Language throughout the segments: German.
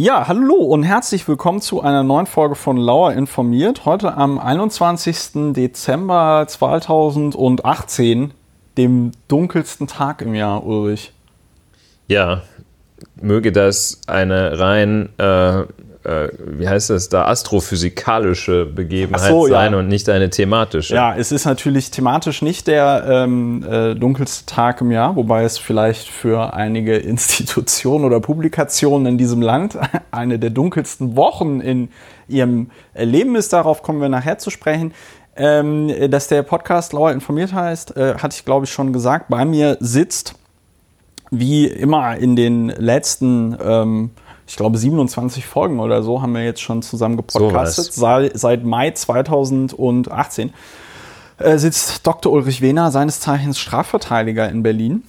Ja, hallo und herzlich willkommen zu einer neuen Folge von Lauer informiert. Heute am 21. Dezember 2018, dem dunkelsten Tag im Jahr, Ulrich. Ja, möge das eine rein äh, äh, wie heißt das da, astrophysikalische Begebenheit so, sein ja. und nicht eine thematische. Ja, es ist natürlich thematisch nicht der ähm, äh, dunkelste Tag im Jahr, wobei es vielleicht für einige Institutionen oder Publikationen in diesem Land eine der dunkelsten Wochen in ihrem Leben ist. Darauf kommen wir nachher zu sprechen. Ähm, dass der Podcast Lauer informiert heißt, äh, hatte ich glaube ich schon gesagt. Bei mir sitzt wie immer in den letzten ähm, ich glaube, 27 Folgen oder so haben wir jetzt schon zusammen gepodcastet. So seit, seit Mai 2018 äh, sitzt Dr. Ulrich Wehner, seines Zeichens Strafverteidiger in Berlin.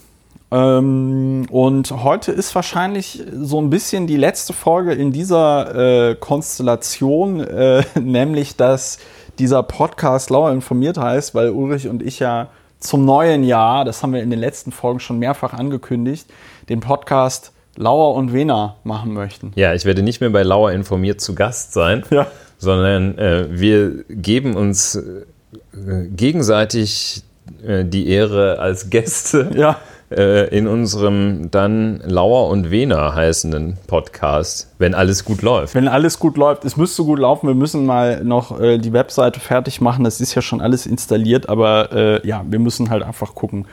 Ähm, und heute ist wahrscheinlich so ein bisschen die letzte Folge in dieser äh, Konstellation, äh, nämlich dass dieser Podcast Lauer informiert heißt, weil Ulrich und ich ja zum neuen Jahr, das haben wir in den letzten Folgen schon mehrfach angekündigt, den Podcast Lauer und Wena machen möchten. Ja, ich werde nicht mehr bei Lauer informiert zu Gast sein, ja. sondern äh, wir geben uns äh, gegenseitig äh, die Ehre als Gäste ja. Äh, in unserem dann Lauer und Wena heißenden Podcast, wenn alles gut läuft. Wenn alles gut läuft, es müsste gut laufen. Wir müssen mal noch äh, die Webseite fertig machen. Das ist ja schon alles installiert, aber äh, ja, wir müssen halt einfach gucken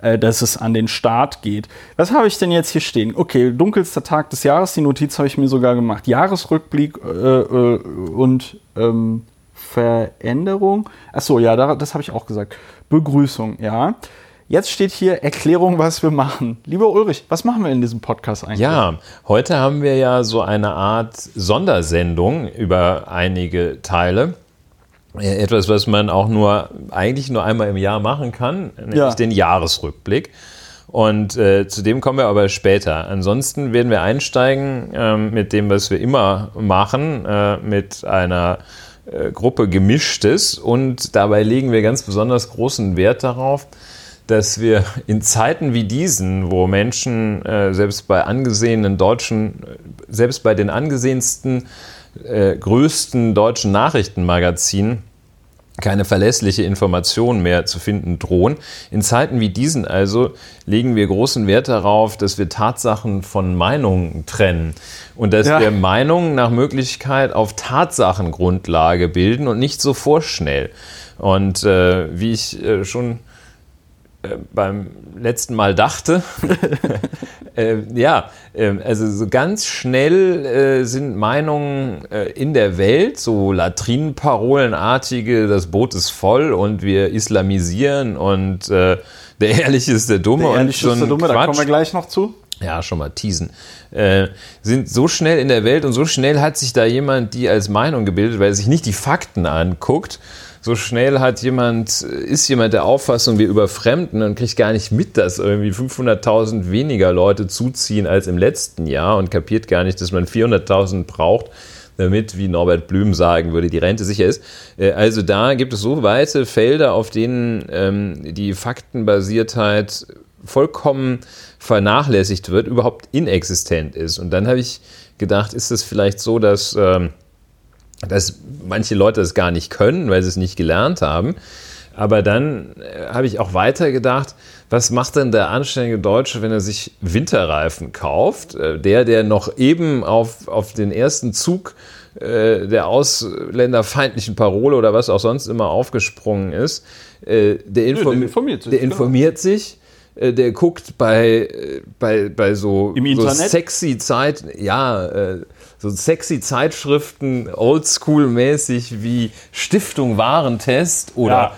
äh, dass es an den Start geht. Was habe ich denn jetzt hier stehen? Okay, dunkelster Tag des Jahres, die Notiz habe ich mir sogar gemacht. Jahresrückblick äh, äh, und ähm, Veränderung. Achso, ja, das habe ich auch gesagt. Begrüßung, ja. Jetzt steht hier Erklärung, was wir machen. Lieber Ulrich, was machen wir in diesem Podcast eigentlich? Ja, heute haben wir ja so eine Art Sondersendung über einige Teile. Äh, etwas, was man auch nur eigentlich nur einmal im Jahr machen kann, nämlich ja. den Jahresrückblick. Und äh, zu dem kommen wir aber später. Ansonsten werden wir einsteigen äh, mit dem, was wir immer machen, äh, mit einer äh, Gruppe Gemischtes. Und dabei legen wir ganz besonders großen Wert darauf, dass wir in Zeiten wie diesen, wo Menschen äh, selbst bei angesehenen deutschen, selbst bei den angesehensten äh, größten deutschen Nachrichtenmagazinen keine verlässliche Information mehr zu finden drohen. In Zeiten wie diesen also legen wir großen Wert darauf, dass wir Tatsachen von Meinungen trennen und dass ja. wir Meinungen nach Möglichkeit auf Tatsachengrundlage bilden und nicht so vorschnell. Und äh, wie ich äh, schon beim letzten Mal dachte. äh, ja, äh, also so ganz schnell äh, sind Meinungen äh, in der Welt, so Latrinenparolenartige, das Boot ist voll und wir islamisieren und äh, der Ehrliche ist der Dumme. Der Ehrliche ist der Dumme, Quatsch. da kommen wir gleich noch zu. Ja, schon mal teasen. sind so schnell in der Welt und so schnell hat sich da jemand die als Meinung gebildet, weil er sich nicht die Fakten anguckt, so schnell hat jemand, ist jemand der Auffassung, wir überfremden und kriegt gar nicht mit, dass irgendwie 500.000 weniger Leute zuziehen als im letzten Jahr und kapiert gar nicht, dass man 400.000 braucht, damit, wie Norbert Blüm sagen würde, die Rente sicher ist. Äh, also da gibt es so weite Felder, auf denen ähm, die Faktenbasiertheit vollkommen vernachlässigt wird, überhaupt inexistent ist. Und dann habe ich gedacht, ist es vielleicht so, dass ähm, dass manche Leute das gar nicht können, weil sie es nicht gelernt haben. Aber dann äh, habe ich auch weiter gedacht, was macht denn der anständige Deutsche, wenn er sich Winterreifen kauft? Äh, der, der noch eben auf, auf den ersten Zug äh, der ausländerfeindlichen Parole oder was auch sonst immer aufgesprungen ist, äh, der, inform Nö, der informiert sich. Der informiert sich äh, der guckt bei, bei, bei so, so sexy Zeit, ja, so sexy Zeitschriften, oldschool-mäßig wie Stiftung Warentest oder ja.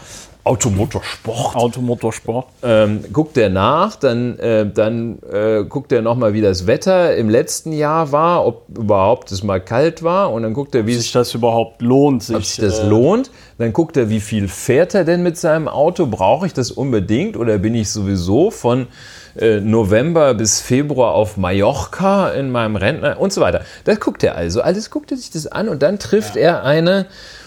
Automotorsport. Automotorsport. Ähm, guckt er nach, dann, äh, dann äh, guckt er nochmal, wie das Wetter im letzten Jahr war, ob überhaupt es mal kalt war und dann guckt er, wie ob sich das überhaupt lohnt. Sich, ob sich das äh, lohnt. Dann guckt er, wie viel fährt er denn mit seinem Auto? Brauche ich das unbedingt oder bin ich sowieso von äh, November bis Februar auf Mallorca in meinem Rentner und so weiter. Das guckt er also. Alles guckt er sich das an und dann trifft ja. er eine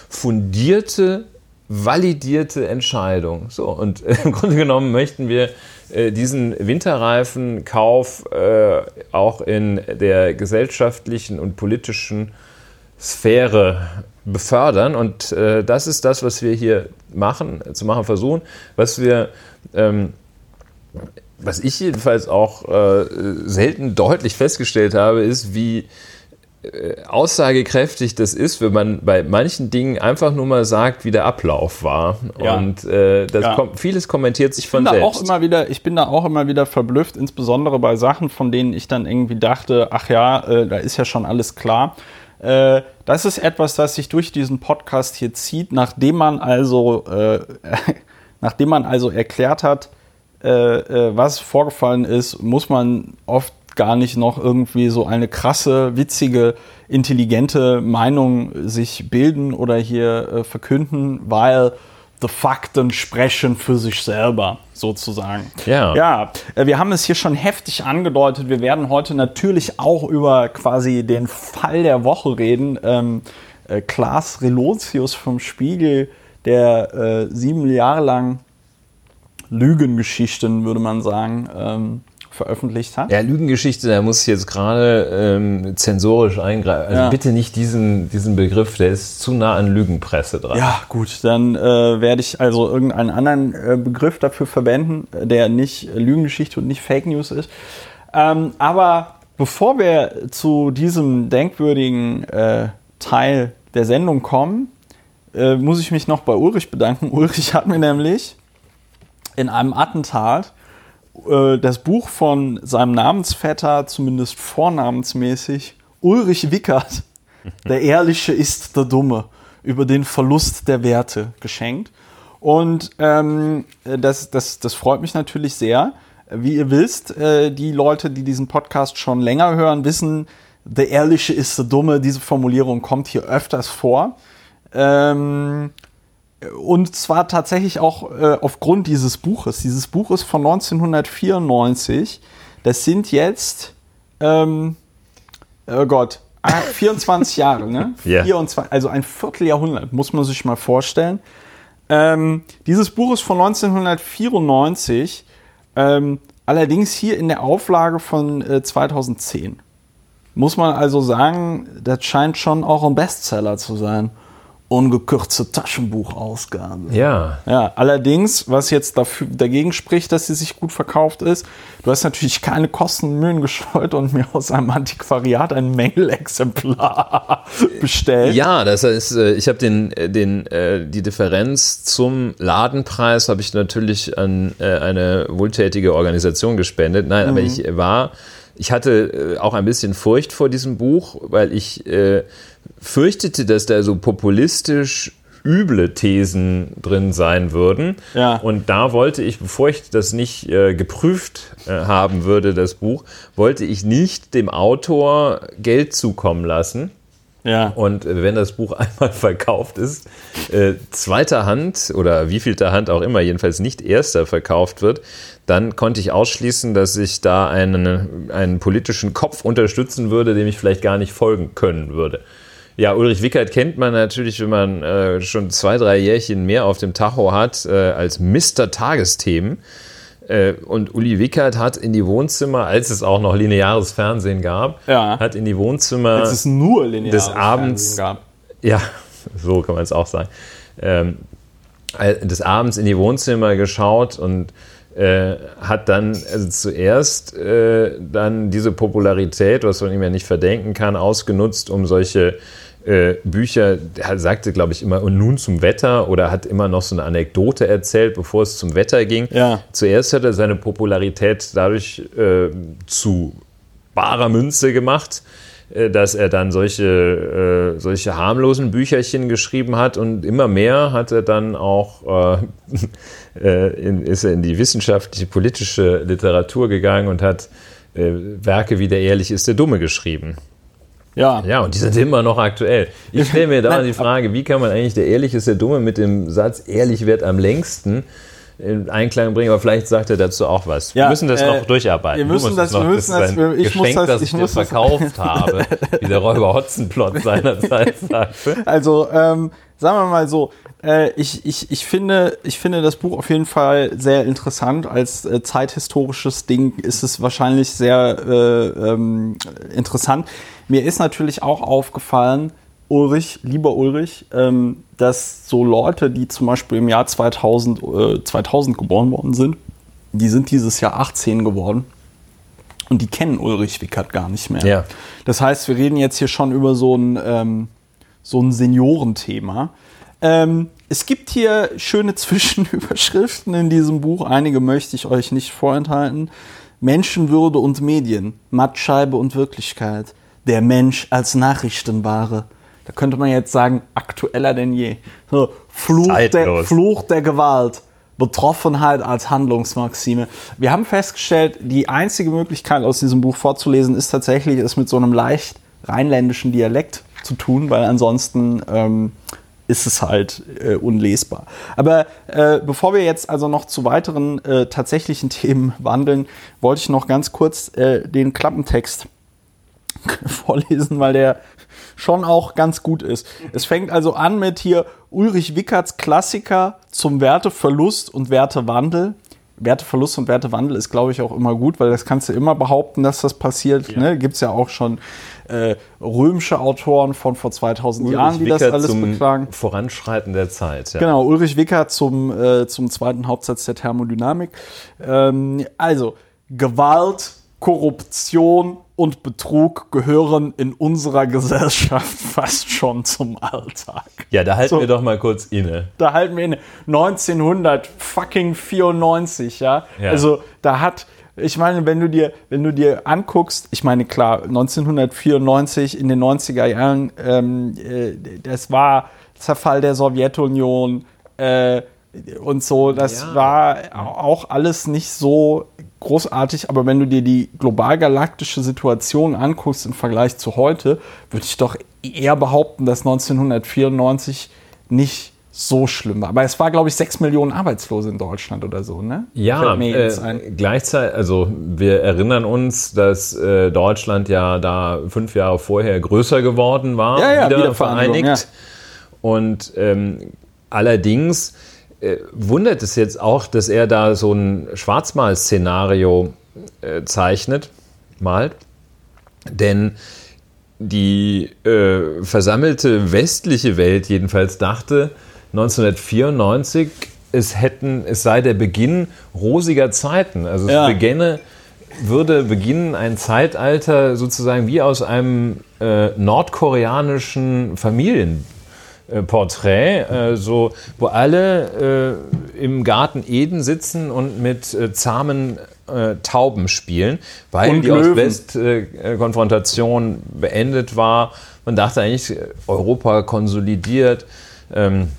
fundierte, validierte Entscheidung. So, und im Grunde genommen möchten wir äh, diesen Winterreifenkauf äh, auch in der gesellschaftlichen und politischen Sphäre befördern. Und äh, das ist das, was wir hier machen, zu machen versuchen, was wir ähm, was ich jedenfalls auch äh, selten deutlich festgestellt habe, ist, wie äh, aussagekräftig das ist, wenn man bei manchen Dingen einfach nur mal sagt, wie der Ablauf war. Ja. Und äh, das ja. kommt, vieles kommentiert sich von selbst. Auch immer wieder, ich bin da auch immer wieder verblüfft, insbesondere bei Sachen, von denen ich dann irgendwie dachte, ach ja, äh, da ist ja schon alles klar. Äh, das ist etwas, das sich durch diesen Podcast hier zieht, nachdem man also, äh, nachdem man also erklärt hat, was vorgefallen ist, muss man oft gar nicht noch irgendwie so eine krasse, witzige, intelligente Meinung sich bilden oder hier äh, verkünden, weil die Fakten sprechen für sich selber, sozusagen. Ja. Ja, äh, wir haben es hier schon heftig angedeutet. Wir werden heute natürlich auch über quasi den Fall der Woche reden. Ähm, äh, Klaas Relotius vom Spiegel, der äh, sieben Jahre lang Lügengeschichten, würde man sagen, ähm, veröffentlicht hat. Ja, Lügengeschichte, da muss ich jetzt gerade ähm, zensorisch eingreifen. Also ja. bitte nicht diesen, diesen Begriff, der ist zu nah an Lügenpresse dran. Ja, gut, dann äh, werde ich also irgendeinen anderen äh, Begriff dafür verwenden, der nicht Lügengeschichte und nicht Fake News ist. Ähm, aber bevor wir zu diesem denkwürdigen äh, Teil der Sendung kommen, äh, muss ich mich noch bei Ulrich bedanken. Ulrich hat mir nämlich in einem Attentat äh, das Buch von seinem Namensvetter, zumindest vornamensmäßig, Ulrich Wickert, Der Ehrliche ist der Dumme, über den Verlust der Werte geschenkt. Und ähm, das, das, das freut mich natürlich sehr. Wie ihr wisst, äh, die Leute, die diesen Podcast schon länger hören, wissen, der Ehrliche ist der Dumme. Diese Formulierung kommt hier öfters vor. Ähm, und zwar tatsächlich auch äh, aufgrund dieses Buches. Dieses Buch ist von 1994. Das sind jetzt, ähm, oh Gott, 24 Jahre, ne? Yeah. 24, also ein Vierteljahrhundert, muss man sich mal vorstellen. Ähm, dieses Buch ist von 1994, ähm, allerdings hier in der Auflage von äh, 2010. Muss man also sagen, das scheint schon auch ein Bestseller zu sein ungekürzte Taschenbuchausgabe. Ja. Ja, allerdings, was jetzt dafür, dagegen spricht, dass sie sich gut verkauft ist, du hast natürlich keine Kosten und Mühen gescheut und mir aus einem Antiquariat ein Mängelexemplar bestellt. Ja, das heißt, äh, ich habe den, äh, den, äh, die Differenz zum Ladenpreis habe ich natürlich an eine wohltätige Organisation gespendet. Nein, mhm. aber ich war ich hatte auch ein bisschen Furcht vor diesem Buch, weil ich äh, fürchtete, dass da so populistisch üble Thesen drin sein würden. Ja. Und da wollte ich, bevor ich das nicht äh, geprüft äh, haben würde, das Buch, wollte ich nicht dem Autor Geld zukommen lassen. Ja. Und äh, wenn das Buch einmal verkauft ist, äh, zweiter Hand oder wievielter Hand auch immer, jedenfalls nicht erster verkauft wird, dann konnte ich ausschließen, dass ich da einen, einen politischen Kopf unterstützen würde, dem ich vielleicht gar nicht folgen können würde. Ja, Ulrich Wickert kennt man natürlich, wenn man äh, schon zwei, drei Jährchen mehr auf dem Tacho hat, äh, als Mr. Tagesthemen. Äh, und Uli Wickert hat in die Wohnzimmer, als es auch noch lineares Fernsehen gab, ja. hat in die Wohnzimmer als es nur lineares des Abends gab. Ja, so kann man es auch sagen. Ähm, des Abends in die Wohnzimmer geschaut und äh, hat dann also zuerst äh, dann diese Popularität, was man ihm ja nicht verdenken kann, ausgenutzt, um solche äh, Bücher, er sagte, glaube ich, immer, und nun zum Wetter oder hat immer noch so eine Anekdote erzählt, bevor es zum Wetter ging. Ja. Zuerst hat er seine Popularität dadurch äh, zu barer Münze gemacht, äh, dass er dann solche, äh, solche harmlosen Bücherchen geschrieben hat und immer mehr hat er dann auch, äh, äh in, ist er in die wissenschaftliche, politische Literatur gegangen und hat äh, Werke wie Der Ehrlich ist der Dumme geschrieben. Ja. Ja, und die sind immer noch aktuell. Ich stelle mir da die Frage, wie kann man eigentlich Der Ehrlich ist der Dumme mit dem Satz, ehrlich wird am längsten, in Einklang bringen, aber vielleicht sagt er dazu auch was. Ja, wir müssen das äh, noch durcharbeiten. wir müssen das- wir noch, müssen ist das- wir- ich muss Geschenk, das- das ich ich muss das- verkauft habe, wie der Räuber Hotzenplot seinerzeit sagte. Also, ähm, sagen wir mal so, äh, ich, ich, ich, finde, ich finde das Buch auf jeden Fall sehr interessant. Als äh, zeithistorisches Ding ist es wahrscheinlich sehr äh, ähm, interessant. Mir ist natürlich auch aufgefallen, Ulrich, lieber Ulrich, ähm, dass so Leute, die zum Beispiel im Jahr 2000, äh, 2000 geboren worden sind, die sind dieses Jahr 18 geworden. Und die kennen Ulrich Wickert gar nicht mehr. Ja. Das heißt, wir reden jetzt hier schon über so ein, ähm, so ein Seniorenthema. Ähm, es gibt hier schöne Zwischenüberschriften in diesem Buch. Einige möchte ich euch nicht vorenthalten. Menschenwürde und Medien, Mattscheibe und Wirklichkeit. Der Mensch als Nachrichtenware. Da könnte man jetzt sagen, aktueller denn je. So, Fluch, der. Fluch der Gewalt. Betroffenheit als Handlungsmaxime. Wir haben festgestellt, die einzige Möglichkeit aus diesem Buch vorzulesen ist tatsächlich, es mit so einem leicht rheinländischen Dialekt zu tun, weil ansonsten ähm, ist es halt äh, unlesbar. Aber äh, bevor wir jetzt also noch zu weiteren äh, tatsächlichen Themen wandeln, wollte ich noch ganz kurz äh, den Klappentext vorlesen, weil der schon auch ganz gut ist. Es fängt also an mit hier Ulrich Wickerts Klassiker zum Werteverlust und Wertewandel. Werteverlust und Wertewandel ist, glaube ich, auch immer gut, weil das kannst du immer behaupten, dass das passiert. Ne? Gibt es ja auch schon äh, römische Autoren von vor 2000 Jahren, die das Wickert alles zum beklagen. Voranschreiten der Zeit. Ja. Genau, Ulrich Wickert zum, äh, zum zweiten Hauptsatz der Thermodynamik. Ähm, also, Gewalt, Korruption und Betrug gehören in unserer Gesellschaft fast schon zum Alltag. Ja, da halten So. wir doch mal kurz inne. Da halten wir in 1994, ja? Ja. Also, da hat, ich meine, wenn du dir, wenn du dir anguckst, ich meine, klar, 1994 in den 90er Jahren, ähm, äh, das war Zerfall der Sowjetunion äh, und so, das Ja. war auch alles nicht so großartig, aber wenn du dir die global-galaktische Situation anguckst im Vergleich zu heute, würde ich doch eher behaupten, dass 1994 nicht so schlimm war. Aber es war, glaube ich, sechs Millionen Arbeitslose in Deutschland oder so, ne? Ja, äh, gleichzeitig, also wir erinnern uns, dass äh, Deutschland ja da fünf Jahre vorher größer geworden war, Ja, ja, wieder vereinigt. Und ähm, allerdings äh, wundert es jetzt auch, dass er da so ein Schwarzmal-Szenario äh, zeichnet, malt. Denn die äh, versammelte westliche Welt jedenfalls dachte 1994, es, hätten, es sei der Beginn rosiger Zeiten. Also es Ja. beginne, würde beginnen ein Zeitalter sozusagen wie aus einem äh, nordkoreanischen Familienporträt, äh, so, wo alle äh, im Garten Eden sitzen und mit äh, zahmen äh, Tauben spielen, weil Und die. Ost-West-Konfrontation beendet war. Man dachte eigentlich, Europa konsolidiert. Ähm,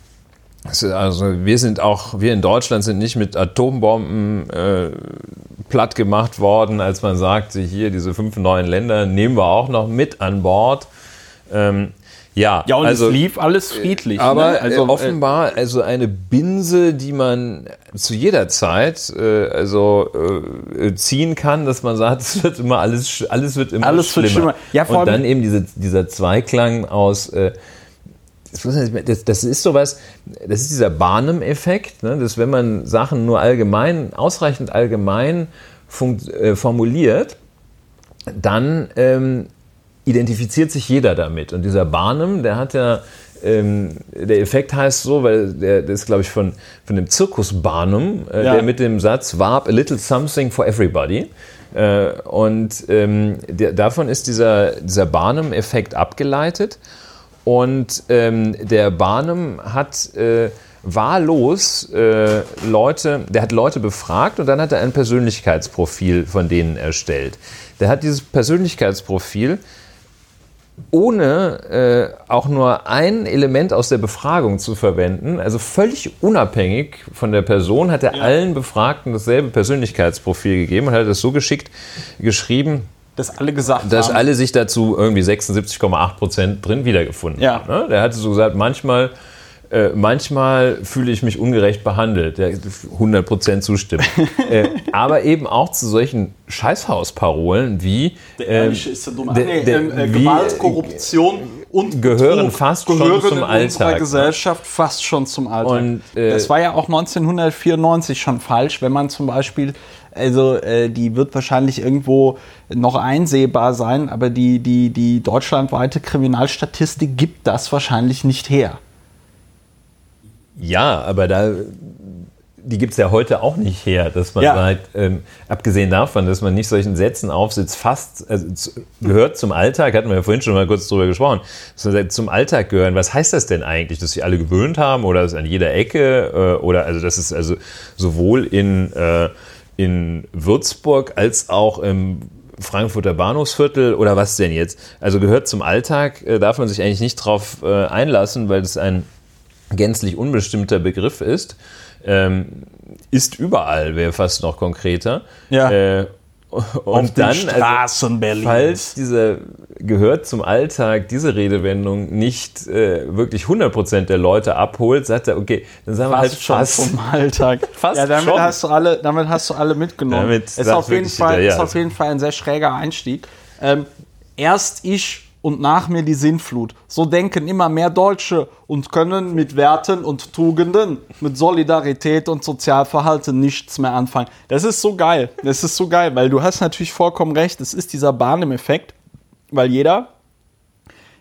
also wir sind auch, wir in Deutschland sind nicht mit Atombomben äh, platt gemacht worden, als man sagte, hier diese fünf neuen Länder nehmen wir auch noch mit an Bord. Ähm, ja, Ja, und also, es lief alles friedlich. aber ne? also, offenbar also eine Binse, die man zu jeder Zeit äh, also äh, ziehen kann, dass man sagt, es wird immer alles, alles wird immer Alles wird schlimmer. schlimmer. Ja, vor Und dann eben diese, dieser Zweiklang aus äh, das, das, ist sowas, das ist dieser Barnum-Effekt, ne, dass wenn man Sachen nur allgemein, ausreichend allgemein äh, formuliert, dann ähm, identifiziert sich jeder damit. Und dieser Barnum, der hat ja, ähm, der Effekt heißt so, weil der, der ist, glaube ich, von, von dem Zirkus Barnum, äh, Ja. der mit dem Satz warb a little something for everybody. Äh, und ähm, der, davon ist dieser, dieser Barnum-Effekt abgeleitet. Und ähm, der Barnum hat äh, wahllos äh, Leute, der hat Leute befragt und dann hat er ein Persönlichkeitsprofil von denen erstellt. Der hat dieses Persönlichkeitsprofil ohne äh, auch nur ein Element aus der Befragung zu verwenden, also völlig unabhängig von der Person, hat er allen Befragten dasselbe Persönlichkeitsprofil gegeben und hat das so geschickt geschrieben, dass alle gesagt dass haben. alle sich dazu irgendwie 76,8 Prozent drin wiedergefunden Ja. haben. Ne? Der hatte so gesagt, manchmal äh, manchmal fühle ich mich ungerecht behandelt, ja, 100% zustimmen. äh, aber eben auch zu solchen Scheißhausparolen wie, äh, nee, ähm, äh, Gewalt, Korruption und gehören Betrug fast gehören schon zum in Alltag. unserer? Gesellschaft fast schon zum Alltag. Und, äh, das war ja auch 1994 schon falsch, wenn man zum Beispiel also äh, die wird wahrscheinlich irgendwo noch einsehbar sein, aber die, die, die deutschlandweite Kriminalstatistik gibt das wahrscheinlich nicht her. Ja, aber da die gibt es ja heute auch nicht her, dass man ja. halt, ähm, abgesehen davon, dass man nicht solchen Sätzen aufsitzt, fast, also gehört zum Alltag, hatten wir ja vorhin schon mal kurz drüber gesprochen, zum Alltag gehören. Was heißt das denn eigentlich? Dass sich alle gewöhnt haben oder dass an jeder Ecke äh, oder also das ist also sowohl in, äh, in Würzburg als auch im Frankfurter Bahnhofsviertel oder was denn jetzt? Also gehört zum Alltag, äh, darf man sich eigentlich nicht drauf äh, einlassen, weil es ein gänzlich unbestimmter Begriff ist. Ähm, ist überall, wäre fast noch konkreter. Ja. Äh, und dann, also, Straßen also, Berlins. falls diese gehört zum Alltag, diese Redewendung nicht äh, wirklich 100% der Leute abholt, sagt er, okay, dann sagen fast wir halt fast vom Alltag. fast ja, damit schon. hast du alle, damit hast du alle mitgenommen. Damit ist auf jeden Fall, jeder, ja. ist auf jeden Fall ein sehr schräger Einstieg. Ähm, erst ich und nach mir die Sintflut. So denken immer mehr Deutsche und können mit Werten und Tugenden, mit Solidarität und Sozialverhalten nichts mehr anfangen. Das ist so geil. Das ist so geil, weil du hast natürlich vollkommen recht. Es ist dieser Barnum-Effekt, weil jeder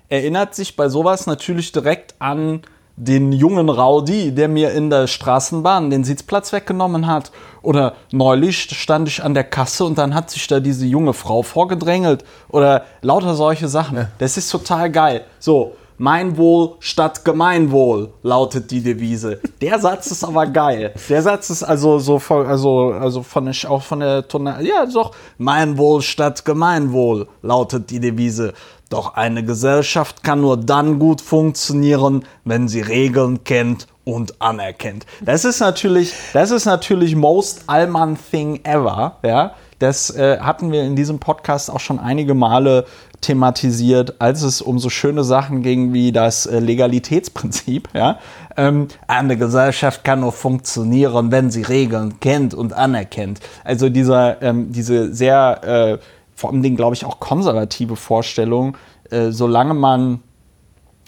erinnert sich bei sowas natürlich direkt an den jungen Rowdy, der mir in der Straßenbahn den Sitzplatz weggenommen hat. Oder neulich stand ich an der Kasse und dann hat sich da diese junge Frau vorgedrängelt. Oder lauter solche Sachen. Ja. Das ist total geil. So, mein Wohl statt Gemeinwohl lautet die Devise. Der Satz ist aber geil. Der Satz ist also so von, also, also von der, auch von der Tonal. Ja, doch. Mein Wohl statt Gemeinwohl lautet die Devise. Doch eine Gesellschaft kann nur dann gut funktionieren, wenn sie Regeln kennt und anerkennt. Das ist natürlich, das ist natürlich most Allman thing ever, ja. Das äh, hatten wir in diesem Podcast auch schon einige Male thematisiert, als es um so schöne Sachen ging wie das äh, Legalitätsprinzip. Ja? Ähm, eine Gesellschaft kann nur funktionieren, wenn sie Regeln kennt und anerkennt. Also dieser, ähm, diese sehr äh, vor allem Dingen, glaube ich, auch konservative Vorstellung, äh, solange man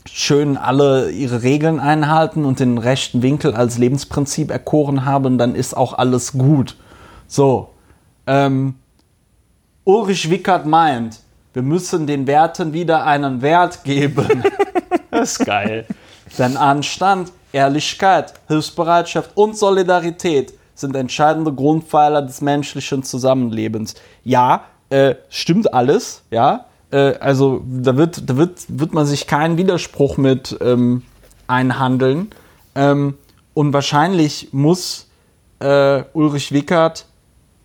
schön alle ihre Regeln einhalten und den rechten Winkel als Lebensprinzip erkoren haben, dann ist auch alles gut. So. Ähm, Ulrich Wickert meint, wir müssen den Werten wieder einen Wert geben. das ist geil. Denn Anstand, Ehrlichkeit, Hilfsbereitschaft und Solidarität sind entscheidende Grundpfeiler des menschlichen Zusammenlebens. Ja, äh, stimmt alles, ja. Äh, also da wird, da wird, wird man sich keinen Widerspruch mit ähm, einhandeln. Ähm, und wahrscheinlich muss äh, Ulrich Wickert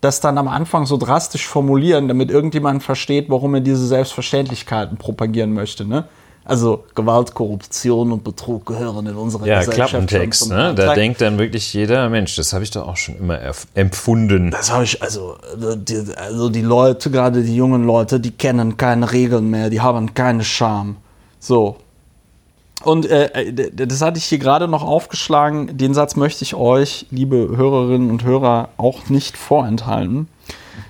das dann am Anfang so drastisch formulieren, damit irgendjemand versteht, warum er diese Selbstverständlichkeiten propagieren möchte. Ne? Also Gewalt, Korruption und Betrug gehören in unsere ja, Gesellschaft. Ja, Klappentext, ne? Da denkt dann wirklich jeder, Mensch, das habe ich doch auch schon immer empfunden. Das habe ich, also die, also die Leute, gerade die jungen Leute, die kennen keine Regeln mehr, die haben keine Scham. So. Und äh, das hatte ich hier gerade noch aufgeschlagen. Den Satz möchte ich euch, liebe Hörerinnen und Hörer, auch nicht vorenthalten.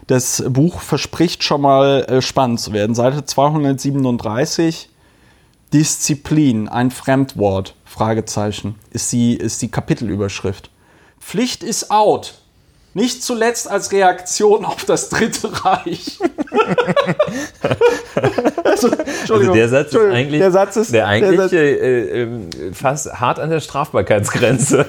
Das Buch verspricht schon mal äh, spannend zu werden. Seite 237 Disziplin, ein Fremdwort, Fragezeichen, ist die, ist die Kapitelüberschrift. Pflicht ist out. Nicht zuletzt als Reaktion auf das Dritte Reich. also, also, der Satz ist eigentlich, der Satz ist, der eigentlich der Satz, äh, äh, fast hart an der Strafbarkeitsgrenze.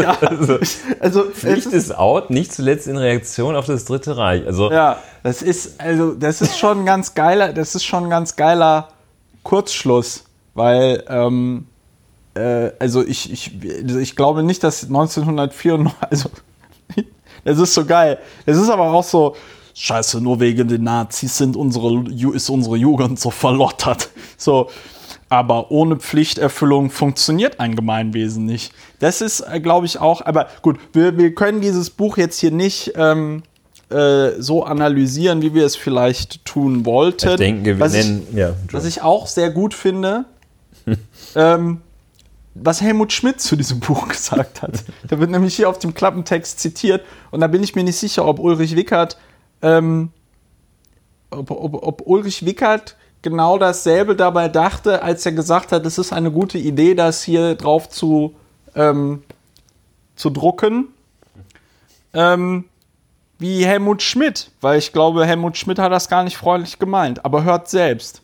ja, also, also Pflicht ist, ist out, nicht zuletzt in Reaktion auf das Dritte Reich. Also, ja, das ist, also, das ist schon ein ganz geiler, das ist schon ein ganz geiler Kurzschluss, weil ähm, äh, also ich, ich, ich glaube nicht, dass 1994, also es ist so geil. Es ist aber auch so, scheiße, nur wegen den Nazis sind unsere, ist unsere Jugend so verlottert. So, aber ohne Pflichterfüllung funktioniert ein Gemeinwesen nicht. Das ist, äh, glaube ich, auch, aber gut, wir, wir können dieses Buch jetzt hier nicht ähm, äh, so analysieren, wie wir es vielleicht tun wollten. Ich denke, wir was nennen, ich, ja. Was ich auch sehr gut finde, ähm, was Helmut Schmidt zu diesem Buch gesagt hat. Der wird nämlich hier auf dem Klappentext zitiert und da bin ich mir nicht sicher, ob Ulrich Wickert, ähm, ob, ob, ob Ulrich Wickert genau dasselbe dabei dachte, als er gesagt hat, es ist eine gute Idee, das hier drauf zu, ähm, zu drucken. Ähm, wie Helmut Schmidt, weil ich glaube, Helmut Schmidt hat das gar nicht freundlich gemeint, aber hört selbst.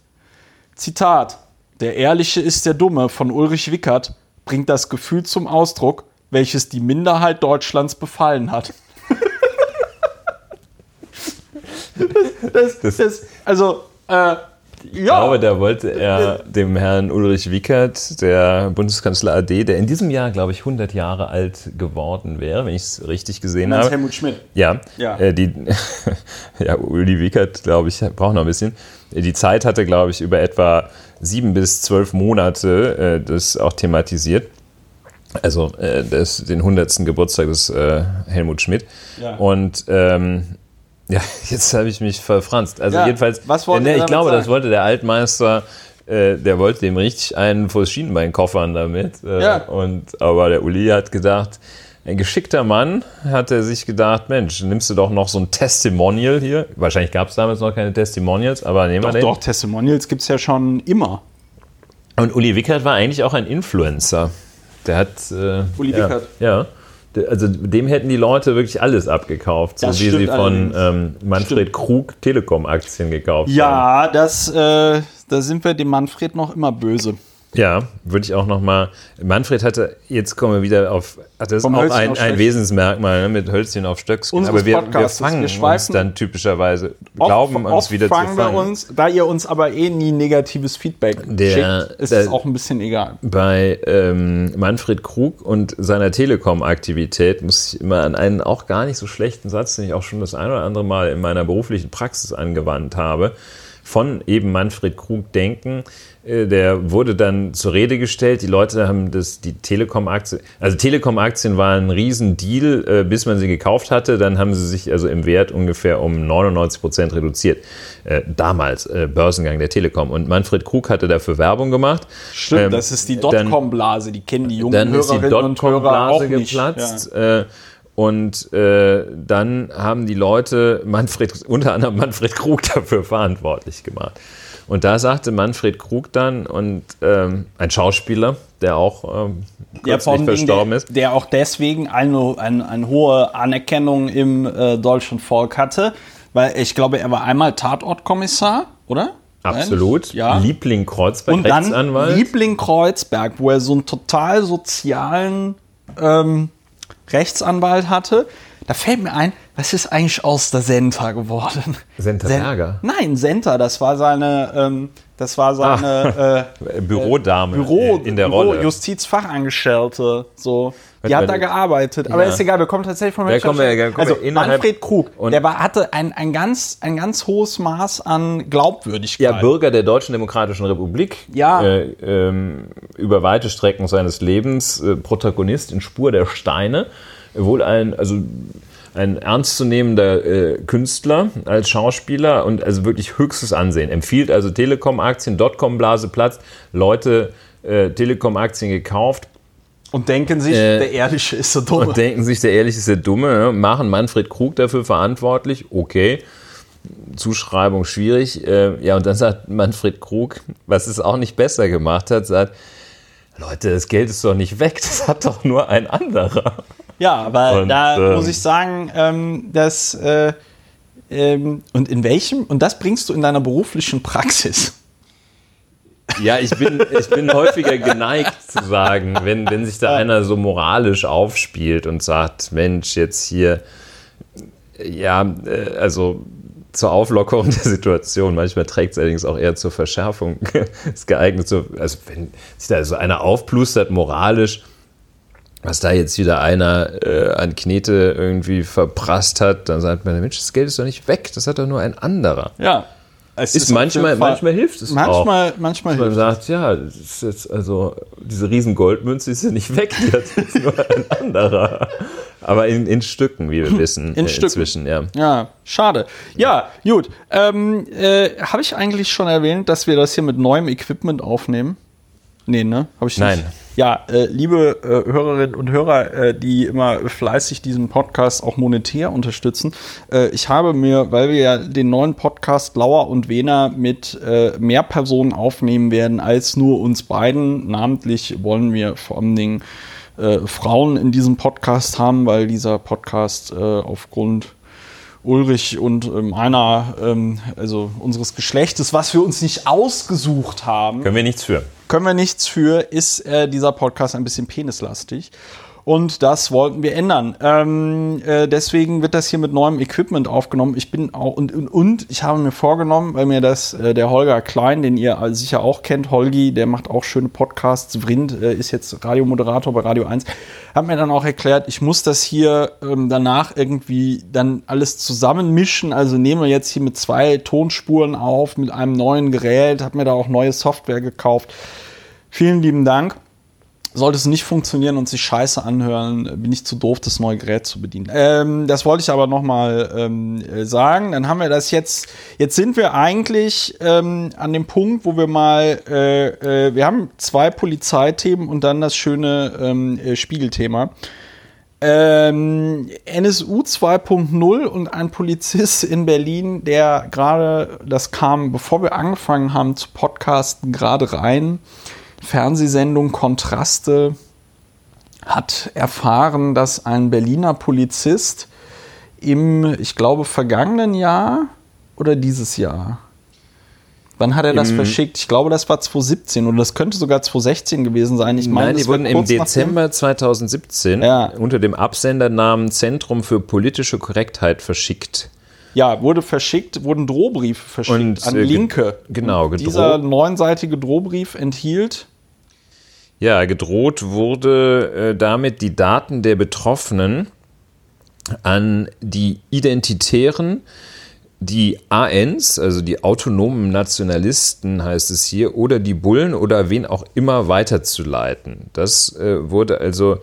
Zitat: Der Ehrliche ist der Dumme von Ulrich Wickert bringt das Gefühl zum Ausdruck, welches die Minderheit Deutschlands befallen hat. das, das, das, also, äh, ich ja. glaube, da wollte er dem Herrn Ulrich Wickert, der Bundeskanzler AD, der in diesem Jahr, glaube ich, 100 Jahre alt geworden wäre, wenn ich es richtig gesehen habe. Helmut Schmidt. Ja, ja. Äh, die, ja Uli Wickert, glaube ich, braucht noch ein bisschen. Die Zeit hatte, glaube ich, über etwa sieben bis zwölf Monate äh, das auch thematisiert. Also äh, das, den 100. Geburtstag des äh, Helmut Schmidt. Ja. Und ähm, ja, jetzt habe ich mich verfranst. Also ja, jedenfalls, was wollte äh, ne, ich glaube, sagen? das wollte der Altmeister, äh, der wollte dem richtig einen vor Schienenbein koffern damit. Äh, ja. Und, aber der Uli hat gedacht, ein geschickter Mann hat er sich gedacht, Mensch, nimmst du doch noch so ein Testimonial hier. Wahrscheinlich gab es damals noch keine Testimonials, aber nehmen wir den. Doch, Testimonials gibt es ja schon immer. Und Uli Wickert war eigentlich auch ein Influencer. Der hat. Äh, Uli ja, Wickert? Ja also dem hätten die Leute wirklich alles abgekauft, so das wie sie von ähm, Manfred stimmt. Krug Telekom-Aktien gekauft ja, haben. Ja, das, äh, da sind wir dem Manfred noch immer böse. Ja, würde ich auch noch mal. Manfred hatte, jetzt kommen wir wieder auf, das ist auch ein, ein Wesensmerkmal ne, mit Hölzchen auf Stöckskin. Aber wir, wir fangen wir uns dann typischerweise, glauben oft, uns wieder zu fangen. Wir uns, da ihr uns aber eh nie negatives Feedback der, schickt, ist es auch ein bisschen egal. Bei ähm, Manfred Krug und seiner Telekom-Aktivität muss ich immer an einen auch gar nicht so schlechten Satz, den ich auch schon das ein oder andere Mal in meiner beruflichen Praxis angewandt habe, von eben Manfred Krug denken äh, der wurde dann zur Rede gestellt. Die Leute haben das, die Telekom-Aktien, also Telekom-Aktien waren ein Riesendeal, äh, bis man sie gekauft hatte. Dann haben sie sich also im Wert ungefähr um 99 Prozent reduziert. Äh, damals, Börsengang der Telekom. Und Manfred Krug hatte dafür Werbung gemacht. Stimmt, ähm, das ist die Dotcom-Blase, die kennen die jungen dann Hörerinnen ist die Dotcom-Blase geplatzt. Ja. Und äh, dann haben die Leute Manfred, unter anderem Manfred Krug dafür verantwortlich gemacht. Und da sagte Manfred Krug dann, und ähm, ein Schauspieler, der auch ähm, kürzlich verstorben der, ist. Der auch deswegen eine, eine, eine hohe Anerkennung im äh, deutschen Volk hatte, weil ich glaube, er war einmal Tatortkommissar, oder? Absolut. Ja. Liebling Kreuzberg, und dann Rechtsanwalt. Liebling Kreuzberg, wo er so einen total sozialen ähm, Rechtsanwalt hatte. Da fällt mir ein, was ist eigentlich aus der Senta geworden? Senta Berger? Nein, Senta, das war seine, ähm, das war seine ah, äh, Bürodame Büro, in der Büro, Rolle. Justizfachangestellte, so. Die hat da gearbeitet, aber ja. ist egal, wir kommen tatsächlich von kommen wir, kommen Also Manfred Krug, der war, hatte ein, ein, ganz, ein ganz hohes Maß an Glaubwürdigkeit. Ja, Bürger der Deutschen Demokratischen Republik, ja. Äh, ähm, über weite Strecken seines Lebens, äh, Protagonist in Spur der Steine, wohl ein, also ein ernstzunehmender äh, Künstler als Schauspieler und also wirklich höchstes Ansehen. Empfiehlt also Telekom-Aktien, Dotcom-Blase platzt, Leute äh, Telekom-Aktien gekauft. Und denken sich, äh, der Ehrliche ist der Dumme. Und denken sich, der Ehrliche ist der Dumme. Machen Manfred Krug dafür verantwortlich. Okay. Zuschreibung schwierig. Äh, ja, und dann sagt Manfred Krug, was es auch nicht besser gemacht hat, sagt, Leute, das Geld ist doch nicht weg, das hat doch nur ein anderer. Ja, aber und, da ähm, muss ich sagen, ähm, dass äh, ähm, und in welchem, und das bringst du in deiner beruflichen Praxis. Ja, ich bin, ich bin häufiger geneigt zu sagen, wenn, wenn sich da einer so moralisch aufspielt und sagt, Mensch, jetzt hier, ja, äh, also zur Auflockerung der Situation. Manchmal trägt es allerdings auch eher zur Verschärfung. ist geeignet, so, also wenn sich da so einer aufplustert moralisch, was da jetzt wieder einer äh, an Knete irgendwie verprasst hat, dann sagt man, Mensch, das Geld ist doch nicht weg, das hat doch nur ein anderer. Ja. Es ist, ist manchmal, manchmal hilft es manchmal, auch. Manchmal hilft Man sagt, ja, das ist jetzt also, diese riesen Goldmünze ist ja nicht weg, hat jetzt nur ein anderer. Aber in, in Stücken, wie wir wissen. In äh, Stücken. Inzwischen, ja. Ja, schade. Ja, gut. Ähm, äh, Habe ich eigentlich schon erwähnt, dass wir das hier mit neuem Equipment aufnehmen? Nee, ne? Habe ich nicht. Nein. Ja, äh, liebe äh, Hörerinnen und Hörer, äh, die immer fleißig diesen Podcast auch monetär unterstützen, äh, ich habe mir, weil wir ja den neuen Podcast Lauer und Wehner mit äh, mehr Personen aufnehmen werden als nur uns beiden, namentlich wollen wir vor allen Dingen äh, Frauen in diesem Podcast haben, weil dieser Podcast aufgrund Ulrich und ähm, einer, ähm, also unseres Geschlechtes, was wir uns nicht ausgesucht haben. Können wir nichts für. Können wir nichts für, ist äh, dieser Podcast ein bisschen penislastig. Und das wollten wir ändern. Ähm, äh, deswegen wird das hier mit neuem Equipment aufgenommen. Ich bin auch und, und, und ich habe mir vorgenommen, weil mir das äh, der Holger Klein, den ihr sicher auch kennt, Holgi, der macht auch schöne Podcasts. Vrind äh, ist jetzt Radiomoderator bei Radio 1, hat mir dann auch erklärt, ich muss das hier ähm, danach irgendwie dann alles zusammenmischen. Also nehme jetzt hier mit zwei Tonspuren auf, mit einem neuen Gerät, habe mir da auch neue Software gekauft. Vielen lieben Dank sollte es nicht funktionieren und sich scheiße anhören, bin ich zu doof, das neue Gerät zu bedienen. Ähm, das wollte ich aber nochmal ähm, sagen. Dann haben wir das jetzt. Jetzt sind wir eigentlich ähm, an dem Punkt, wo wir mal, äh, äh, wir haben zwei Polizeithemen und dann das schöne ähm, äh, Spiegelthema. Ähm, NSU 2.0 und ein Polizist in Berlin, der gerade, das kam, bevor wir angefangen haben zu podcasten, gerade rein Fernsehsendung Kontraste hat erfahren, dass ein Berliner Polizist im, ich glaube, vergangenen Jahr oder dieses Jahr. Wann hat er das verschickt? Ich glaube, das war 2017 oder das könnte sogar 2016 gewesen sein. Ich meine, Nein, die wurden im Dezember 2017 ja. unter dem Absendernamen Zentrum für politische Korrektheit verschickt. Ja, wurde verschickt, wurden Drohbriefe verschickt und, an äh, Linke. Genau, gedroht. Dieser neunseitige Drohbrief enthielt ja, gedroht wurde äh, damit, die Daten der Betroffenen an die Identitären, die ANs, also die autonomen Nationalisten heißt es hier, oder die Bullen oder wen auch immer weiterzuleiten. Das äh, wurde also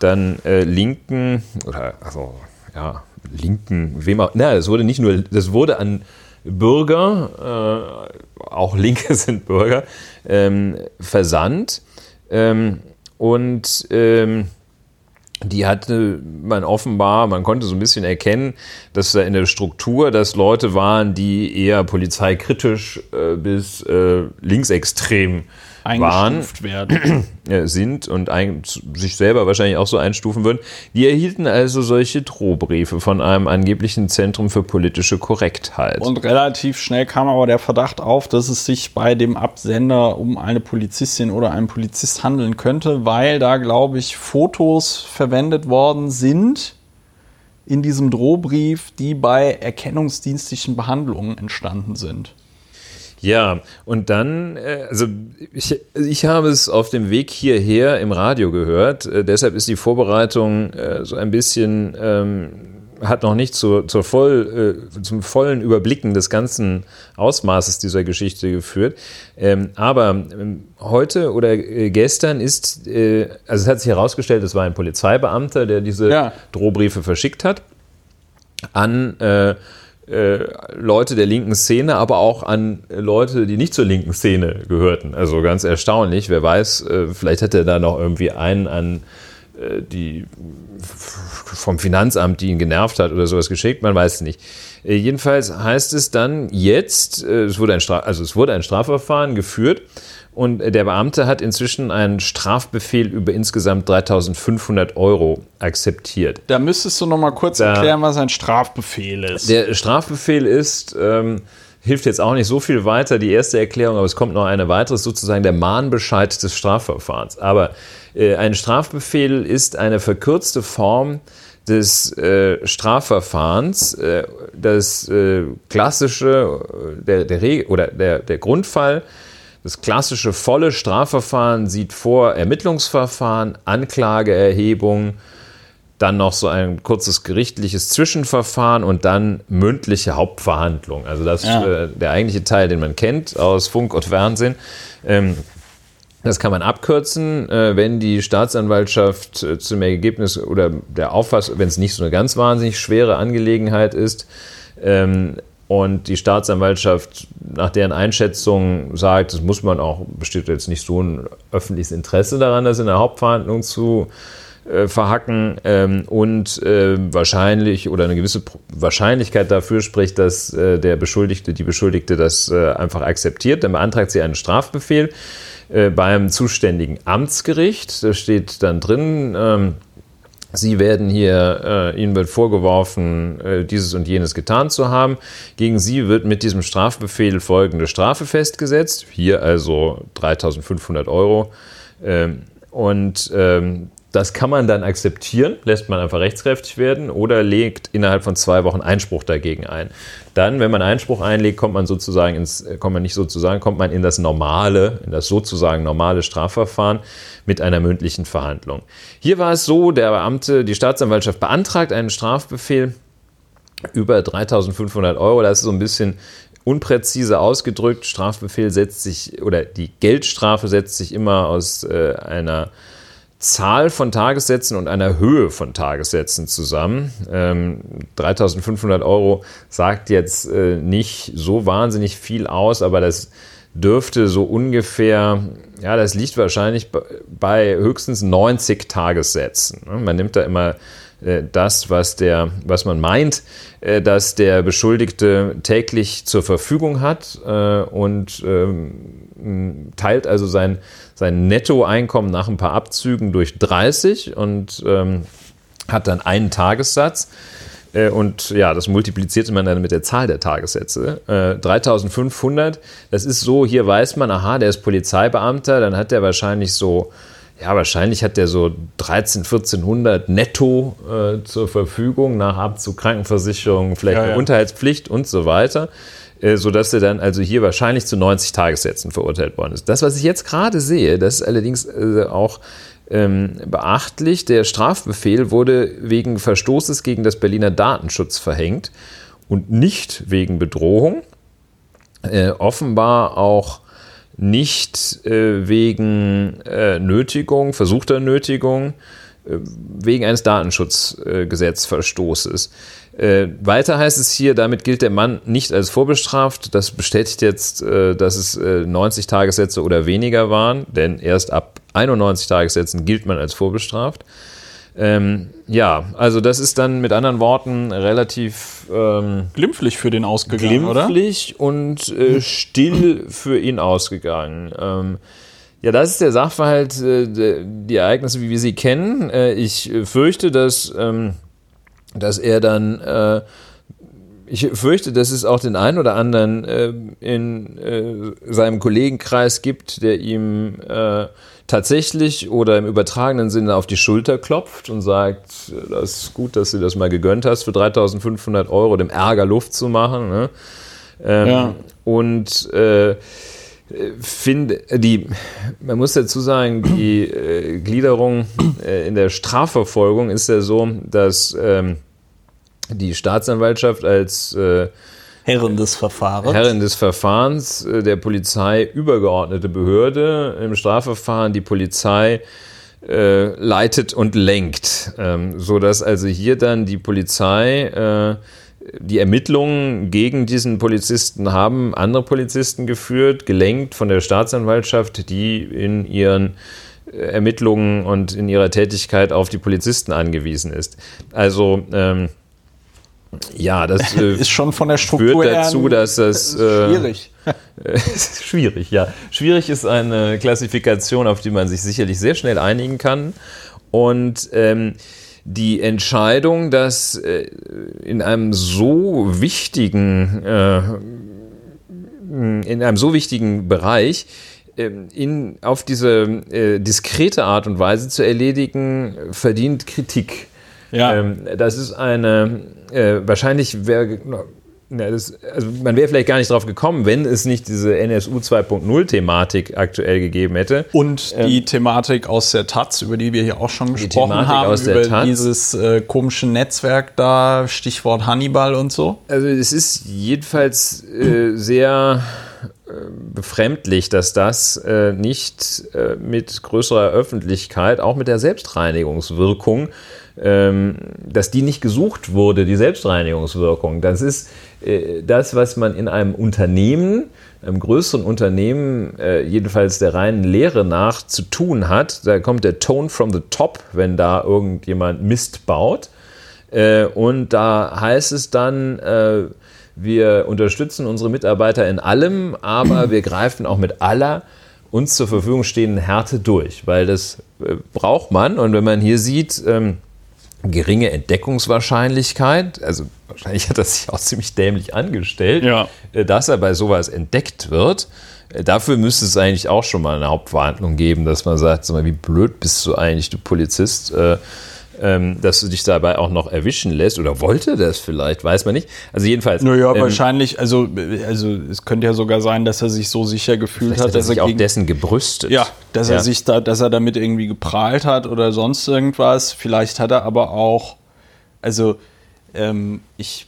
dann äh, Linken oder also ja, Linken, wem auch, na, es wurde nicht nur, das wurde an Bürger, äh, auch Linke sind Bürger, ähm, versandt ähm, und ähm, die hatte man offenbar, man konnte so ein bisschen erkennen, dass da in der Struktur, dass Leute waren, die eher polizeikritisch äh, bis äh, linksextrem waren, werden. sind und sich selber wahrscheinlich auch so einstufen würden. Die erhielten also solche Drohbriefe von einem angeblichen Zentrum für politische Korrektheit. Und relativ schnell kam aber der Verdacht auf, dass es sich bei dem Absender um eine Polizistin oder einen Polizist handeln könnte, weil da, glaube ich, Fotos verwendet worden sind in diesem Drohbrief, die bei erkennungsdienstlichen Behandlungen entstanden sind. Ja, und dann, äh, also ich, ich habe es auf dem Weg hierher im Radio gehört, äh, deshalb ist die Vorbereitung äh, so ein bisschen, ähm, hat noch nicht zur, zur voll, äh, zum vollen Überblicken des ganzen Ausmaßes dieser Geschichte geführt. Ähm, aber ähm, heute oder gestern ist, äh, also es hat sich herausgestellt, es war ein Polizeibeamter, der diese ja. Drohbriefe verschickt hat an äh, Leute der linken Szene, aber auch an Leute, die nicht zur linken Szene gehörten. Also ganz erstaunlich. Wer weiß, äh, vielleicht hat er da noch irgendwie einen an äh, die vom Finanzamt, die ihn genervt hat oder sowas geschickt. Man weiß es nicht. Jedenfalls heißt es dann jetzt, es wurde ein, Straf also es wurde ein Strafverfahren geführt und der Beamte hat inzwischen einen Strafbefehl über insgesamt 3500 Euro akzeptiert. Da müsstest du noch mal kurz da, erklären, was ein Strafbefehl ist. Der Strafbefehl ist, ähm, hilft jetzt auch nicht so viel weiter, die erste Erklärung, aber es kommt noch eine weitere, sozusagen der Mahnbescheid des Strafverfahrens. Aber äh, ein Strafbefehl ist eine verkürzte Form des äh, Strafverfahrens. Äh, das äh, klassische, äh, der, der, oder der, der Grundfall das klassische volle Strafverfahren sieht vor Ermittlungsverfahren, Anklageerhebung, dann noch so ein kurzes gerichtliches Zwischenverfahren und dann mündliche Hauptverhandlung. Also das ja. ist äh, der eigentliche Teil, den man kennt aus Funk und Fernsehen. Ähm, das kann man abkürzen, äh, wenn die Staatsanwaltschaft äh, zum Ergebnis oder der Auffassung, wenn es nicht so eine ganz wahnsinnig schwere Angelegenheit ist, ähm, und die Staatsanwaltschaft nach deren Einschätzung sagt, das muss man auch, besteht jetzt nicht so ein öffentliches Interesse daran, das in der Hauptverhandlung zu äh, verhacken ähm, und äh, wahrscheinlich oder eine gewisse Wahrscheinlichkeit dafür spricht, dass äh, der Beschuldigte, die Beschuldigte das äh, einfach akzeptiert. Dann beantragt sie einen Strafbefehl äh, beim zuständigen Amtsgericht. Da steht dann drin, ähm, Sie werden hier, äh, Ihnen wird vorgeworfen, äh, dieses und jenes getan zu haben. Gegen Sie wird mit diesem Strafbefehl folgende Strafe festgesetzt. Hier also 3.500 Euro. Ähm, und ähm, das kann man dann akzeptieren, lässt man einfach rechtskräftig werden oder legt innerhalb von zwei Wochen Einspruch dagegen ein. Dann, wenn man Einspruch einlegt, kommt man sozusagen ins, kommt man nicht sozusagen, kommt man in das normale, in das sozusagen normale Strafverfahren mit einer mündlichen Verhandlung. Hier war es so, der Beamte, die Staatsanwaltschaft beantragt einen Strafbefehl über 3500 Euro. Das ist so ein bisschen unpräzise ausgedrückt. Strafbefehl setzt sich, oder die Geldstrafe setzt sich immer aus äh, einer Zahl von Tagessätzen und einer Höhe von Tagessätzen zusammen. Ähm, 3500 Euro sagt jetzt äh, nicht so wahnsinnig viel aus, aber das dürfte so ungefähr, ja, das liegt wahrscheinlich bei höchstens 90 Tagessätzen. Ne? Man nimmt da immer äh, das, was, der, was man meint, äh, dass der Beschuldigte täglich zur Verfügung hat äh, und ähm, teilt also sein sein Nettoeinkommen nach ein paar Abzügen durch 30 und ähm, hat dann einen Tagessatz. Äh, und ja, das multipliziert man dann mit der Zahl der Tagessätze. Äh, 3500, das ist so, hier weiß man, aha, der ist Polizeibeamter, dann hat der wahrscheinlich so, ja, wahrscheinlich hat der so 13, 1400 netto äh, zur Verfügung nach Abzug Krankenversicherung, vielleicht ja, ja. eine Unterhaltspflicht und so weiter. Äh, sodass er dann also hier wahrscheinlich zu 90 Tagessätzen verurteilt worden ist. Das, was ich jetzt gerade sehe, das ist allerdings äh, auch ähm, beachtlich. Der Strafbefehl wurde wegen Verstoßes gegen das Berliner Datenschutz verhängt und nicht wegen Bedrohung. Äh, offenbar auch nicht wegen Nötigung, versuchter Nötigung, wegen eines Datenschutzgesetzverstoßes. Äh, weiter heißt es hier, damit gilt der Mann nicht als vorbestraft. Das bestätigt jetzt, äh, dass es äh, 90 Tagessätze oder weniger waren, denn erst ab 91 Tagessätzen gilt man als vorbestraft. Ähm, ja, also das ist dann mit anderen Worten relativ ähm, glimpflich für den ausgegangen, glimpflich oder? und äh, still für ihn ausgegangen. Ähm, ja, das ist der Sachverhalt, äh, die Ereignisse, wie wir sie kennen. Äh, ich fürchte, dass ähm, dass er dann, äh, ich fürchte, dass es auch den einen oder anderen äh, in äh, seinem Kollegenkreis gibt, der ihm äh, tatsächlich oder im übertragenen Sinne auf die Schulter klopft und sagt, das ist gut, dass du das mal gegönnt hast, für 3500 Euro dem Ärger Luft zu machen. Ne? Ähm, ja. Und äh, finde, die, man muss dazu sagen, die äh, Gliederung äh, in der Strafverfolgung ist ja so, dass ähm, die Staatsanwaltschaft als äh, Herrin des Verfahrens. Herrin des Verfahrens äh, der Polizei übergeordnete Behörde im Strafverfahren die Polizei äh, leitet und lenkt, ähm, so dass also hier dann die Polizei äh, die Ermittlungen gegen diesen Polizisten haben andere Polizisten geführt, gelenkt von der Staatsanwaltschaft, die in ihren äh, Ermittlungen und in ihrer Tätigkeit auf die Polizisten angewiesen ist. Also ähm, ja, das äh, ist schon von der Struktur führt dazu, dass das äh, schwierig. schwierig, ja. Schwierig ist eine Klassifikation, auf die man sich sicherlich sehr schnell einigen kann. Und ähm, die Entscheidung, dass äh, in einem so wichtigen, äh, in einem so wichtigen Bereich ähm, in, auf diese äh, diskrete Art und Weise zu erledigen, verdient Kritik. Ja. Ähm, das ist eine, wahrscheinlich wäre ja, das, also man wäre vielleicht gar nicht drauf gekommen, wenn es nicht diese NSU 2.0-Thematik aktuell gegeben hätte. Und die ähm, Thematik aus der Taz, über die wir hier auch schon gesprochen haben, über Taz. dieses äh, komische Netzwerk da, Stichwort Hannibal und so. Also es ist jedenfalls äh, sehr äh, befremdlich, dass das äh, nicht äh, mit größerer Öffentlichkeit, auch mit der Selbstreinigungswirkung, dass die nicht gesucht wurde, die Selbstreinigungswirkung. Das ist äh, das, was man in einem Unternehmen, einem größeren Unternehmen, äh, jedenfalls der reinen Lehre nach, zu tun hat. Da kommt der Tone from the top, wenn da irgendjemand Mist baut. Äh, und da heißt es dann, wir unterstützen unsere Mitarbeiter in allem, aber wir greifen auch mit aller uns zur Verfügung stehenden Härte durch, weil das braucht man. Und wenn man hier sieht, ähm, geringe Entdeckungswahrscheinlichkeit, also wahrscheinlich hat er sich auch ziemlich dämlich angestellt, ja. Äh, dass er bei sowas entdeckt wird. Äh, dafür müsste es eigentlich auch schon mal eine Hauptverhandlung geben, dass man sagt, sag mal, wie blöd bist du eigentlich, du Polizist, äh, dass du dich dabei auch noch erwischen lässt oder wollte das vielleicht, weiß man nicht. Also jedenfalls. Naja, ähm, wahrscheinlich, also, also es könnte ja sogar sein, dass er sich so sicher gefühlt hat, hat, dass er sich auch dessen gebrüstet. Ja, dass ja. er sich da, dass er damit irgendwie geprahlt hat oder sonst irgendwas. Vielleicht hat er aber auch, also ähm, ich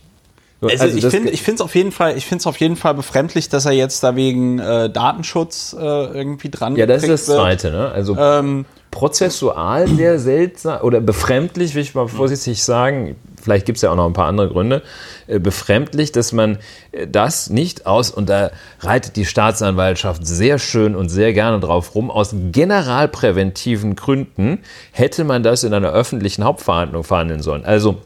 also, also ich finde ich finde es auf jeden Fall ich finde es auf jeden Fall befremdlich, dass er jetzt da wegen äh, Datenschutz äh, irgendwie dran Ja, das ist das Zweite. Ne? Also ähm, prozessual sehr seltsam oder befremdlich, will ich mal vorsichtig sagen. Vielleicht gibt es ja auch noch ein paar andere Gründe. Äh, befremdlich, dass man äh, das nicht aus, und da reitet die Staatsanwaltschaft sehr schön und sehr gerne drauf rum, aus generalpräventiven Gründen hätte man das in einer öffentlichen Hauptverhandlung verhandeln sollen. Also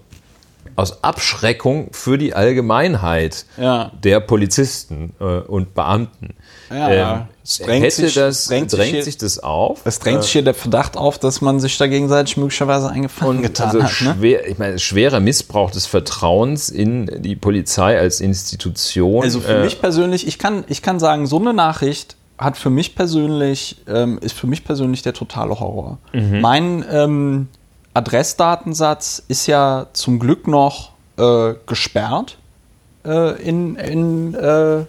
aus Abschreckung für die Allgemeinheit ja. der Polizisten äh, und Beamten. Ja, ähm, hätte sich, das, drängt, drängt sich, sich, das auf? Es drängt sich hier der Verdacht auf, dass man sich da gegenseitig möglicherweise eingefallen getan also hat. Ne? Schwer, ich meine, schwerer Missbrauch des Vertrauens in die Polizei als Institution. Also für äh, mich persönlich, ich kann, ich kann sagen, so eine Nachricht hat für mich persönlich, ähm, ist für mich persönlich der totale Horror. Mhm. Mein ähm, Adressdatensatz ist ja zum Glück noch äh, gesperrt äh, in, in äh,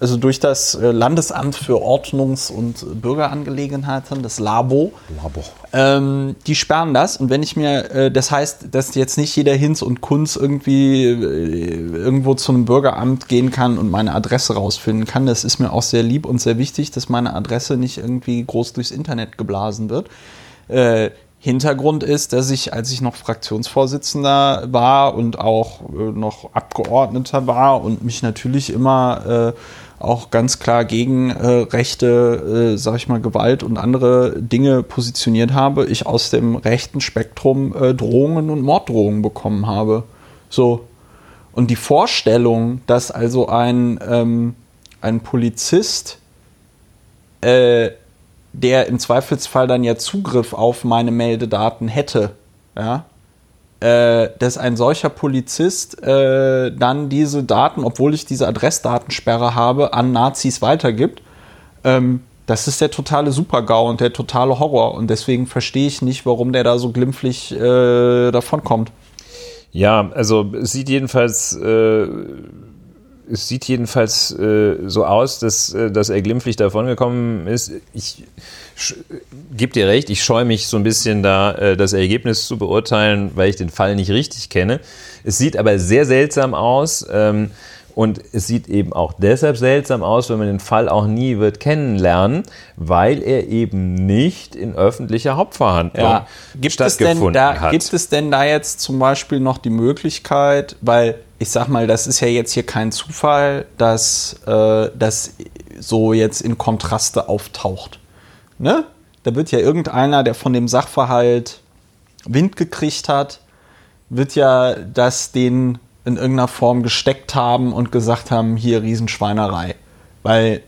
also durch das äh, Landesamt für Ordnungs- und Bürgerangelegenheiten, das LABO. Labo. Ähm, die sperren das und wenn ich mir, äh, das heißt, dass jetzt nicht jeder Hinz und Kunz irgendwie äh, irgendwo zu einem Bürgeramt gehen kann und meine Adresse rausfinden kann. Das ist mir auch sehr lieb und sehr wichtig, dass meine Adresse nicht irgendwie groß durchs Internet geblasen wird. Äh, Hintergrund ist, dass ich, als ich noch Fraktionsvorsitzender war und auch äh, noch Abgeordneter war und mich natürlich immer äh, auch ganz klar gegen äh, rechte, äh, sag ich mal, Gewalt und andere Dinge positioniert habe, ich aus dem rechten Spektrum äh, Drohungen und Morddrohungen bekommen habe. So. Und die Vorstellung, dass also ein, ähm, ein Polizist, äh, der im Zweifelsfall dann ja Zugriff auf meine Meldedaten hätte, ja, äh, dass ein solcher Polizist äh, dann diese Daten, obwohl ich diese Adressdatensperre habe, an Nazis weitergibt. Ähm, das ist der totale Supergau und der totale Horror. Und deswegen verstehe ich nicht, warum der da so glimpflich äh, davonkommt. Ja, also es sieht jedenfalls, äh, es sieht jedenfalls äh, so aus, dass, äh, dass er glimpflich davongekommen ist. Ich gebe dir recht, ich scheue mich so ein bisschen da, äh, das Ergebnis zu beurteilen, weil ich den Fall nicht richtig kenne. Es sieht aber sehr seltsam aus. Ähm, und es sieht eben auch deshalb seltsam aus, wenn man den Fall auch nie wird kennenlernen, weil er eben nicht in öffentlicher Hauptverhandlung ja. gibt stattgefunden es da, hat. Gibt es denn da jetzt zum Beispiel noch die Möglichkeit, weil ich sag mal, das ist ja jetzt hier kein Zufall, dass äh, das so jetzt in Kontraste auftaucht ne? Da wird ja irgendeiner, der von dem Sachverhalt Wind gekriegt hat, wird ja das den in irgendeiner Form gesteckt haben und gesagt haben, hier Riesenschweinerei. Weil,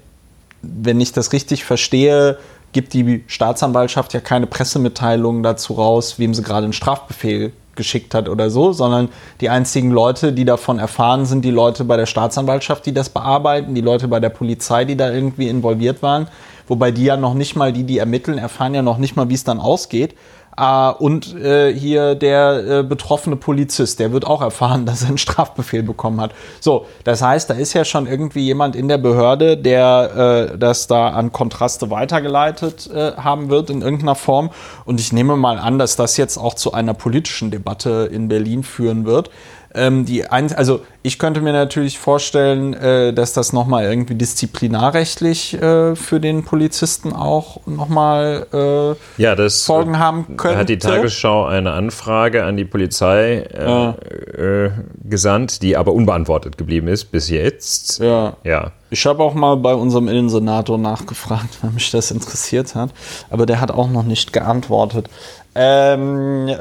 wenn ich das richtig verstehe, gibt die Staatsanwaltschaft ja keine Pressemitteilungen dazu raus, wem sie gerade einen Strafbefehl geschickt hat oder so, sondern die einzigen Leute, die davon erfahren, sind die Leute bei der Staatsanwaltschaft, die das bearbeiten, die Leute bei der Polizei, die da irgendwie involviert waren wobei die ja noch nicht mal, die, die ermitteln, erfahren ja noch nicht mal, wie es dann ausgeht. Uh, und äh, hier der äh, betroffene Polizist, der wird auch erfahren, dass er einen Strafbefehl bekommen hat. So, das heißt, da ist ja schon irgendwie jemand in der Behörde, der äh, das da an Kontraste weitergeleitet äh, haben wird in irgendeiner Form. Und ich nehme mal an, dass das jetzt auch zu einer politischen Debatte in Berlin führen wird. Ähm, die ein, also Ich könnte mir natürlich vorstellen, äh, dass das nochmal irgendwie disziplinarrechtlich äh, für den Polizisten auch nochmal äh, ja, das, Folgen haben könnte. hat die Tagesschau eine Anfrage an die Polizei äh, ja. äh, gesandt, die aber unbeantwortet geblieben ist bis jetzt. Ja. ja. Ich habe auch mal bei unserem Innensenator nachgefragt, weil mich das interessiert hat. Aber der hat auch noch nicht geantwortet. Ähm, äh,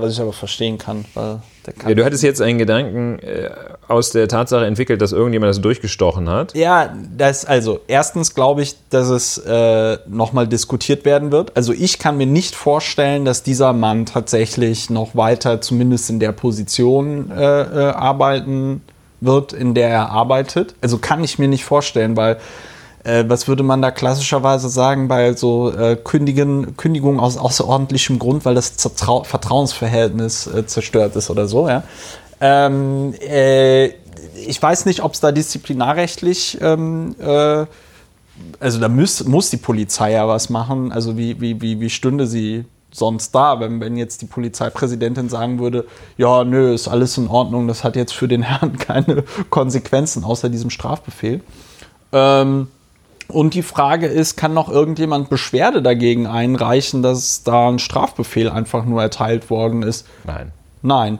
was ich aber verstehen kann, weil ja, du hattest jetzt einen Gedanken äh, aus der Tatsache entwickelt, dass irgendjemand das durchgestochen hat. Ja, das also erstens glaube ich, dass es äh, nochmal diskutiert werden wird. Also ich kann mir nicht vorstellen, dass dieser Mann tatsächlich noch weiter, zumindest in der Position äh, äh, arbeiten wird, in der er arbeitet. Also kann ich mir nicht vorstellen, weil äh, was würde man da klassischerweise sagen bei so äh, Kündigen, Kündigungen aus außerordentlichem Grund, weil das Zertrau Vertrauensverhältnis äh, zerstört ist oder so, ja? Ähm, äh, ich weiß nicht, ob es da disziplinarrechtlich, ähm, äh, also da muss, muss die Polizei ja was machen. Also wie, wie, wie, wie stünde sie sonst da, wenn, wenn jetzt die Polizeipräsidentin sagen würde, ja, nö, ist alles in Ordnung, das hat jetzt für den Herrn keine Konsequenzen außer diesem Strafbefehl. Ähm, und die Frage ist, kann noch irgendjemand Beschwerde dagegen einreichen, dass da ein Strafbefehl einfach nur erteilt worden ist? Nein. Nein.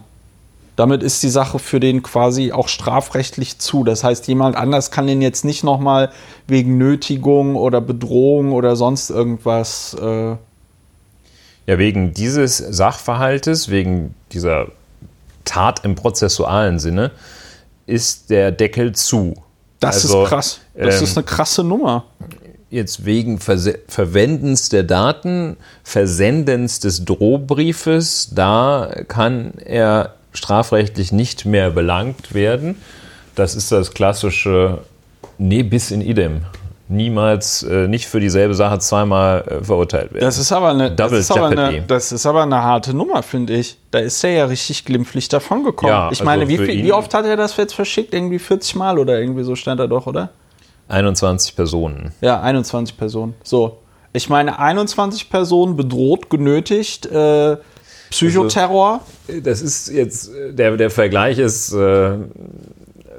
Damit ist die Sache für den quasi auch strafrechtlich zu. Das heißt, jemand anders kann den jetzt nicht nochmal wegen Nötigung oder Bedrohung oder sonst irgendwas. Äh ja, wegen dieses Sachverhaltes, wegen dieser Tat im prozessualen Sinne, ist der Deckel zu. Das also, ist krass. Das ähm, ist eine krasse Nummer. Jetzt wegen Verse Verwendens der Daten, Versendens des Drohbriefes, da kann er strafrechtlich nicht mehr belangt werden. Das ist das klassische Ne bis in idem niemals äh, nicht für dieselbe Sache zweimal äh, verurteilt werden. Das ist aber eine, Double das ist aber eine, das ist aber eine harte Nummer, finde ich. Da ist er ja richtig glimpflich davon gekommen. Ja, ich meine, also wie, wie, oft hat er das jetzt verschickt? Irgendwie 40 Mal oder irgendwie so stand er doch, oder? 21 Personen. Ja, 21 Personen. So. Ich meine, 21 Personen bedroht, genötigt, äh, Psychoterror. Also, das ist jetzt, der, der Vergleich ist äh,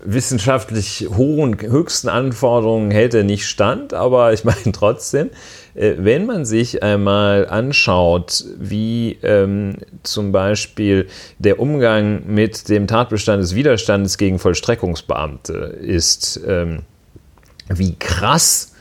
wissenschaftlich hohen, höchsten Anforderungen hält er nicht stand, aber ich meine trotzdem, äh, wenn man sich einmal anschaut, wie ähm, zum Beispiel der Umgang mit dem Tatbestand des Widerstandes gegen Vollstreckungsbeamte ist, ähm, wie krass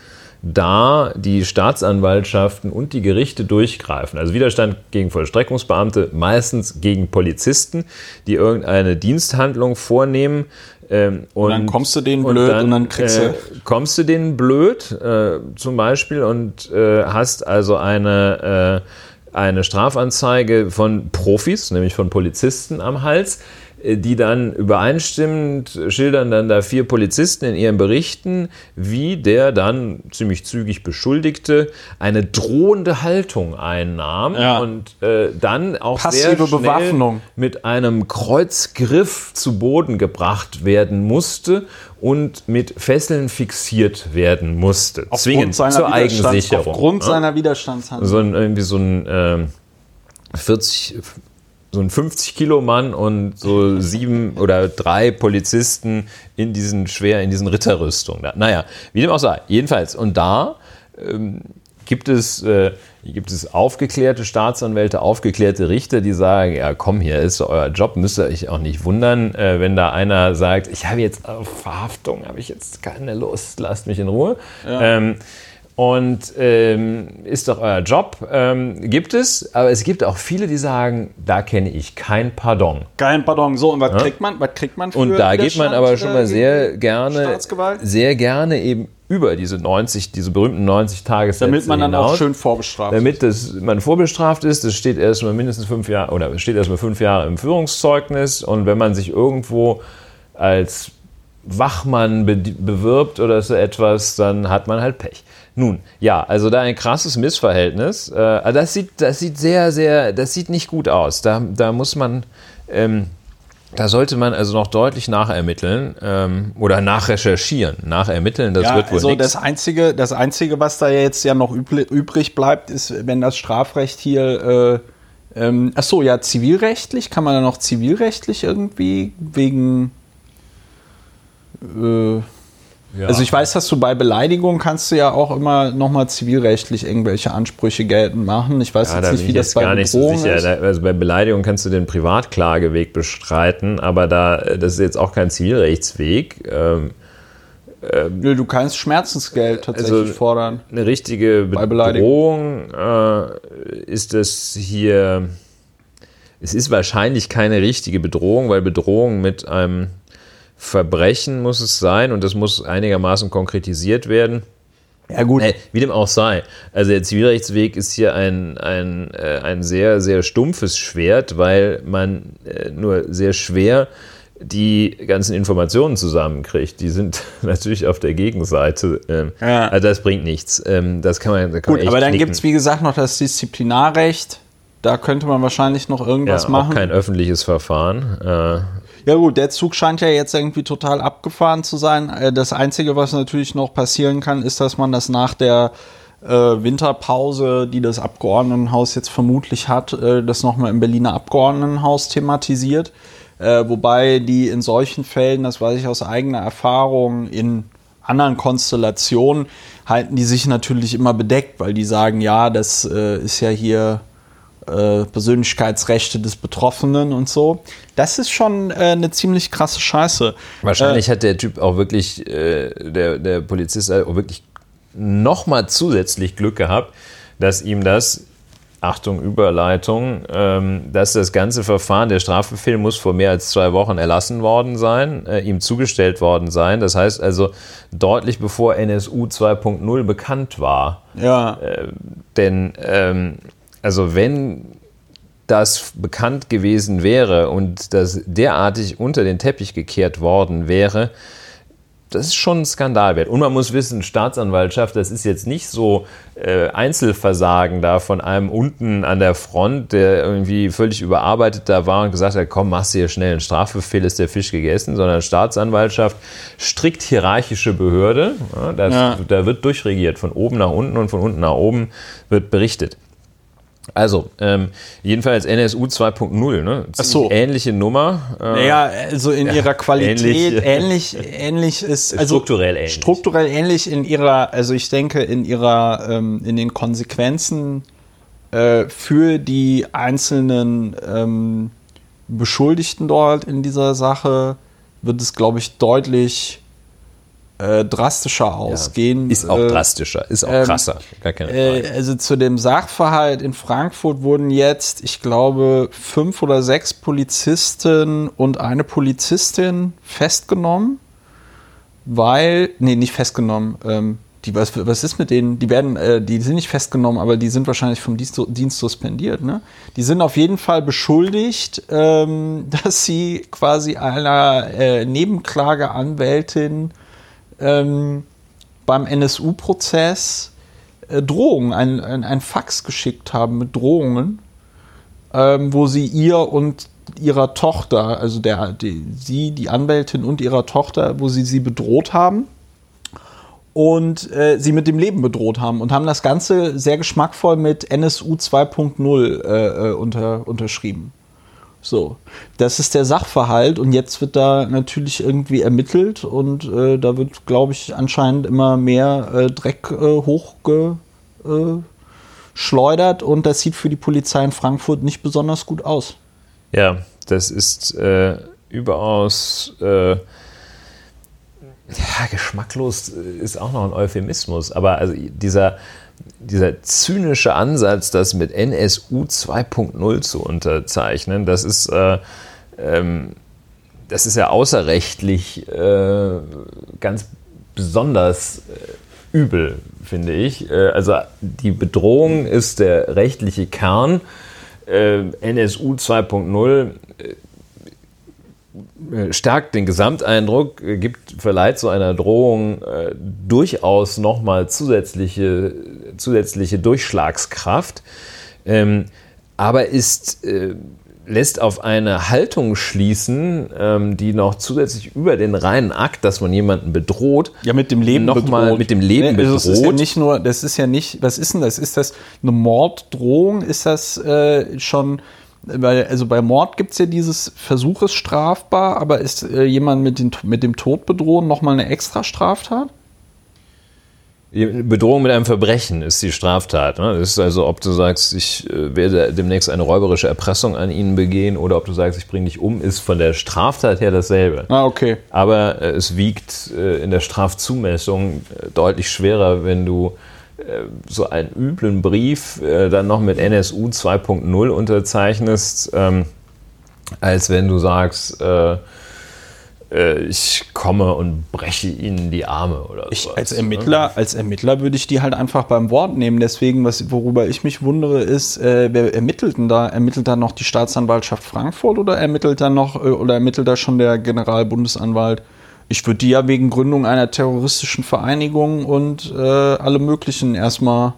da die Staatsanwaltschaften und die Gerichte durchgreifen. Also Widerstand gegen Vollstreckungsbeamte, meistens gegen Polizisten, die irgendeine Diensthandlung vornehmen, ähm, und, und, dann kommst du denen blöd und dann, und dann kriegst äh, kommst du denen blöd äh, zum Beispiel und äh, hast also eine, äh, eine Strafanzeige von Profis, nämlich von Polizisten am Hals äh, die dann übereinstimmend schildern dann da vier Polizisten in ihren Berichten, wie der dann ziemlich zügig Beschuldigte eine drohende Haltung einnahm ja. und äh, dann auch Passive sehr Bewaffnung. mit einem Kreuzgriff zu Boden gebracht werden musste und mit Fesseln fixiert werden musste. Aufgrund Zwingend zur Eigensicherung. Aufgrund ja? seiner Widerstandshandlung. So ein, irgendwie so ein äh, 40, so ein 50 Kilo Mann und so sieben oder drei Polizisten in diesen schwer in diesen Ritterrüstungen. Naja, wie dem auch sei. Jedenfalls und da ähm, gibt es äh, gibt es aufgeklärte Staatsanwälte, aufgeklärte Richter, die sagen, ja komm, hier ist euer Job, müsst ihr euch auch nicht wundern, äh, wenn da einer sagt, ich habe jetzt auf Verhaftung, habe ich jetzt keine Lust, lasst mich in Ruhe. Ja. Ähm, und ähm, ist doch euer Job. Ähm, gibt es, aber es gibt auch viele, die sagen, da kenne ich kein Pardon. Kein Pardon. So, und was ja? kriegt man? Was kriegt man für Und da geht man aber schon mal sehr gerne, sehr gerne eben über diese 90, diese berühmten 90 Tagessätze Damit man dann hinaus, auch schön vorbestraft Damit das, man vorbestraft ist, das steht erstmal mindestens fünf Jahre oder steht erstmal fünf Jahre im Führungszeugnis und wenn man sich irgendwo als Wachmann be bewirbt oder so etwas, dann hat man halt Pech. Nun, ja, also da ein krasses Missverhältnis. Äh, das, sieht, das sieht sehr, sehr, das sieht nicht gut aus. Da, da muss man, ähm, da sollte man also noch deutlich nachermitteln ähm, oder nachrecherchieren. Nachermitteln, das ja, wird wohl also nix. das einzige, das einzige, was da jetzt ja noch übrig bleibt, ist, wenn das Strafrecht hier, äh, ähm, ach so, ja, zivilrechtlich kann man da noch zivilrechtlich irgendwie wegen Äh, ja. Also ich weiß, dass du bei Beleidigung kannst du ja auch immer nochmal zivilrechtlich irgendwelche Ansprüche geltend machen. Ich weiß ja, jetzt nicht, wie das bei gar nicht so sicher. ist. Also bei Beleidigung kannst du den Privatklageweg bestreiten, aber da das ist jetzt auch kein Zivilrechtsweg. Ähm, ähm, du kannst Schmerzensgeld tatsächlich also fordern. Eine richtige Bedrohung äh, ist das hier. Es ist wahrscheinlich keine richtige Bedrohung, weil Bedrohung mit einem Verbrechen muss es sein und das muss einigermaßen konkretisiert werden. Ja, gut. Äh, wie dem auch sei. Also der Zivilrechtsweg ist hier ein, ein, äh, ein sehr, sehr stumpfes Schwert, weil man äh, nur sehr schwer die ganzen Informationen zusammenkriegt. Die sind natürlich auf der Gegenseite. Ähm, ja. Also das bringt nichts. Ähm, das kann man, da kann Gut, man aber dann gibt es, wie gesagt, noch das Disziplinarrecht. Da könnte man wahrscheinlich noch irgendwas ja, machen. Auch kein öffentliches Verfahren. Äh, ja gut, der Zug scheint ja jetzt irgendwie total abgefahren zu sein. Äh, das Einzige, was natürlich noch passieren kann, ist, dass man das nach der äh, Winterpause, die das Abgeordnetenhaus jetzt vermutlich hat, äh, das nochmal im Berliner Abgeordnetenhaus thematisiert. Äh, wobei die in solchen Fällen, das weiß ich aus eigener Erfahrung, in anderen Konstellationen halten die sich natürlich immer bedeckt, weil die sagen, ja, das äh, ist ja hier äh, Persönlichkeitsrechte des Betroffenen und so. Das ist schon äh, eine ziemlich krasse Scheiße. Wahrscheinlich äh, hat der Typ auch wirklich, äh, der, der Polizist auch wirklich nochmal zusätzlich Glück gehabt, dass ihm das Achtung, Überleitung, ähm, dass das ganze Verfahren, der Strafbefehl muss vor mehr als zwei Wochen erlassen worden sein, ihm zugestellt worden sein. Das heißt also deutlich bevor NSU 2.0 bekannt war. Ja. Denn, ähm, also wenn das bekannt gewesen wäre und das derartig unter den Teppich gekehrt worden wäre, das ist schon ein Skandal wert. Und man muss wissen, Staatsanwaltschaft, das ist jetzt nicht so äh, Einzelversagen da von einem unten an der Front, der irgendwie völlig überarbeitet da war und gesagt hat, komm, machst du hier schnell einen Strafbefehl, ist der Fisch gegessen, sondern Staatsanwaltschaft, strikt hierarchische Behörde, ja, das, ja. da wird durchregiert, von oben nach unten und von unten nach oben wird berichtet. Also, ähm, jedenfalls NSU 2.0, ne? Ach so. Ähnliche Nummer. Äh, naja, also in ihrer Qualität ähnlich, ähnlich, ähnlich ist. Also strukturell ähnlich. Strukturell ähnlich in ihrer, also ich denke, in ihrer, ähm, in den Konsequenzen äh, für die einzelnen ähm, Beschuldigten dort in dieser Sache wird es, glaube ich, deutlich äh, drastischer ausgehen. Ja, ist auch äh, drastischer, ist auch ähm, krasser. Gar keine Frage. Äh, also zu dem Sachverhalt in Frankfurt wurden jetzt, ich glaube, fünf oder sechs Polizisten und eine Polizistin festgenommen, weil, nee, nicht festgenommen, ähm, die, was, was ist mit denen? Die werden, äh, die sind nicht festgenommen, aber die sind wahrscheinlich vom Dienst, Dienst suspendiert. Ne? Die sind auf jeden Fall beschuldigt, ähm, dass sie quasi einer äh, Nebenklageanwältin ähm, beim NSU-Prozess äh, Drohungen, ein, ein, ein, Fax geschickt haben mit Drohungen, ähm, wo sie ihr und ihrer Tochter, also der, die, sie, die Anwältin und ihrer Tochter, wo sie sie bedroht haben und äh, sie mit dem Leben bedroht haben und haben das Ganze sehr geschmackvoll mit NSU 2.0 äh, äh, unter, unterschrieben. So, das ist der Sachverhalt und jetzt wird da natürlich irgendwie ermittelt und äh, da wird, glaube ich, anscheinend immer mehr äh, Dreck äh, hochgeschleudert und das sieht für die Polizei in Frankfurt nicht besonders gut aus. Ja, das ist äh, überaus äh, ja, geschmacklos ist auch noch ein Euphemismus, aber also dieser dieser zynische Ansatz, das mit NSU 2.0 zu unterzeichnen, das ist, äh, ähm, das ist ja außerrechtlich äh, ganz besonders äh, übel, finde ich. Äh, also die Bedrohung ist der rechtliche Kern. Äh, NSU 2.0 äh, stärkt den Gesamteindruck, gibt, verleiht so einer Drohung äh, durchaus nochmal zusätzliche, zusätzliche Durchschlagskraft, ähm, aber ist, äh, lässt auf eine Haltung schließen, ähm, die noch zusätzlich über den reinen Akt, dass man jemanden bedroht, ja mit dem Leben noch mal mit dem Leben nee, also bedroht. Das ist ja nicht nur, das ist ja nicht, was ist denn das? Ist das eine Morddrohung? Ist das äh, schon weil, also bei Mord gibt es ja dieses Versuch ist strafbar, aber ist äh, jemand mit, den, mit dem Tod bedrohen nochmal eine extra Straftat? Bedrohung mit einem Verbrechen ist die Straftat. Ne? Das ist also, ob du sagst, ich äh, werde demnächst eine räuberische Erpressung an ihnen begehen oder ob du sagst, ich bringe dich um, ist von der Straftat her dasselbe. Ah, okay. Aber äh, es wiegt äh, in der Strafzumessung deutlich schwerer, wenn du so einen üblen Brief dann noch mit NSU 2.0 unterzeichnest, ähm, als wenn du sagst, äh, ich komme und breche ihnen die Arme oder ich, sowas, als Ermittler, ne? als Ermittler würde ich die halt einfach beim Wort nehmen. Deswegen, was, worüber ich mich wundere, ist, äh, wer ermittelt denn da? Ermittelt da noch die Staatsanwaltschaft Frankfurt oder ermittelt da noch äh, oder ermittelt da schon der Generalbundesanwalt? Ich würde die ja wegen Gründung einer terroristischen Vereinigung und äh, alle möglichen erstmal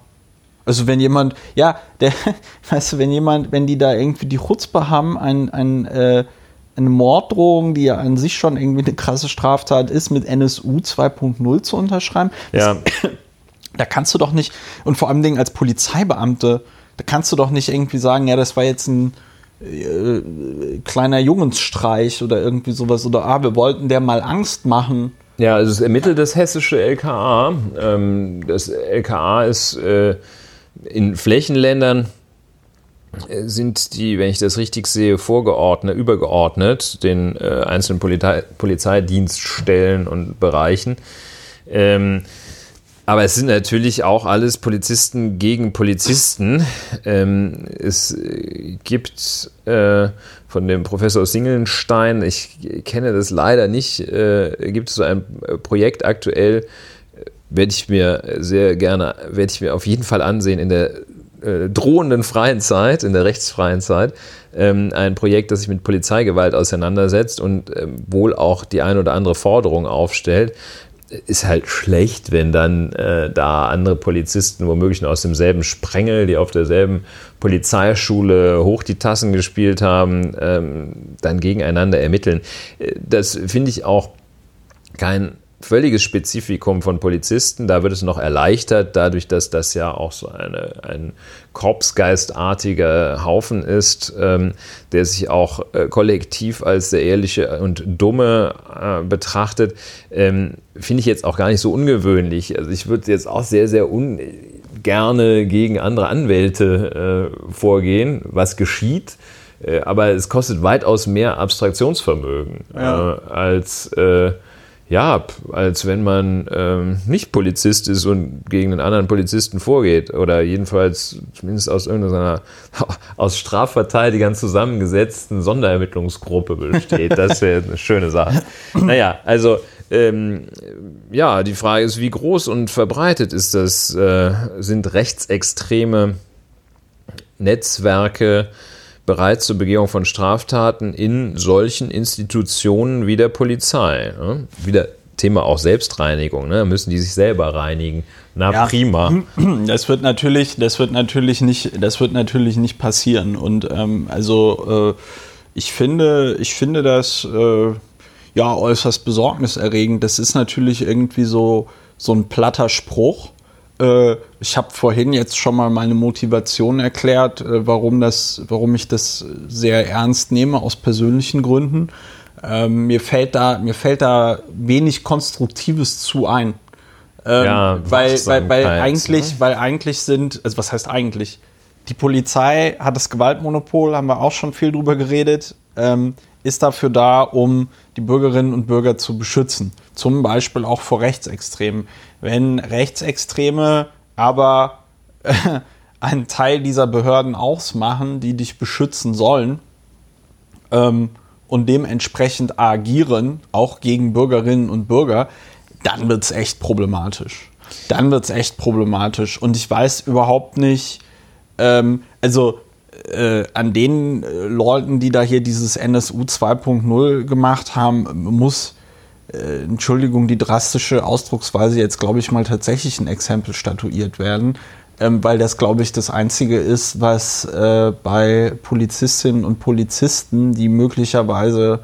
also wenn jemand, ja, der, weißt du, wenn jemand, wenn die da irgendwie die Chutzpe haben, ein, ein äh, eine Morddrohung, die ja an sich schon irgendwie eine krasse Straftat ist, mit NSU 2.0 zu unterschreiben. Ja. da kannst du doch nicht, und vor allem als Polizeibeamte, da kannst du doch nicht irgendwie sagen, ja, das war jetzt ein äh, kleiner Jungensstreich oder irgendwie sowas, oder ah, wir wollten der mal Angst machen. Ja, also es ermittelt das hessische LKA. Ähm, das LKA ist äh, in Flächenländern sind die, wenn ich das richtig sehe, vorgeordnet, übergeordnet den äh, einzelnen Polizei Polizeidienststellen und Bereichen. Ähm, aber es sind natürlich auch alles Polizisten gegen Polizisten. Ähm, es gibt äh, von dem Professor Singelstein, ich kenne das leider nicht, äh, gibt es so ein Projekt aktuell, werde ich mir sehr gerne, werde ich mir auf jeden Fall ansehen in der äh, drohenden freien Zeit, in der rechtsfreien Zeit, ähm, ein Projekt, das sich mit Polizeigewalt auseinandersetzt und ähm, wohl auch die eine oder andere Forderung aufstellt. Ist halt schlecht, wenn dann äh, da andere Polizisten, womöglich aus demselben Sprengel, die auf derselben Polizeischule hoch die Tassen gespielt haben, ähm, dann gegeneinander ermitteln. Äh, das finde ich auch kein völliges Spezifikum von Polizisten. Da wird es noch erleichtert, dadurch, dass das ja auch so eine, ein Korpsgeistartiger Haufen ist, ähm, der sich auch äh, kollektiv als der ehrliche und dumme äh, betrachtet. Ähm, Finde ich jetzt auch gar nicht so ungewöhnlich. Also ich würde jetzt auch sehr, sehr un gerne gegen andere Anwälte äh, vorgehen, was geschieht. Äh, aber es kostet weitaus mehr Abstraktionsvermögen ja. Äh, als äh, ja, als wenn man ähm, nicht Polizist ist und gegen einen anderen Polizisten vorgeht oder jedenfalls zumindest aus irgendeiner aus Strafverteidigern zusammengesetzten Sonderermittlungsgruppe besteht. Das wäre eine schöne Sache. Naja, also ähm, ja, die Frage ist, wie groß und verbreitet ist das? Äh, sind rechtsextreme Netzwerke bereit zur Begehung von Straftaten in solchen Institutionen wie der Polizei. Ne? Wieder Thema auch Selbstreinigung, ne? müssen die sich selber reinigen. Na ja, prima. Das wird natürlich, das wird natürlich nicht, das wird natürlich nicht passieren. Und ähm, also äh, ich finde, ich finde das äh, ja äußerst besorgniserregend. Das ist natürlich irgendwie so so ein platter Spruch. Äh, ich habe vorhin jetzt schon mal meine Motivation erklärt, äh, warum, das, warum ich das sehr ernst nehme, aus persönlichen Gründen. Ähm, mir, fällt da, mir fällt da wenig Konstruktives zu ein. Ähm, ja, weil, weil, weil, eigentlich, ne? weil eigentlich sind, also was heißt eigentlich? Die Polizei hat das Gewaltmonopol, haben wir auch schon viel drüber geredet, ähm, ist dafür da, um die Bürgerinnen und Bürger zu beschützen. Zum Beispiel auch vor Rechtsextremen wenn Rechtsextreme aber äh, einen Teil dieser Behörden ausmachen, die dich beschützen sollen ähm, und dementsprechend agieren, auch gegen Bürgerinnen und Bürger, dann wird es echt problematisch. Dann wird es echt problematisch. Und ich weiß überhaupt nicht, ähm, also äh, an den äh, Leuten, die da hier dieses NSU 2.0 gemacht haben, muss äh, Entschuldigung, die drastische Ausdrucksweise jetzt, glaube ich, mal tatsächlich ein Exempel statuiert werden, ähm, weil das, glaube ich, das Einzige ist, was äh, bei Polizistinnen und Polizisten, die möglicherweise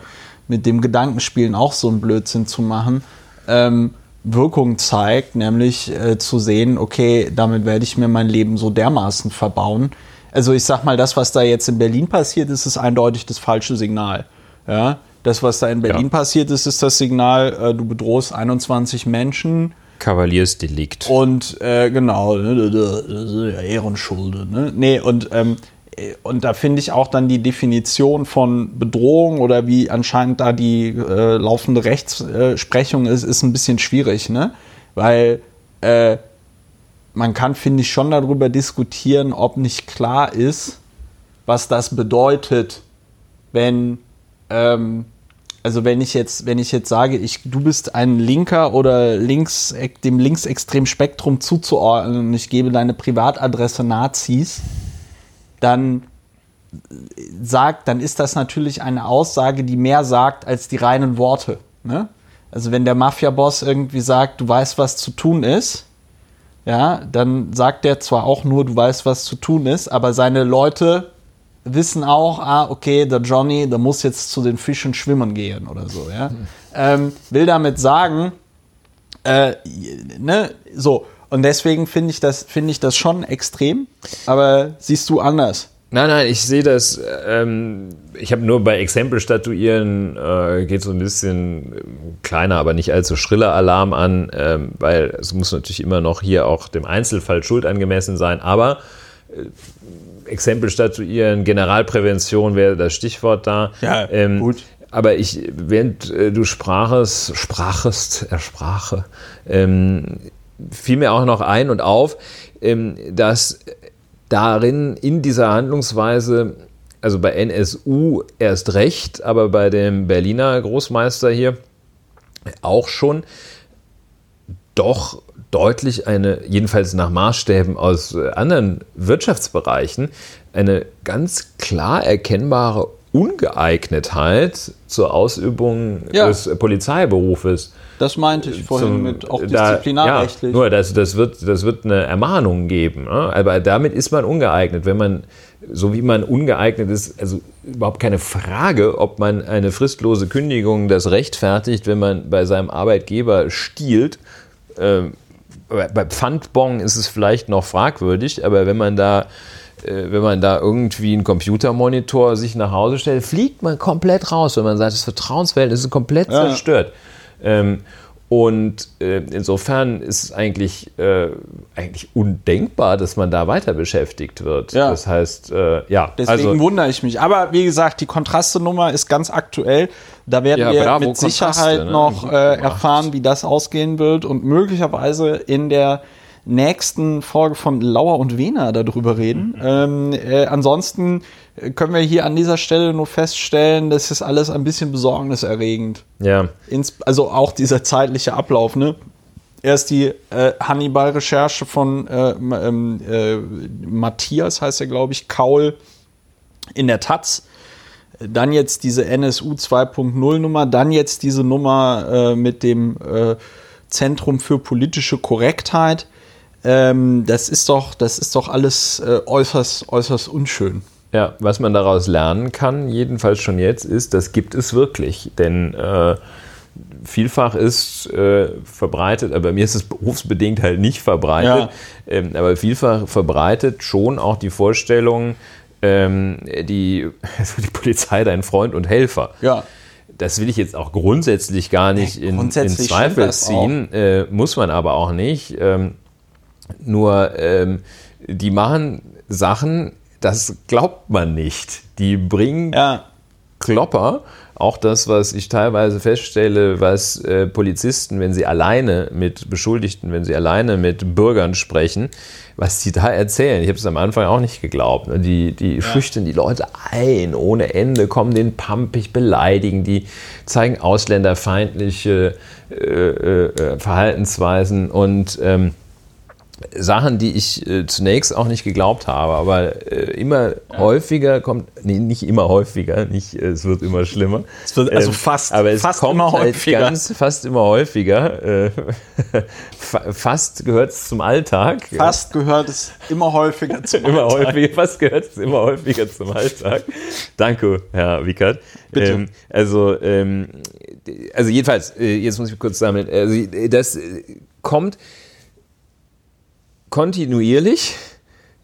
mit dem Gedanken spielen, auch so einen Blödsinn zu machen, ähm, Wirkung zeigt, nämlich äh, zu sehen, okay, damit werde ich mir mein Leben so dermaßen verbauen. Also ich sag mal, das, was da jetzt in Berlin passiert ist, ist eindeutig das falsche Signal. Ja, das, was da in Berlin ja. passiert ist, ist das Signal, äh, du bedrohst 21 Menschen. Kavaliersdelikt. Und äh, genau, ne, Ehrenschulde. Ne? Nee, und, ähm, und da finde ich auch dann die Definition von Bedrohung oder wie anscheinend da die äh, laufende Rechtsprechung ist, ist ein bisschen schwierig, ne? Weil äh, man kann, finde ich, schon darüber diskutieren, ob nicht klar ist, was das bedeutet, wenn ähm, also wenn ich jetzt, wenn ich jetzt sage, ich, du bist ein Linker oder links, dem linksextremen Spektrum zuzuordnen und ich gebe deine Privatadresse Nazis, dann sagt, dann ist das natürlich eine Aussage, die mehr sagt als die reinen Worte. Ne? Also wenn der Mafia-Boss irgendwie sagt, du weißt, was zu tun ist, ja, dann sagt der zwar auch nur, du weißt, was zu tun ist, aber seine Leute wissen auch, ah, okay, der Johnny, der muss jetzt zu den Fischen schwimmen gehen oder so, ja. Mhm. Ähm, will damit sagen, äh, ne, so. Und deswegen finde ich das, finde ich das schon extrem, aber siehst du anders? Nein, nein, ich sehe das, ähm, ich habe nur bei Exempel statuieren, äh, geht so ein bisschen kleiner, aber nicht allzu schriller Alarm an, ähm, weil es muss natürlich immer noch hier auch dem Einzelfall Schuld angemessen sein, aber äh, Exempel statuieren, Generalprävention wäre das Stichwort da. Ja, ähm, gut. Aber ich, während äh, du sprachest, sprachest, ersprache, ähm, fiel mir auch noch ein und auf, ähm, dass darin in dieser Handlungsweise, also bei NSU erst recht, aber bei dem Berliner Großmeister hier auch schon, doch deutlich eine, jedenfalls nach Maßstäben aus äh, anderen Wirtschaftsbereichen, eine ganz klar erkennbare Ungeeignetheit zur Ausübung ja. des Polizeiberufes. Das meinte ich vorhin Zum, mit auch disziplinarrechtlich. Da, ja, nur das, das, wird, das wird eine Ermahnung geben. Ne? Aber damit ist man ungeeignet. Wenn man, so wie man ungeeignet ist, also überhaupt keine Frage, ob man eine fristlose Kündigung das rechtfertigt, wenn man bei seinem Arbeitgeber stiehlt. Ähm, bei Pfandbon ist es vielleicht noch fragwürdig, aber wenn man da wenn man da irgendwie einen Computermonitor sich nach Hause stellt, fliegt man komplett raus, wenn man sagt, das Vertrauensverhältnis ist komplett ja. zerstört. Ähm, und äh, insofern ist es eigentlich, äh, eigentlich undenkbar, dass man da weiter beschäftigt wird. Ja. Das heißt, äh, ja. Deswegen also, wundere ich mich. Aber wie gesagt, die Kontraste-Nummer ist ganz aktuell. Da werden ja, wir bravo, mit Sicherheit ne? noch äh, erfahren, wie das ausgehen wird und möglicherweise in der nächsten Folge von Lauer und Wiener darüber reden. Mhm. Ähm, äh, ansonsten können wir hier an dieser Stelle nur feststellen, das ist alles ein bisschen besorgniserregend. Ja. Ins, also auch dieser zeitliche Ablauf, ne? Erst die äh, Hannibal-Recherche von äh, ähm, äh, Matthias, heißt er, glaube ich, Kaul in der Taz. Dann jetzt diese NSU 2.0 Nummer, dann jetzt diese Nummer äh, mit dem äh, Zentrum für politische Korrektheit. Ähm, das ist doch, das ist doch alles äh, äußerst, äußerst unschön. Ja, was man daraus lernen kann, jedenfalls schon jetzt, ist, das gibt es wirklich. Denn äh, vielfach ist äh, verbreitet, aber bei mir ist es berufsbedingt halt nicht verbreitet, ja. ähm, aber vielfach verbreitet schon auch die Vorstellung, ähm, die, also die Polizei dein Freund und Helfer. Ja. Das will ich jetzt auch grundsätzlich gar nicht in, in Zweifel ziehen, äh, muss man aber auch nicht. Ähm, nur ähm, die machen Sachen, das glaubt man nicht. Die bringen ja. Klopper. Auch das, was ich teilweise feststelle, was äh, Polizisten, wenn sie alleine mit Beschuldigten, wenn sie alleine mit Bürgern sprechen, was sie da erzählen. Ich habe es am Anfang auch nicht geglaubt. Ne? Die, die ja. schüchtern die Leute ein ohne Ende, kommen den pampig, beleidigen die, zeigen ausländerfeindliche äh, äh, äh Verhaltensweisen und ähm, Sachen, die ich äh, zunächst auch nicht geglaubt habe, aber äh, immer ja. häufiger kommt, nee, nicht immer häufiger, nicht, äh, es wird immer schlimmer. Es wird also ähm, fast, aber es fast kommt immer halt häufiger. Halt ganz, fast immer häufiger. Äh, fast gehört es zum Alltag. Fast gehört es immer häufiger zum immer Alltag. Häufiger, fast gehört es immer häufiger zum Alltag. Danke, Herr Wickert. Bitte. Ähm, also, ähm, also jedenfalls, äh, jetzt muss ich kurz sammeln. Also das äh, kommt kontinuierlich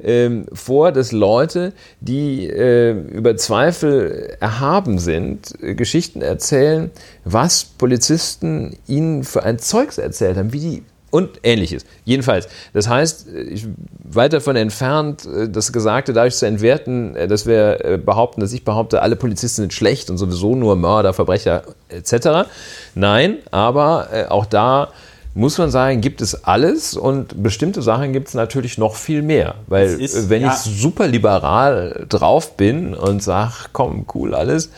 ähm, vor, dass Leute, die äh, über Zweifel erhaben sind, äh, Geschichten erzählen, was Polizisten ihnen für ein Zeugs erzählt haben, wie die und ähnliches. Jedenfalls, das heißt, ich weit davon entfernt, äh, das Gesagte dadurch zu entwerten, äh, dass wir äh, behaupten, dass ich behaupte, alle Polizisten sind schlecht und sowieso nur Mörder, Verbrecher etc. Nein, aber auch da muss man sagen, gibt es alles und bestimmte Sachen gibt es natürlich noch viel mehr. Weil ist, wenn ja. ich super liberal drauf bin und sage, komm, cool alles,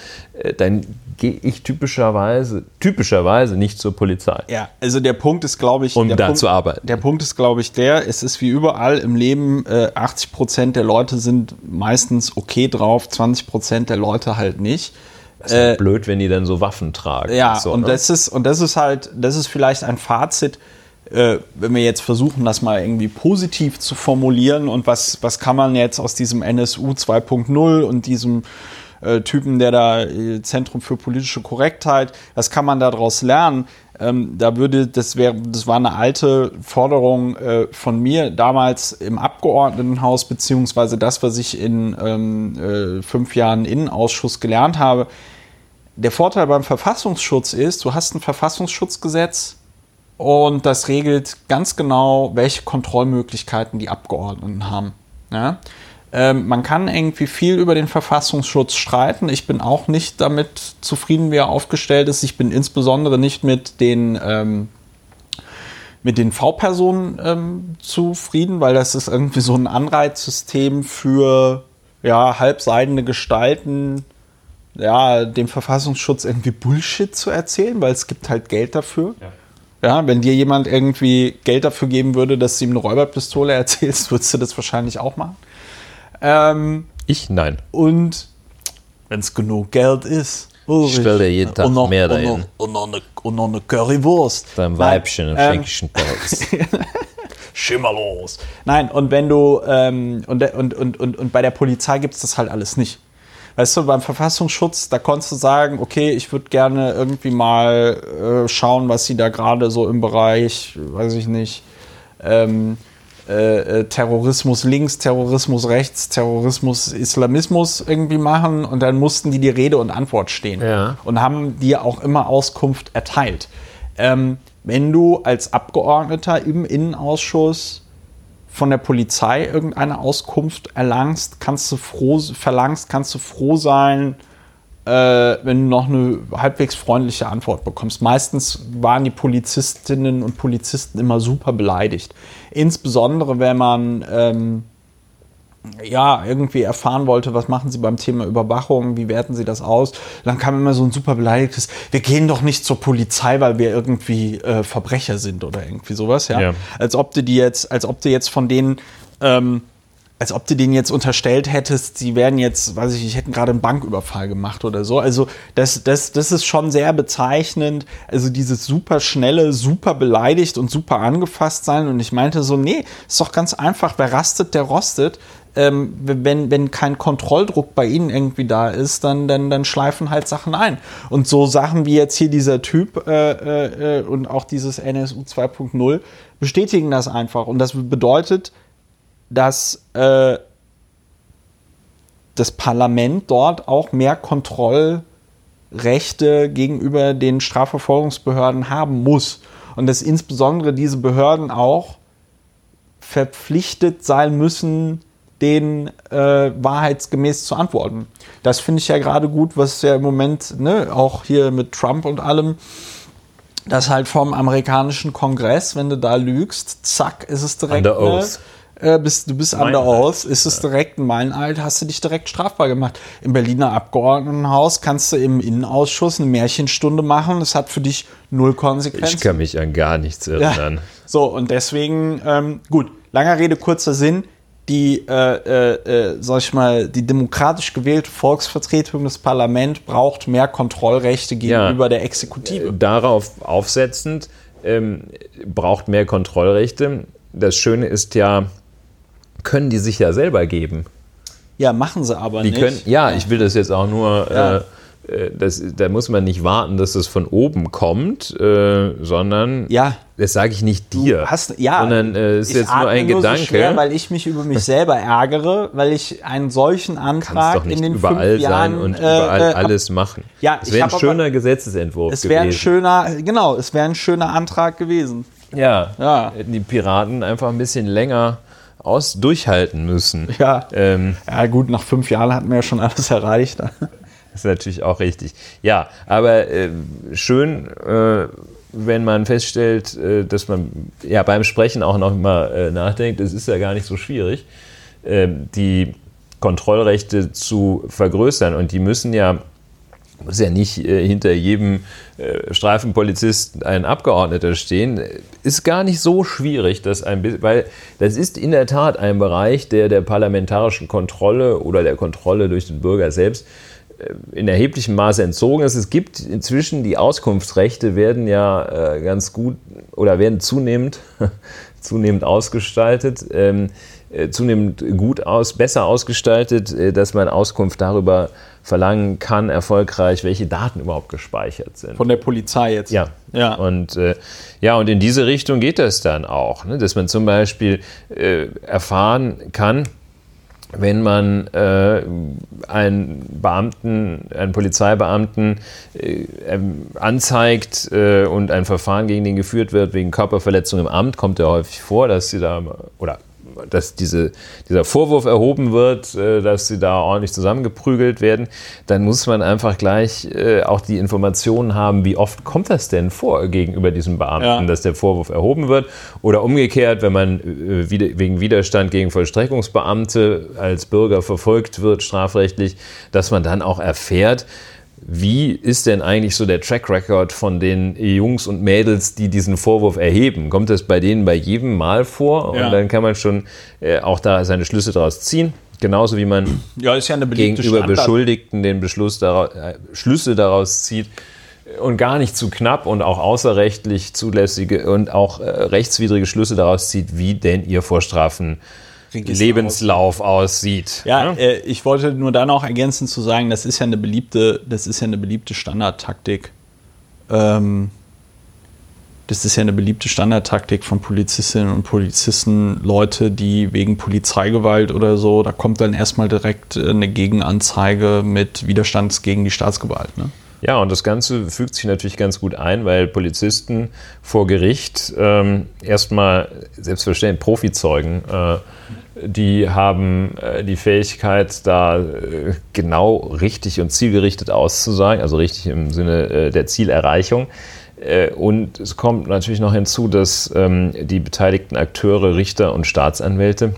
dann gehe ich typischerweise, typischerweise nicht zur Polizei. Ja, also der Punkt ist, glaube ich, um da Punkt, zu arbeiten. Der Punkt ist, glaube ich, der, es ist wie überall im Leben, äh, 80 Prozent der Leute sind meistens okay drauf, 20 Prozent der Leute halt nicht. Das ist halt äh, blöd, wenn die dann so Waffen tragen. Ja, und, so, und ne? das ist, und das ist halt, das ist vielleicht ein Fazit, äh, wenn wir jetzt versuchen, das mal irgendwie positiv zu formulieren und was, was kann man jetzt aus diesem NSU 2.0 und diesem äh, Typen, der da äh, Zentrum für politische Korrektheit, was kann man daraus lernen? Ähm, da würde, das wäre, das war eine alte Forderung äh, von mir damals im Abgeordnetenhaus, beziehungsweise das, was ich in ähm, äh, fünf Jahren Innenausschuss gelernt habe. Der Vorteil beim Verfassungsschutz ist, du hast ein Verfassungsschutzgesetz und das regelt ganz genau, welche Kontrollmöglichkeiten die Abgeordneten haben. Ja? Ähm, man kann irgendwie viel über den Verfassungsschutz streiten. Ich bin auch nicht damit zufrieden, wie er aufgestellt ist. Ich bin insbesondere nicht mit den ähm, den V-Personen ähm, zufrieden, weil das ist irgendwie so ein Anreizsystem für ja, halbseidene Gestalten, ja, dem Verfassungsschutz irgendwie Bullshit zu erzählen, weil es gibt halt Geld dafür. Ja. Ja, wenn dir jemand irgendwie Geld dafür geben würde, dass du ihm eine Räuberpistole erzählst, würdest du das wahrscheinlich auch machen. Ähm, ich nein. Und wenn es genug Geld ist. Ulrich, ich stell dir jeden Tag noch, mehr dahin. Und noch, und, noch eine, und noch eine Currywurst. Beim Weibchen im ähm, Fränkischen Pelz. Schimmerlos. Nein, und wenn du, ähm, und, und, und, und, und bei der Polizei gibt es das halt alles nicht. Weißt du, beim Verfassungsschutz, da konntest du sagen, okay, ich würde gerne irgendwie mal äh, schauen, was sie da gerade so im Bereich, weiß ich nicht, ähm, äh, äh, Terrorismus links, Terrorismus rechts, Terrorismus Islamismus irgendwie machen und dann mussten die die Rede und Antwort stehen ja. und haben dir auch immer Auskunft erteilt. Ähm, wenn du als Abgeordneter im Innenausschuss von der Polizei irgendeine Auskunft erlangst, kannst du froh, verlangst, kannst du froh sein, äh, wenn du noch eine halbwegs freundliche Antwort bekommst. Meistens waren die Polizistinnen und Polizisten immer super beleidigt. Insbesondere wenn man ähm, ja, irgendwie erfahren wollte, was machen Sie beim Thema Überwachung, wie werten Sie das aus? Dann kam immer so ein super beleidigtes, wir gehen doch nicht zur Polizei, weil wir irgendwie äh, Verbrecher sind oder irgendwie sowas, ja? ja. Als ob du die jetzt, als ob du jetzt von denen ähm, als ob du denen jetzt unterstellt hättest, sie werden jetzt, weiß ich nicht, hätten gerade einen Banküberfall gemacht oder so. Also das, das, das ist schon sehr bezeichnend. Also dieses super schnelle, super beleidigt und super angefasst sein. Und ich meinte so, nee, ist doch ganz einfach. Wer rastet, der rostet. Ähm, wenn, wenn kein Kontrolldruck bei ihnen irgendwie da ist, dann, dann, dann schleifen halt Sachen ein. Und so Sachen wie jetzt hier dieser Typ äh, äh, und auch dieses NSU 2.0 bestätigen das einfach. Und das bedeutet, dass äh, das Parlament dort auch mehr Kontrollrechte gegenüber den Strafverfolgungsbehörden haben muss. Und dass insbesondere diese Behörden auch verpflichtet sein müssen, den äh, wahrheitsgemäß zu antworten. Das finde ich ja gerade gut, was ja im Moment ne, auch hier mit Trump und allem, dass halt vom amerikanischen Kongress, wenn du da lügst, zack, ist es direkt. Ne, äh, bist, du bist under aus, ist es direkt ein Meilenalt, hast du dich direkt strafbar gemacht. Im Berliner Abgeordnetenhaus kannst du im Innenausschuss eine Märchenstunde machen. Das hat für dich null Konsequenzen. Ich kann mich an gar nichts erinnern. Ja. So, und deswegen, ähm, gut, langer Rede, kurzer Sinn. Die, äh, äh, äh, sag ich mal, die demokratisch gewählte Volksvertretung des Parlaments braucht mehr Kontrollrechte gegenüber ja, der Exekutive. Darauf aufsetzend ähm, braucht mehr Kontrollrechte. Das Schöne ist ja, können die sich ja selber geben. Ja, machen sie aber die nicht. Können, ja, ich will das jetzt auch nur. Ja. Äh, äh, das, da muss man nicht warten, dass es von oben kommt, äh, sondern ja, das sage ich nicht dir, hast, ja, sondern äh, es ist jetzt nur ein nur Gedanke. So schwer, weil ich mich über mich selber ärgere, weil ich einen solchen Antrag in den überall fünf Jahren sein und äh, überall äh, alles machen. Ja, es wäre ein schöner aber- Gesetzesentwurf Es wäre ein gewesen. schöner, genau, es wäre ein schöner Antrag gewesen. ja, Ja. hätten die Piraten einfach ein bisschen länger aus durchhalten müssen. Ja. Ähm, Ja gut, nach fünf Jahren hatten wir ja schon alles erreicht. Ist natürlich auch richtig. Ja, aber äh, schön, äh, wenn man feststellt, äh, dass man ja beim Sprechen auch noch mal äh, nachdenkt, es ist ja gar nicht so schwierig, äh, die Kontrollrechte zu vergrößern. Und die müssen ja, muss ja nicht äh, hinter jedem äh, Streifenpolizist ein Abgeordneter stehen. Ist gar nicht so schwierig, dass ein weil das ist in der Tat ein Bereich, der der parlamentarischen Kontrolle oder der Kontrolle durch den Bürger selbst äh, in erheblichem Maße entzogen ist. Es gibt inzwischen die Auskunftsrechte werden ja äh, ganz gut oder werden zunehmend, zunehmend ausgestaltet, ähm, äh, zunehmend gut aus, besser ausgestaltet, äh, dass man Auskunft darüber verlangen kann, erfolgreich, welche Daten überhaupt gespeichert sind. Von der Polizei jetzt. Ja. Ja. Und äh, ja, und in diese Richtung geht das dann auch, ne? dass man zum Beispiel äh, erfahren kann, wenn man äh, einen Beamten, einen Polizeibeamten äh, ähm, anzeigt äh, und ein Verfahren gegen den geführt wird wegen Körperverletzung im Amt, kommt ja häufig vor, dass sie da oder dass diese, dieser Vorwurf erhoben wird, äh, dass sie da ordentlich zusammengeprügelt werden, dann muss man einfach gleich äh, auch die Informationen haben, wie oft kommt das denn vor gegenüber diesem Beamten, Ja. dass der Vorwurf erhoben wird. Oder umgekehrt, wenn man äh, wegen Widerstand gegen Vollstreckungsbeamte als Bürger verfolgt wird, strafrechtlich, dass man dann auch erfährt, wie ist denn eigentlich so der Track Record von den Jungs und Mädels, die diesen Vorwurf erheben? Kommt das bei denen bei jedem Mal vor? Ja. Und dann kann man schon äh, auch da seine Schlüsse daraus ziehen. Genauso wie man Ja, ja gegenüber Standard- Beschuldigten den Beschluss daraus, äh, Schlüsse daraus zieht und gar nicht zu knapp und auch außerrechtlich zulässige und auch äh, rechtswidrige Schlüsse daraus zieht, wie denn ihr Vorstrafen Register Lebenslauf aussieht. Ja, äh, ich wollte nur dann auch ergänzend zu sagen, das ist ja eine beliebte, das ist ja eine beliebte Standardtaktik. Ähm, das ist ja eine beliebte Standardtaktik von Polizistinnen und Polizisten, Leute, die wegen Polizeigewalt oder so, da kommt dann erstmal direkt äh, eine Gegenanzeige mit Widerstand gegen die Staatsgewalt. Ne? Ja, und das Ganze fügt sich natürlich ganz gut ein, weil Polizisten vor Gericht ähm, erstmal selbstverständlich Profizeugen, äh, die haben äh, die Fähigkeit, da äh, genau richtig und zielgerichtet auszusagen, also richtig im Sinne äh, der Zielerreichung. Äh, Und es kommt natürlich noch hinzu, dass ähm, die beteiligten Akteure, Richter und Staatsanwälte,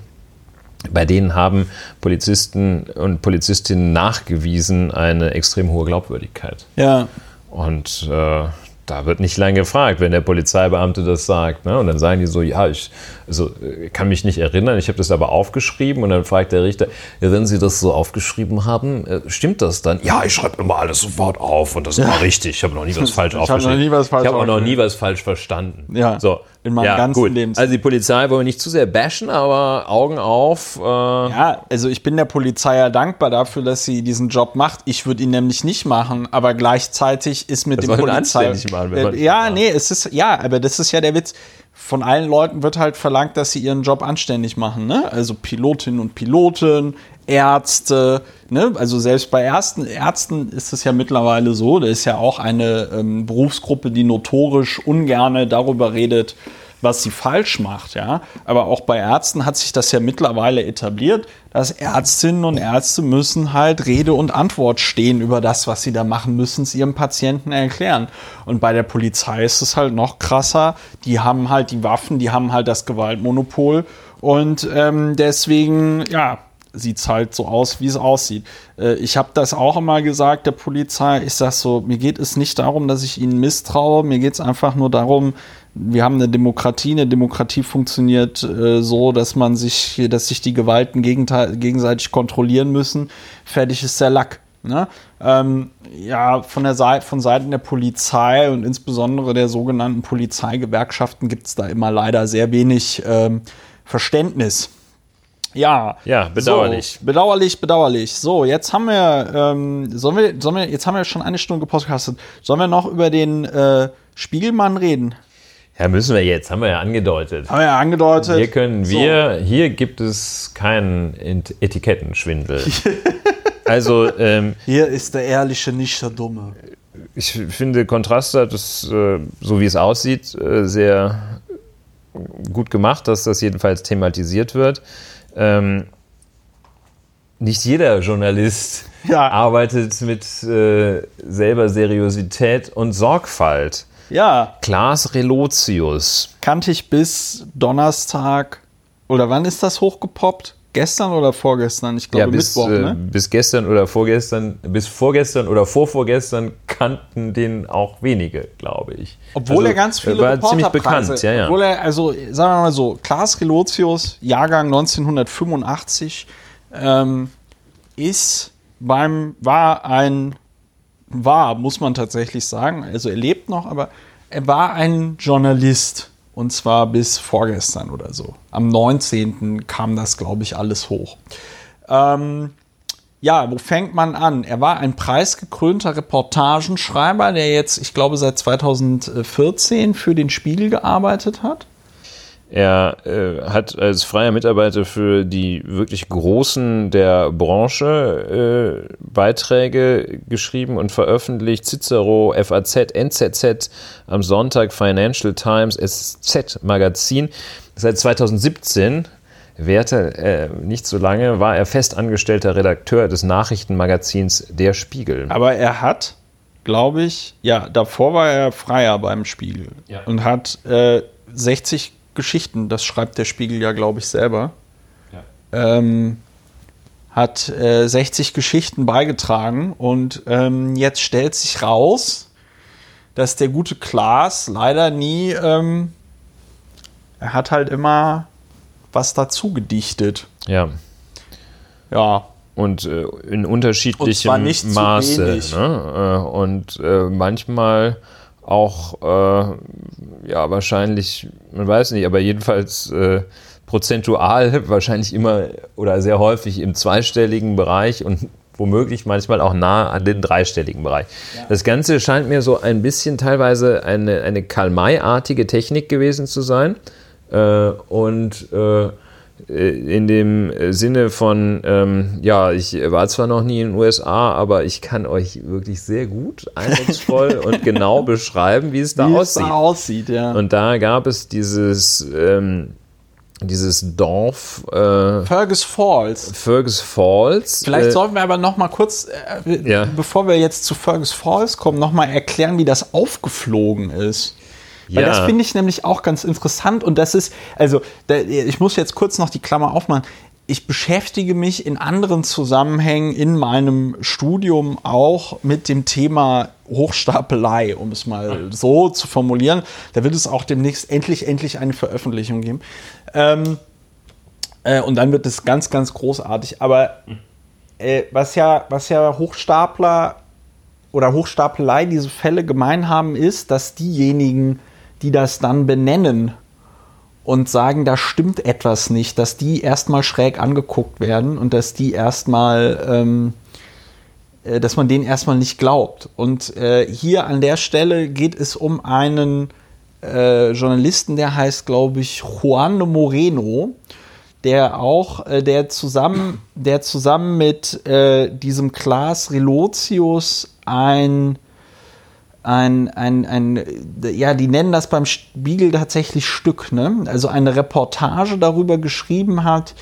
bei denen haben Polizisten und Polizistinnen nachgewiesen eine extrem hohe Glaubwürdigkeit. Ja, Und äh, da wird nicht lange gefragt, wenn der Polizeibeamte das sagt. Ne? Und dann sagen die so, ja, ich also, äh, kann mich nicht erinnern, ich habe das aber aufgeschrieben. Und dann fragt der Richter, ja, wenn Sie das so aufgeschrieben haben, äh, stimmt das dann? Ja, ich schreibe immer alles sofort auf und das ist immer richtig. Ich habe noch nie was falsch Ich aufgeschrieben. noch nie was falsch ich habe auch noch nie was falsch verstanden. Ja, so. In meinem ja, ganzen gut. Lebens- Also die Polizei wollen wir nicht zu sehr bashen, aber Augen auf. Äh, Ja, also ich bin der Polizei ja dankbar dafür, dass sie diesen Job macht. Ich würde ihn nämlich nicht machen, aber gleichzeitig ist mit Das dem Polizei. machen, äh, ja, nee, es ist ja, aber das ist ja der Witz. Von allen Leuten wird halt verlangt, dass sie ihren Job anständig machen, ne? Also Pilotinnen und Piloten, Ärzte, ne? Also selbst bei Ärzten, Ärzten ist es ja mittlerweile so, da ist ja auch eine ähm, Berufsgruppe, die notorisch ungerne darüber redet, was sie falsch macht, ja. Aber auch bei Ärzten hat sich das ja mittlerweile etabliert, dass Ärztinnen und Ärzte müssen halt Rede und Antwort stehen über das, was sie da machen, müssen es ihrem Patienten erklären. Und bei der Polizei ist es halt noch krasser. Die haben halt die Waffen, die haben halt das Gewaltmonopol und ähm, deswegen, ja, sieht es halt so aus, wie es aussieht. Äh, ich habe das auch immer gesagt, der Polizei, ich sag so, mir geht es nicht darum, dass ich ihnen misstraue, mir geht es einfach nur darum, wir haben eine Demokratie, eine Demokratie funktioniert äh, so, dass man sich, dass sich die Gewalten gegenseitig kontrollieren müssen. Fertig ist der Lack. Ne? Ähm, ja, von der Seite, von Seiten der Polizei und insbesondere der sogenannten Polizeigewerkschaften gibt es da immer leider sehr wenig ähm, Verständnis. Ja, Ja, bedauerlich. So, bedauerlich, bedauerlich. So, jetzt haben wir, ähm, sollen wir, sollen wir, jetzt haben wir schon eine Stunde gepodcastet. Sollen wir noch über den äh, Spiegelmann reden? Ja, müssen wir jetzt, haben wir ja angedeutet. Haben wir ja angedeutet. Hier können wir, so. hier gibt es keinen Etikettenschwindel. also, ähm, hier ist der Ehrliche, nicht der Dumme. Ich finde, Kontrast hat es, äh, so wie es aussieht, äh, sehr gut gemacht, dass das jedenfalls thematisiert wird. Ähm, nicht jeder Journalist ja. arbeitet mit äh, selber Seriosität und Sorgfalt. Ja. Klaas Relotius. Kannte ich bis Donnerstag, oder wann ist das hochgepoppt? Gestern oder vorgestern? Ich glaube ja, bis, Mittwoch, ne? Äh, bis gestern oder vorgestern, bis vorgestern oder vorvorgestern kannten den auch wenige, glaube ich. Obwohl also, er ganz viele war ziemlich bekannt, ja, ja. Obwohl er, also sagen wir mal so, Klaas Relotius, Jahrgang 1985, ähm, ist beim, war ein war, muss man tatsächlich sagen. Also er lebt noch, aber er war ein Journalist. Und zwar bis vorgestern oder so. Am 19. kam das, glaube ich, alles hoch. Ähm, ja, wo fängt man an? Er war ein preisgekrönter Reportagenschreiber, der jetzt, ich glaube, seit 2014 für den Spiegel gearbeitet hat. Er äh, hat als freier Mitarbeiter für die wirklich Großen der Branche äh, Beiträge geschrieben und veröffentlicht. Cicero, FAZ, NZZ, am Sonntag Financial Times, SZ Magazin. Seit 2017 währte äh, nicht so lange, war er festangestellter Redakteur des Nachrichtenmagazins Der Spiegel. Aber er hat, glaube ich, ja, davor war er Freier beim Spiegel ja. und hat äh, 60 Geschichten, das schreibt der Spiegel ja, glaube ich, selber. Ja. Ähm, hat äh, 60 Geschichten beigetragen und ähm, jetzt stellt sich raus, dass der gute Klaas leider nie, ähm, er hat halt immer was dazu gedichtet. Ja. Ja. Und äh, in unterschiedlichem und Maße. Ne? Äh, und äh, manchmal auch, äh, ja, wahrscheinlich, man weiß nicht, aber jedenfalls äh, prozentual wahrscheinlich immer oder sehr häufig im zweistelligen Bereich und womöglich manchmal auch nah an den dreistelligen Bereich. Ja. Das Ganze scheint mir so ein bisschen teilweise eine, eine Karl-May-artige Technik gewesen zu sein. Äh, und äh, in dem Sinne von, ähm, ja, ich war zwar noch nie in den USA, aber ich kann euch wirklich sehr gut, eindrucksvoll und genau beschreiben, wie es da wie aussieht. Es da aussieht ja. Und da gab es dieses, ähm, dieses Dorf. Äh, Fergus Falls. Fergus Falls. Vielleicht äh, sollten wir aber noch mal kurz, äh, ja. bevor wir jetzt zu Fergus Falls kommen, noch mal erklären, wie das aufgeflogen ist. Weil ja. das finde ich nämlich auch ganz interessant und das ist, also da, ich muss jetzt kurz noch die Klammer aufmachen. Ich beschäftige mich in anderen Zusammenhängen in meinem Studium auch mit dem Thema Hochstapelei, um es mal so zu formulieren. Da wird es auch demnächst endlich, endlich eine Veröffentlichung geben. Ähm, äh, und dann wird es ganz, ganz großartig. Aber äh, was, ja, was ja Hochstapler oder Hochstapelei diese Fälle gemein haben, ist, dass diejenigen, die das dann benennen und sagen, da stimmt etwas nicht, dass die erstmal schräg angeguckt werden und dass die erstmal, ähm, äh, dass man denen erstmal nicht glaubt. Und äh, hier an der Stelle geht es um einen äh, Journalisten, der heißt, glaube ich, Juan Moreno, der auch, äh, der zusammen, der zusammen mit äh, diesem Klaas Relotius ein ein, ein, ein, ja, die nennen das beim Spiegel tatsächlich Stück, ne? Also eine Reportage darüber geschrieben hat.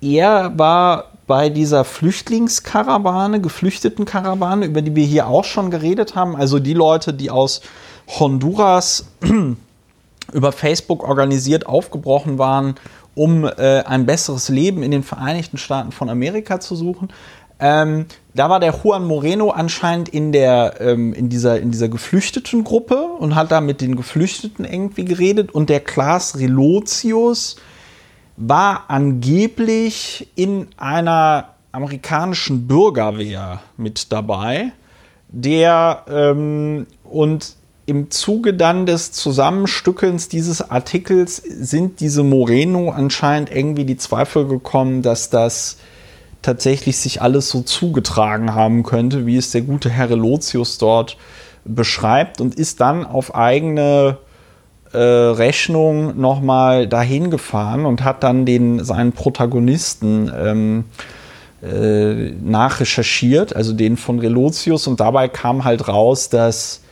Er war bei dieser Flüchtlingskarawane, geflüchteten Karawane, über die wir hier auch schon geredet haben. Also die Leute, die aus Honduras über Facebook organisiert aufgebrochen waren, um äh, ein besseres Leben in den Vereinigten Staaten von Amerika zu suchen. Ähm, da war der Juan Moreno anscheinend in, der, ähm, in, dieser, in dieser geflüchteten Gruppe und hat da mit den Geflüchteten irgendwie geredet. Und der Klaas Relotius war angeblich in einer amerikanischen Bürgerwehr mit dabei, der ähm, und im Zuge dann des Zusammenstückelns dieses Artikels sind diese Moreno anscheinend irgendwie die Zweifel gekommen, dass das tatsächlich sich alles so zugetragen haben könnte, wie es der gute Herr Relotius dort beschreibt und ist dann auf eigene äh, Rechnung nochmal dahin gefahren und hat dann den, seinen Protagonisten ähm, äh, nachrecherchiert, also den von Relotius. Und dabei kam halt raus, dass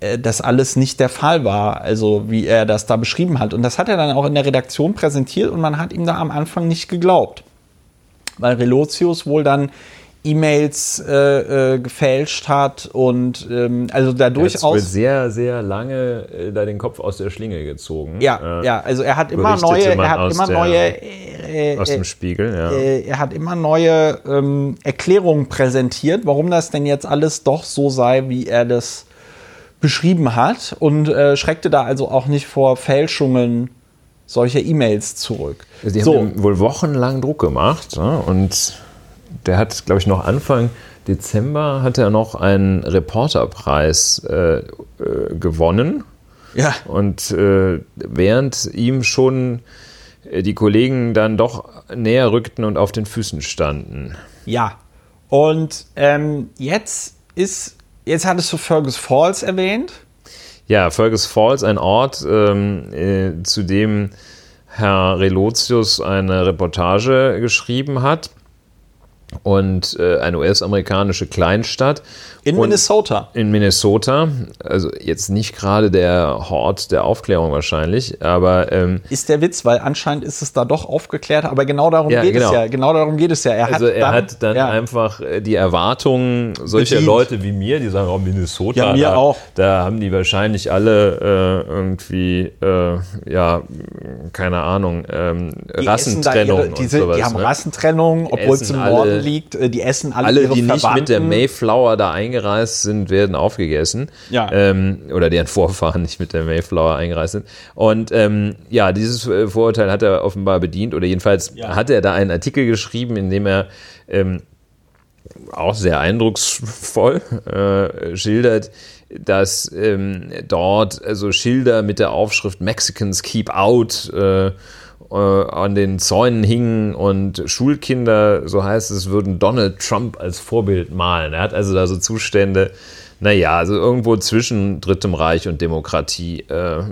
äh, das alles nicht der Fall war, also wie er das da beschrieben hat. Und das hat er dann auch in der Redaktion präsentiert und man hat ihm da am Anfang nicht geglaubt. Weil Relotius wohl dann E-Mails äh, äh, gefälscht hat und ähm, also da durchaus er sehr sehr lange äh, da den Kopf aus der Schlinge gezogen. Ja, äh, ja, also er hat immer neue, er hat immer der, neue äh, aus dem Spiegel. Ja. Äh, er hat immer neue ähm, Erklärungen präsentiert, warum das denn jetzt alles doch so sei, wie er das beschrieben hat und schreckte da also auch nicht vor Fälschungen solcher E-Mails zurück. Sie so. haben wohl wochenlang Druck gemacht ne? und der hat, glaube ich, noch Anfang Dezember hat er noch einen Reporterpreis äh, äh, gewonnen. Ja. Und äh, während ihm schon äh, die Kollegen dann doch näher rückten und auf den Füßen standen. Ja. Und ähm, jetzt ist, jetzt hattest du Fergus Falls erwähnt. Ja, Fergus Falls, ein Ort, ähm, äh, zu dem Herr Relotius eine Reportage geschrieben hat und äh, eine US-amerikanische Kleinstadt. In und Minnesota. In Minnesota. Also jetzt nicht gerade der Hort der Aufklärung wahrscheinlich, aber ähm, ist der Witz, weil anscheinend ist es da doch aufgeklärt, aber genau darum ja, geht genau. es ja. Genau darum geht es ja. Er also hat er dann, hat dann ja. einfach äh, die Erwartungen solcher Bedient. Leute wie mir, die sagen, oh Minnesota, ja, mir da, auch. da haben die wahrscheinlich alle äh, irgendwie, äh, ja, keine Ahnung, ähm, Rassentrennung ihre, diese, sowas, Die haben ne? Rassentrennung, obwohl es im Norden liegt. Äh, die essen alle, alle die nicht mit der Mayflower da eingereist sind, werden aufgegessen. Ja. Ähm, oder deren Vorfahren nicht mit der Mayflower eingereist sind. Und ähm, ja, dieses äh, Vorurteil hat er offenbar bedient. Oder jedenfalls ja. hat er da einen Artikel geschrieben, in dem er ähm, auch sehr eindrucksvoll äh, schildert, dass ähm, dort also Schilder mit der Aufschrift Mexicans Keep Out äh, äh, an den Zäunen hingen und Schulkinder, so heißt es, würden Donald Trump als Vorbild malen. Er hat also da so Zustände, naja, also irgendwo zwischen Drittem Reich und Demokratie äh,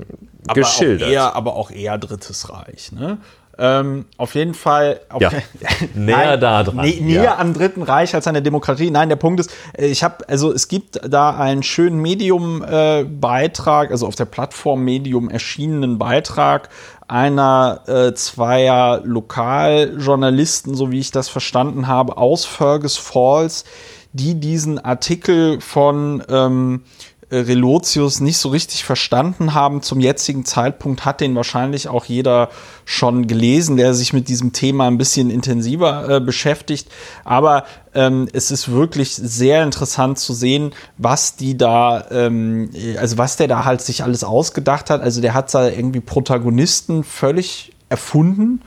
geschildert. Aber auch, eher, aber auch eher Drittes Reich. Ne? Ähm, auf jeden Fall auf ja. näher da dran. Nä näher ja. am Dritten Reich als an der Demokratie. Nein, der Punkt ist, äh, ich habe also es gibt da einen schönen Medium äh, also auf der Plattform Medium erschienenen Beitrag einer äh, zweier Lokaljournalisten, so wie ich das verstanden habe, aus Fergus Falls, die diesen Artikel von ähm, äh, Relotius nicht so richtig verstanden haben. Zum jetzigen Zeitpunkt hat den wahrscheinlich auch jeder schon gelesen, der sich mit diesem Thema ein bisschen intensiver äh, beschäftigt. Aber ähm, es ist wirklich sehr interessant zu sehen, was die da, ähm, also was der da halt sich alles ausgedacht hat. Also der hat da irgendwie Protagonisten völlig erfunden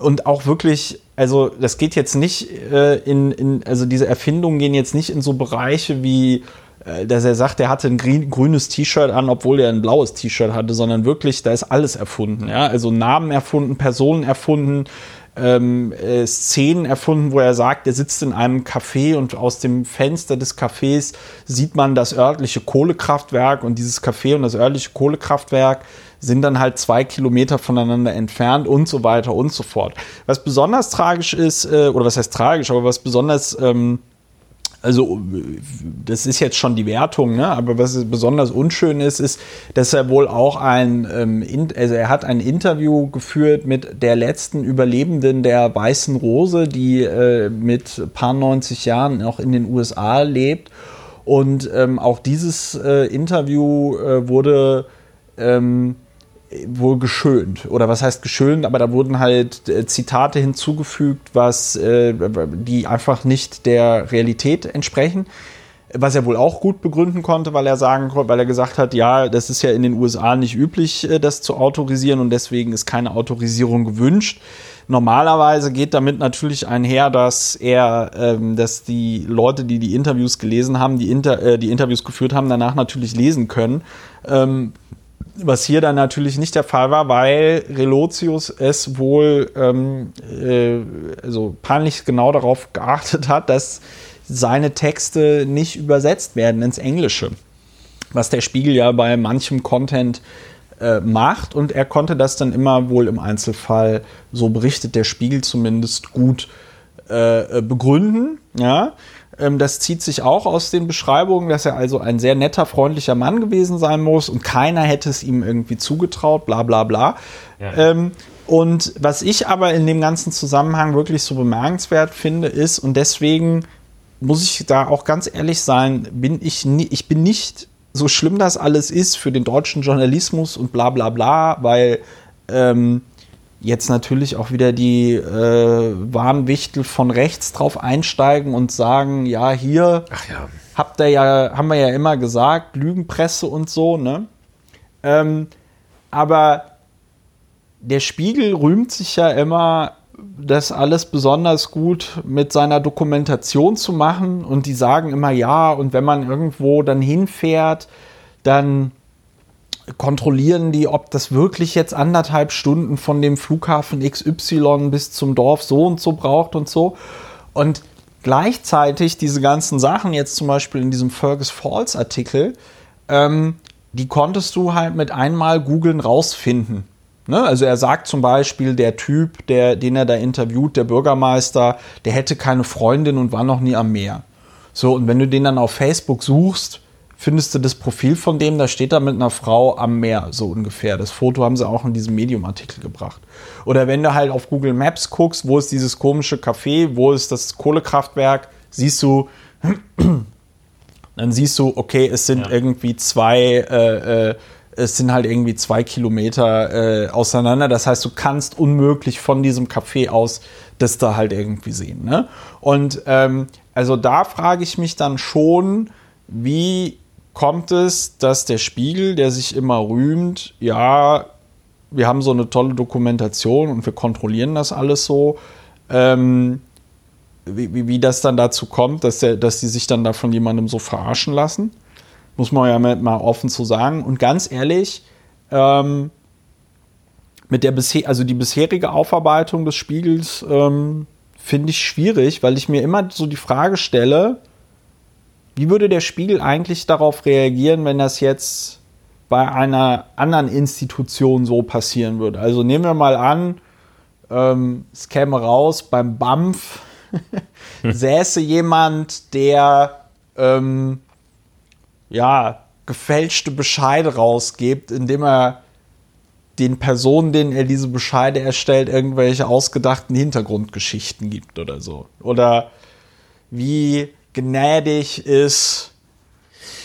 und auch wirklich, also das geht jetzt nicht äh, in, in, also diese Erfindungen gehen jetzt nicht in so Bereiche wie äh, dass er sagt, er hatte ein grünes T-Shirt an, obwohl er ein blaues T-Shirt hatte, sondern wirklich, da ist alles erfunden. Ja? Also Namen erfunden, Personen erfunden, ähm, äh, Szenen erfunden, wo er sagt, er sitzt in einem Café und aus dem Fenster des Cafés sieht man das örtliche Kohlekraftwerk und dieses Café und das örtliche Kohlekraftwerk sind dann halt zwei Kilometer voneinander entfernt und so weiter und so fort. Was besonders tragisch ist, äh, oder was heißt tragisch, aber was besonders ähm, also das ist jetzt schon die Wertung, ne? aber was besonders unschön ist, ist, dass er wohl auch ein, ähm, also er hat ein Interview geführt mit der letzten Überlebenden der Weißen Rose, die äh, mit paar 90 Jahren noch in den USA lebt. Und ähm, auch dieses äh, Interview äh, wurde ähm, wohl geschönt. Oder was heißt geschönt, aber da wurden halt äh, Zitate hinzugefügt, was äh, die einfach nicht der Realität entsprechen. Was er wohl auch gut begründen konnte, weil er sagen weil er gesagt hat, ja, das ist ja in den USA nicht üblich, äh, das zu autorisieren und deswegen ist keine Autorisierung gewünscht. Normalerweise geht damit natürlich einher, dass er, ähm, dass die Leute, die die Interviews gelesen haben, die, Inter äh, die Interviews geführt haben, danach natürlich lesen können. Ähm, was hier dann natürlich nicht der Fall war, weil Relotius es wohl ähm, äh, also peinlich genau darauf geachtet hat, dass seine Texte nicht übersetzt werden ins Englische. Was der Spiegel ja bei manchem Content äh, macht. Und er konnte das dann immer wohl im Einzelfall, so berichtet der Spiegel zumindest, gut äh, äh begründen. Ja. Ähm, das zieht sich auch aus den Beschreibungen, dass er also ein sehr netter, freundlicher Mann gewesen sein muss und keiner hätte es ihm irgendwie zugetraut, bla bla bla. Ja. Ähm, und was ich aber in dem ganzen Zusammenhang wirklich so bemerkenswert finde, ist, und deswegen muss ich da auch ganz ehrlich sein, bin ich, nie, ich bin nicht so schlimm das alles ist für den deutschen Journalismus und bla bla bla, weil ähm, jetzt natürlich auch wieder die äh, Warnwichtel von rechts drauf einsteigen und sagen, ja, hier ja. habt ihr ja, haben wir ja immer gesagt, Lügenpresse und so, ne? Ähm, aber der Spiegel rühmt sich ja immer, das alles besonders gut mit seiner Dokumentation zu machen und die sagen immer ja und wenn man irgendwo dann hinfährt, dann kontrollieren die, ob das wirklich jetzt anderthalb Stunden von dem Flughafen XY bis zum Dorf so und so braucht und so. Und gleichzeitig diese ganzen Sachen, jetzt zum Beispiel in diesem Fergus Falls Artikel, ähm, die konntest du halt mit einmal googeln rausfinden. Ne? Also er sagt zum Beispiel, der Typ, der, den er da interviewt, der Bürgermeister, der hätte keine Freundin und war noch nie am Meer. So, und wenn du den dann auf Facebook suchst, findest du das Profil von dem, da steht er mit einer Frau am Meer, so ungefähr. Das Foto haben sie auch in diesem Medium-Artikel gebracht. Oder wenn du halt auf Google Maps guckst, wo ist dieses komische Café, wo ist das Kohlekraftwerk, siehst du, dann siehst du, okay, es sind ja. irgendwie zwei, äh, äh, es sind halt irgendwie zwei Kilometer äh, auseinander. Das heißt, du kannst unmöglich von diesem Café aus das da halt irgendwie sehen. Ne? Und ähm, also da frage ich mich dann schon, wie kommt es, dass der Spiegel, der sich immer rühmt, ja, wir haben so eine tolle Dokumentation und wir kontrollieren das alles so, ähm, wie, wie, das dann dazu kommt, dass, der, dass die sich dann da von jemandem so verarschen lassen. Muss man ja mal offen zu sagen. Und ganz ehrlich, ähm, mit der bisher, also die bisherige Aufarbeitung des Spiegels ähm, finde ich schwierig, weil ich mir immer so die Frage stelle, wie würde der Spiegel eigentlich darauf reagieren, wenn das jetzt bei einer anderen Institution so passieren würde? Also nehmen wir mal an, ähm, es käme raus, beim BAMF säße jemand, der ähm, ja, gefälschte Bescheide rausgibt, indem er den Personen, denen er diese Bescheide erstellt, irgendwelche ausgedachten Hintergrundgeschichten gibt oder so. Oder wie gnädig ist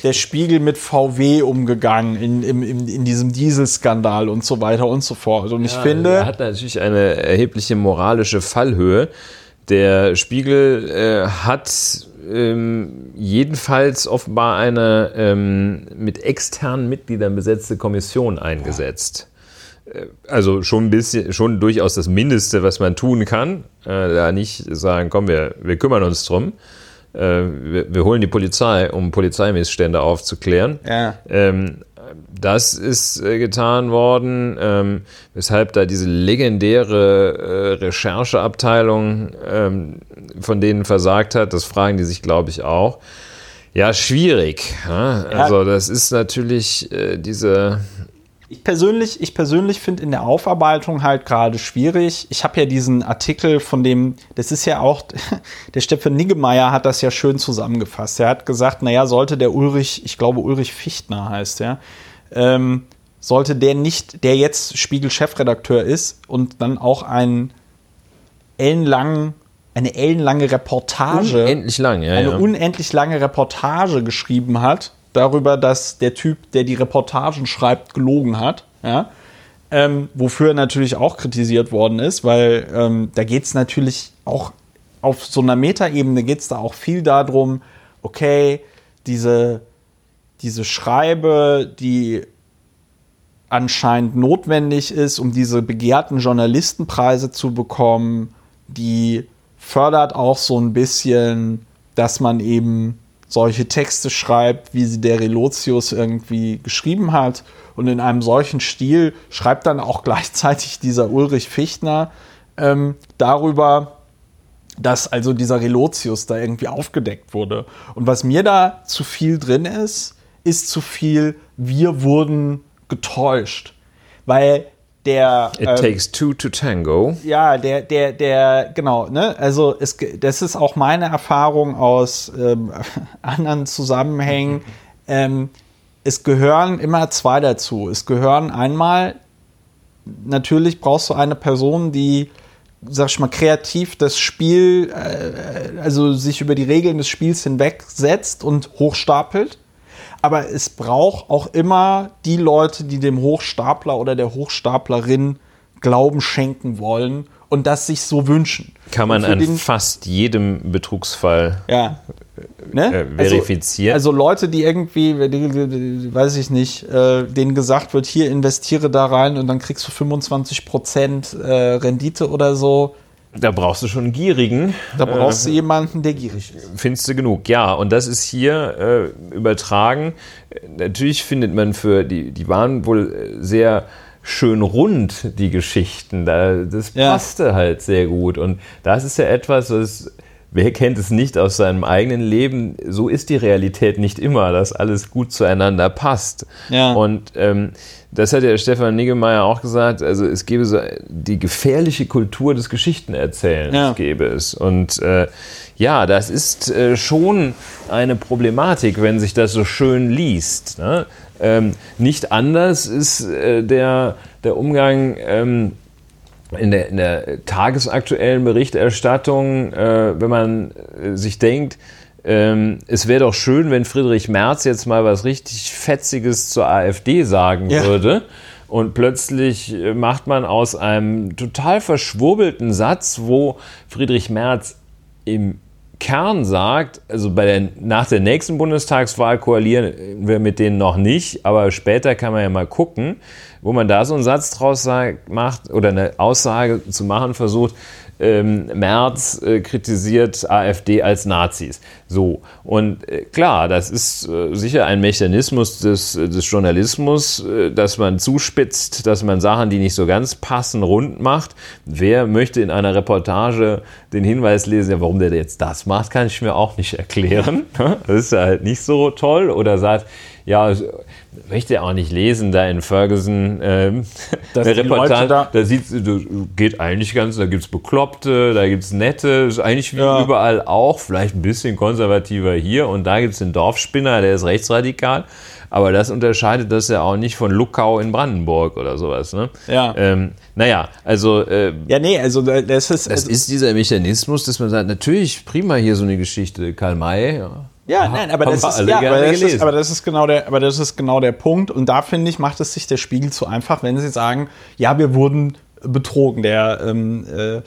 der Spiegel mit VW umgegangen in, in, in, in diesem Dieselskandal und so weiter und so fort. Und ich ja, finde. Er hat natürlich eine erhebliche moralische Fallhöhe. Der Spiegel äh, hat ähm, jedenfalls offenbar eine ähm, mit externen Mitgliedern besetzte Kommission eingesetzt. Äh, also schon ein bisschen, schon durchaus das Mindeste, was man tun kann. Äh, da nicht sagen, komm, wir, wir kümmern uns drum äh, wir, wir, holen die Polizei, um Polizeimissstände aufzuklären. Ja. Ähm, das ist äh, getan worden, ähm, weshalb da diese legendäre äh, Rechercheabteilung ähm, von denen versagt hat. Das fragen die sich, glaube ich, auch. Ja, schwierig. Ja? Also das ist natürlich äh, diese ich persönlich, ich persönlich finde in der Aufarbeitung halt gerade schwierig. Ich habe ja diesen Artikel von dem, das ist ja auch, der Stefan Niggemeier hat das ja schön zusammengefasst. Er hat gesagt, naja, sollte der Ulrich, ich glaube Ulrich Fichtner heißt er, ähm, sollte der nicht, der jetzt Spiegel-Chefredakteur ist und dann auch einen ellenlangen eine ellenlange Reportage, unendlich lang, ja, eine ja. unendlich lange Reportage geschrieben hat darüber, dass der Typ, der die Reportagen schreibt, gelogen hat. Ja? Ähm, wofür er natürlich auch kritisiert worden ist, weil ähm, da geht es natürlich auch auf so einer Metaebene geht es da auch viel darum, okay, diese, diese Schreibe, die anscheinend notwendig ist, um diese begehrten Journalistenpreise zu bekommen, die fördert auch so ein bisschen, dass man eben solche Texte schreibt, wie sie der Relotius irgendwie geschrieben hat. Und in einem solchen Stil schreibt dann auch gleichzeitig dieser Ulrich Fichtner ähm, darüber, dass also dieser Relotius da irgendwie aufgedeckt wurde. Und was mir da zu viel drin ist, ist zu viel, wir wurden getäuscht. weil der. It ähm, takes two to tango. Ja, der, der, der, genau, ne? Also es, das ist auch meine Erfahrung aus ähm, anderen Zusammenhängen. Ähm, es gehören immer zwei dazu. Es gehören einmal, natürlich brauchst du eine Person, die, sag ich mal, kreativ das Spiel, äh, also sich über die Regeln des Spiels hinwegsetzt und hochstapelt aber es braucht auch immer die Leute, die dem Hochstapler oder der Hochstaplerin Glauben schenken wollen und das sich so wünschen. Kann man an fast jedem Betrugsfall ja. ne? äh, verifizieren. Also, also, Leute, die irgendwie, weiß ich nicht, äh, denen gesagt wird, hier investiere da rein und dann kriegst du 25 Prozent äh, Rendite oder so da brauchst du schon einen gierigen. Da brauchst äh, du jemanden, der gierig ist. Findest du genug, ja. Und das ist hier äh, übertragen. Natürlich findet man für die, die waren wohl sehr schön rund, die Geschichten. Da, das passte ja. halt sehr gut. Und das ist ja etwas, was wer kennt es nicht aus seinem eigenen Leben? So ist die Realität nicht immer, dass alles gut zueinander passt. Ja. Und ähm, das hat ja Stefan Niggemeier auch gesagt, also es gäbe so die gefährliche Kultur des Geschichtenerzählens ja. gäbe es. Und äh, ja, das ist äh, schon eine Problematik, wenn sich das so schön liest. Ne? Ähm, nicht anders ist äh, der, der Umgang ähm, in, der, in der tagesaktuellen Berichterstattung, äh, wenn man äh, sich denkt, ähm, es wäre doch schön, wenn Friedrich Merz jetzt mal was richtig Fetziges zur AfD sagen ja. würde. Und plötzlich äh, macht man aus einem total verschwurbelten Satz, wo Friedrich Merz im Kern sagt, also bei der, nach der nächsten Bundestagswahl koalieren wir mit denen noch nicht, aber später kann man ja mal gucken, wo man da so einen Satz draus sagt, macht oder eine Aussage zu machen versucht, ähm, Merz äh, kritisiert AfD als Nazis. So, und äh, klar, das ist äh, sicher ein Mechanismus des, äh, des Journalismus, äh, dass man zuspitzt, dass man Sachen, die nicht so ganz passen, rund macht. Wer möchte in einer Reportage den Hinweis lesen, ja, warum der jetzt das macht, kann ich mir auch nicht erklären. Das ist ja halt nicht so toll. Oder sagt, ja, möchte auch nicht lesen, da in Ferguson ähm, eine Reportage, da, da sieht geht eigentlich ganz, da gibt es Bekloppte, da gibt es Nette, ist eigentlich wie ja. überall auch, vielleicht ein bisschen konservativer hier und da gibt es den Dorfspinner, der ist rechtsradikal. Aber das unterscheidet das ja auch nicht von Luckau in Brandenburg oder sowas. Ne? Ja. Ähm, naja, also. Äh, ja, nee, also das ist. Das also, ist dieser Mechanismus, dass man sagt, natürlich prima hier so eine Geschichte, Karl May. Ja ja, nein, aber das, ist, ja, aber, das ist, aber das ist genau der, aber das ist genau der Punkt. Und da finde ich, macht es sich der Spiegel zu einfach, wenn sie sagen, ja, wir wurden betrogen. Der ähm, äh,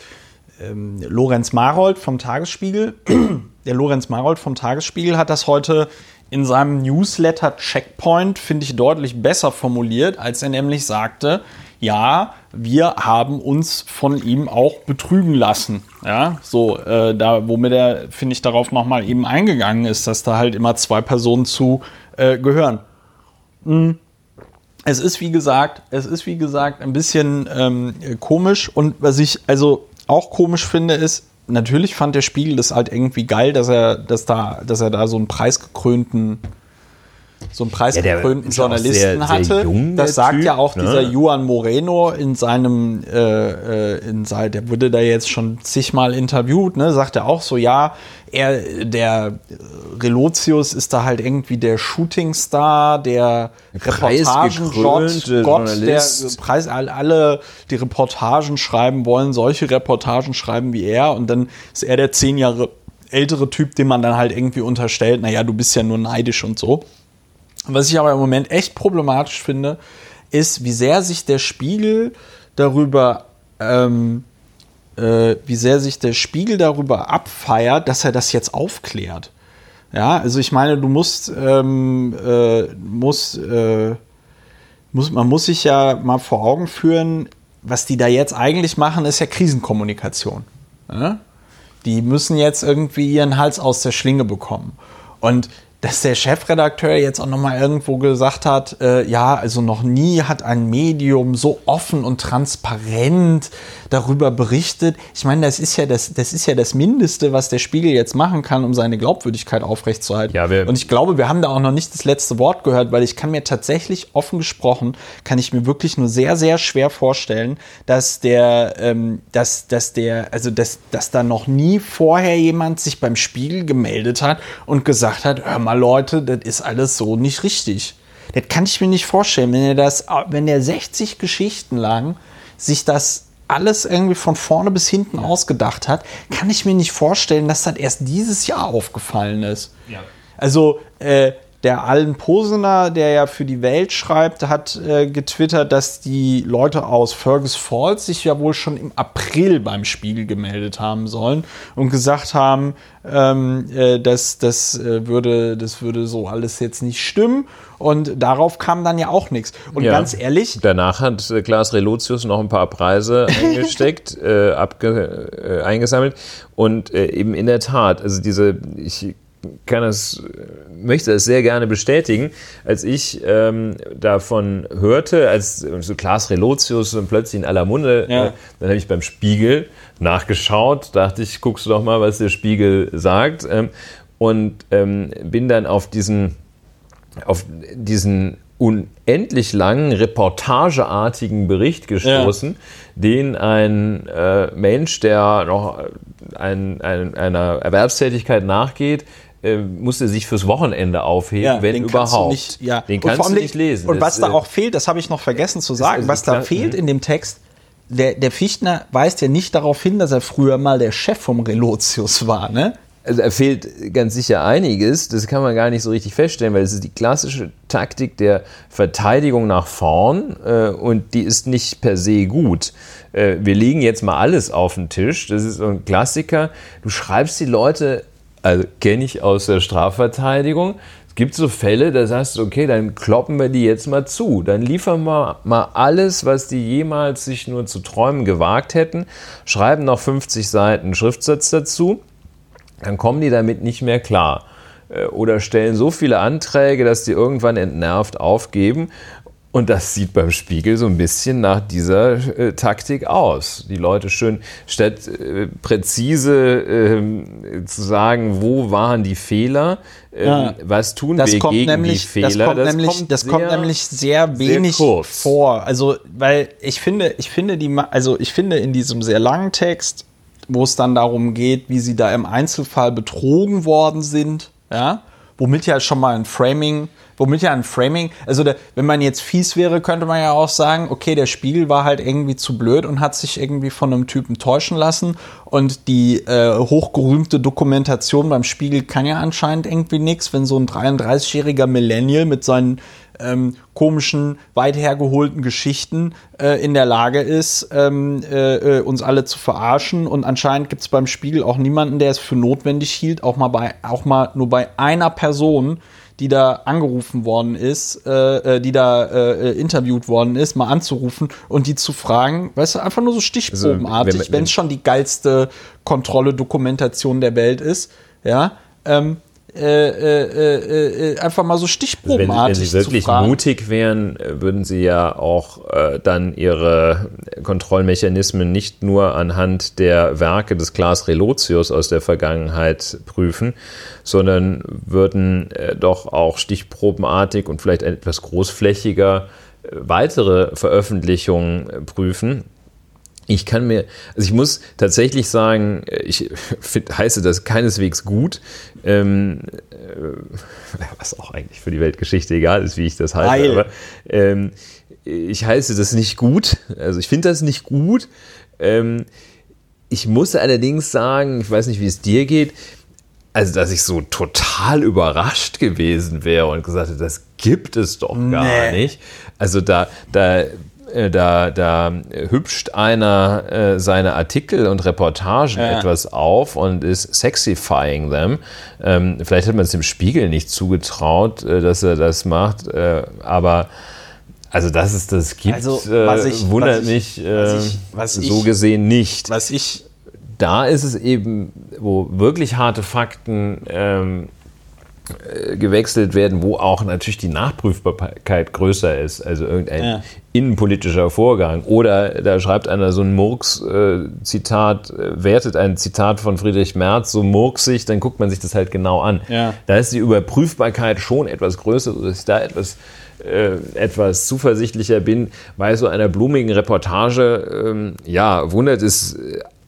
ähm, Lorenz Marold vom Tagesspiegel, der Lorenz Marold vom Tagesspiegel hat das heute in seinem Newsletter Checkpoint, finde ich, deutlich besser formuliert, als er nämlich sagte, ja, wir haben uns von ihm auch betrügen lassen. Ja, so, äh, da, womit er, finde ich, darauf nochmal eben eingegangen ist, dass da halt immer zwei Personen zu äh, gehören. Mhm. Es ist, wie gesagt, es ist, wie gesagt, ein bisschen ähm, komisch und was ich also auch komisch finde, ist, natürlich fand der Spiegel das halt irgendwie geil, dass er, dass da, dass er da so einen preisgekrönten so einen preisgekrönten ja, Journalisten sehr, hatte. Sehr jung, das sagt typ, ja auch ne? dieser Juan Moreno in seinem, äh, äh, in sein, der wurde da jetzt schon zigmal interviewt, ne, sagt er auch so, ja, er, der Relotius ist da halt irgendwie der Shootingstar, der Reportagen-Gott, Gott, der Preis, alle, die Reportagen schreiben wollen, solche Reportagen schreiben wie er und dann ist er der zehn Jahre ältere Typ, dem man dann halt irgendwie unterstellt, naja, du bist ja nur neidisch und so. Was ich aber im Moment echt problematisch finde, ist, wie sehr sich der Spiegel darüber, ähm, äh, wie sehr sich der Spiegel darüber abfeiert, dass er das jetzt aufklärt. Ja, also ich meine, du musst, ähm, äh, musst, äh, muss, man muss sich ja mal vor Augen führen, was die da jetzt eigentlich machen, ist ja Krisenkommunikation. Ja? Die müssen jetzt irgendwie ihren Hals aus der Schlinge bekommen. Und dass der Chefredakteur jetzt auch noch mal irgendwo gesagt hat, äh, ja, also noch nie hat ein Medium so offen und transparent darüber berichtet. Ich meine, das ist ja das, das ist ja das Mindeste, was der Spiegel jetzt machen kann, um seine Glaubwürdigkeit aufrechtzuerhalten. Ja, und ich glaube, wir haben da auch noch nicht das letzte Wort gehört, weil ich kann mir tatsächlich offen gesprochen, kann ich mir wirklich nur sehr, sehr schwer vorstellen, dass der, ähm, dass, dass der, also dass, dass da noch nie vorher jemand sich beim Spiegel gemeldet hat und gesagt hat, hör mal, mal Leute, das ist alles so nicht richtig. Das kann ich mir nicht vorstellen, wenn er das, wenn der 60 Geschichten lang sich das alles irgendwie von vorne bis hinten ausgedacht hat, kann ich mir nicht vorstellen, dass das erst dieses Jahr aufgefallen ist. Ja. Also äh, der Allen Posener, der ja für die Welt schreibt, hat äh, getwittert, dass die Leute aus Fergus Falls sich ja wohl schon im April beim Spiegel gemeldet haben sollen und gesagt haben, ähm, äh, dass das, äh, würde, das würde so alles jetzt nicht stimmen. Und darauf kam dann ja auch nichts. Und ja. ganz ehrlich. Danach hat äh, Klaas Relotius noch ein paar Preise eingesteckt, äh, abge, äh, eingesammelt. Und eben in der Tat, also diese, ich kann das, möchte das sehr gerne bestätigen. Als ich ähm, davon hörte, als so Klaas Relotius und plötzlich in aller Munde, ja. äh, dann habe ich beim Spiegel nachgeschaut, dachte ich, guckst du doch mal, was der Spiegel sagt. Ähm, und ähm, bin dann auf diesen, auf diesen unendlich langen, reportageartigen Bericht gestoßen, ja. den ein äh, Mensch, der noch ein, ein, einer Erwerbstätigkeit nachgeht, musste sich fürs Wochenende aufheben, ja, wenn überhaupt. Nicht, ja. Den kannst du nicht lesen. Und was das, da äh, auch fehlt, das habe ich noch vergessen zu sagen, also was da fehlt in dem Text, der, der Fichtner weist ja nicht darauf hin, dass er früher mal der Chef vom Relotius war, ne? Also er fehlt ganz sicher einiges, das kann man gar nicht so richtig feststellen, weil es ist die klassische Taktik der Verteidigung nach vorn äh, und die ist nicht per se gut. Äh, wir legen jetzt mal alles auf den Tisch, das ist so ein Klassiker. Du schreibst die Leute also kenne ich aus der Strafverteidigung. Es gibt so Fälle, da sagst du, okay, dann kloppen wir die jetzt mal zu. Dann liefern wir mal alles, was die jemals sich nur zu träumen gewagt hätten, schreiben noch 50 Seiten Schriftsatz dazu, dann kommen die damit nicht mehr klar äh, oder stellen so viele Anträge, dass die irgendwann entnervt aufgeben. Und das sieht beim Spiegel so ein bisschen nach dieser äh, Taktik aus. Die Leute schön, statt äh, präzise äh, zu sagen, wo waren die Fehler, ähm, ja. was tun das wir gegen nämlich, die Fehler, das kommt, das nämlich, kommt, das sehr, kommt nämlich sehr wenig sehr vor. Also, weil ich finde, ich finde die, also ich finde in diesem sehr langen Text, wo es dann darum geht, wie sie da im Einzelfall betrogen worden sind, ja, womit ja schon mal ein Framing womit ja ein Framing, also der, wenn man jetzt fies wäre, könnte man ja auch sagen, okay, der Spiegel war halt irgendwie zu blöd und hat sich irgendwie von einem Typen täuschen lassen und die äh, hochgerühmte Dokumentation beim Spiegel kann ja anscheinend irgendwie nichts, wenn so ein 33-jähriger Millennial mit seinen ähm, komischen, weit hergeholten Geschichten äh, in der Lage ist, ähm, äh, äh uns alle zu verarschen. Und anscheinend gibt es beim Spiegel auch niemanden, der es für notwendig hielt, auch mal bei, auch mal nur bei einer Person die da angerufen worden ist, äh, äh, die da äh, interviewt worden ist, mal anzurufen und die zu fragen, weißt du, einfach nur so stichprobenartig, also, wenn es schon die geilste Kontrolle, Dokumentation der Welt ist, ja, ähm, äh, äh, äh, einfach mal so stichprobenartig. Wenn, wenn, Sie wirklich mutig wären, würden Sie ja auch äh, dann Ihre Kontrollmechanismen nicht nur anhand der Werke des Klaas Relotius aus der Vergangenheit prüfen, sondern würden äh, doch auch stichprobenartig und vielleicht etwas großflächiger äh, weitere Veröffentlichungen prüfen ich kann mir, also ich muss tatsächlich sagen, ich find, heiße das keineswegs gut, ähm, äh, was auch eigentlich für die Weltgeschichte egal ist, wie ich das heiße, Heil. aber ähm, ich heiße das nicht gut, also ich finde das nicht gut. Ähm, ich muss allerdings sagen, ich weiß nicht, wie es dir geht, also dass ich so total überrascht gewesen wäre und gesagt hätte, das gibt es doch gar nee. nicht. Also da, da äh, da, da hübscht einer äh, seine Artikel und Reportagen ja. etwas auf und ist sexifying them. Ähm, vielleicht hat man es dem Spiegel nicht zugetraut, äh, dass er das macht, äh, aber also dass es das gibt, also, äh, ich, wundert mich was ich, was so gesehen nicht. Was ich da ist es eben, wo wirklich harte Fakten ähm, äh, gewechselt werden, wo auch natürlich die Nachprüfbarkeit größer ist, also irgendein ja. innenpolitischer Vorgang. Oder da schreibt einer so ein Murks-Zitat, äh, wertet ein Zitat von Friedrich Merz so murksig, dann guckt man sich das halt genau an. Ja. Da ist die Überprüfbarkeit schon etwas größer, sodass ich da etwas äh, etwas zuversichtlicher bin, bei so einer blumigen Reportage, ähm, ja, wundert es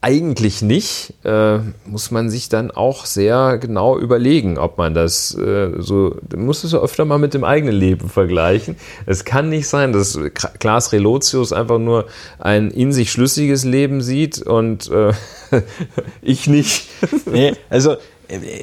eigentlich nicht, äh, muss man sich dann auch sehr genau überlegen, ob man das äh, so, muss es öfter mal mit dem eigenen Leben vergleichen. Es kann nicht sein, dass Klaas Relotius einfach nur ein in sich schlüssiges Leben sieht und äh, ich nicht. nee, also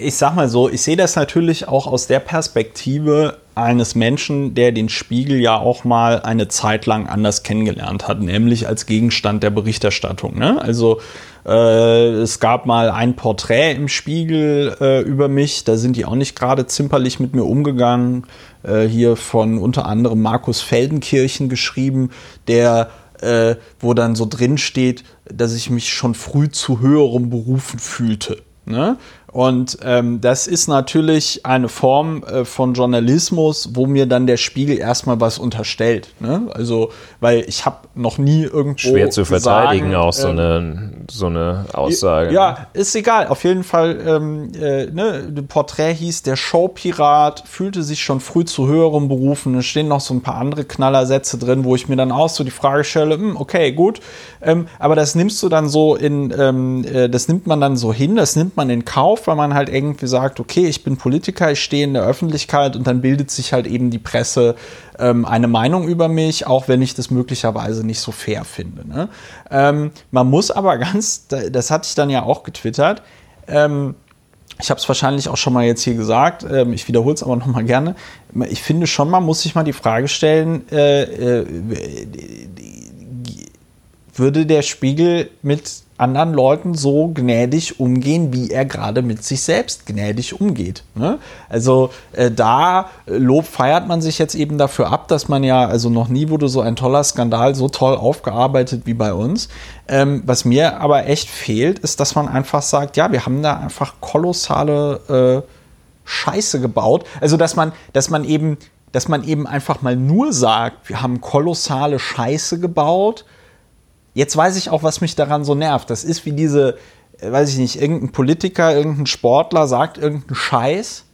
ich sag mal so, ich sehe das natürlich auch aus der Perspektive eines Menschen, der den Spiegel ja auch mal eine Zeit lang anders kennengelernt hat, nämlich als Gegenstand der Berichterstattung. Ne? Also äh, es gab mal ein Porträt im Spiegel äh, über mich, da sind die auch nicht gerade zimperlich mit mir umgegangen. Äh, hier von unter anderem Markus Feldenkirchen geschrieben, der äh, wo dann so drin steht, dass ich mich schon früh zu höherem berufen fühlte. Ne? Und ähm, das ist natürlich eine Form äh, von Journalismus, wo mir dann der Spiegel erstmal was unterstellt. Ne? Also, weil ich habe noch nie irgendwo. Schwer zu verteidigen, sagen, auch so, ähm, eine, so eine Aussage. Ja, ne? ist egal. Auf jeden Fall, ähm, äh, ne, Porträt hieß, der Showpirat fühlte sich schon früh zu höherem berufen. Es stehen noch so ein paar andere Knallersätze drin, wo ich mir dann auch so die Frage stelle: hm, okay, gut. Ähm, aber das nimmst du dann so in, ähm, äh, das nimmt man dann so hin, das nimmt man in Kauf auf, weil man halt irgendwie sagt, okay, ich bin Politiker, ich stehe in der Öffentlichkeit und dann bildet sich halt eben die Presse ähm, eine Meinung über mich, auch wenn ich das möglicherweise nicht so fair finde. Ne? Ähm, man muss aber ganz, das hatte ich dann ja auch getwittert, ähm, ich habe es wahrscheinlich auch schon mal jetzt hier gesagt, ähm, ich wiederhole es aber noch mal gerne. Ich finde schon, man muss sich mal die Frage stellen, äh, äh, würde der Spiegel mit anderen Leuten so gnädig umgehen, wie er gerade mit sich selbst gnädig umgeht. Ne? Also äh, da äh, Lob feiert man sich jetzt eben dafür ab, dass man ja, also noch nie wurde so ein toller Skandal so toll aufgearbeitet wie bei uns. Ähm, was mir aber echt fehlt, ist, dass man einfach sagt, ja, wir haben da einfach kolossale äh, Scheiße gebaut. Also dass man, dass man eben, dass man eben einfach mal nur sagt, wir haben kolossale Scheiße gebaut Jetzt weiß ich auch, was mich daran so nervt. Das ist wie diese, äh, weiß ich nicht, irgendein Politiker, irgendein Sportler sagt irgendeinen Scheiß,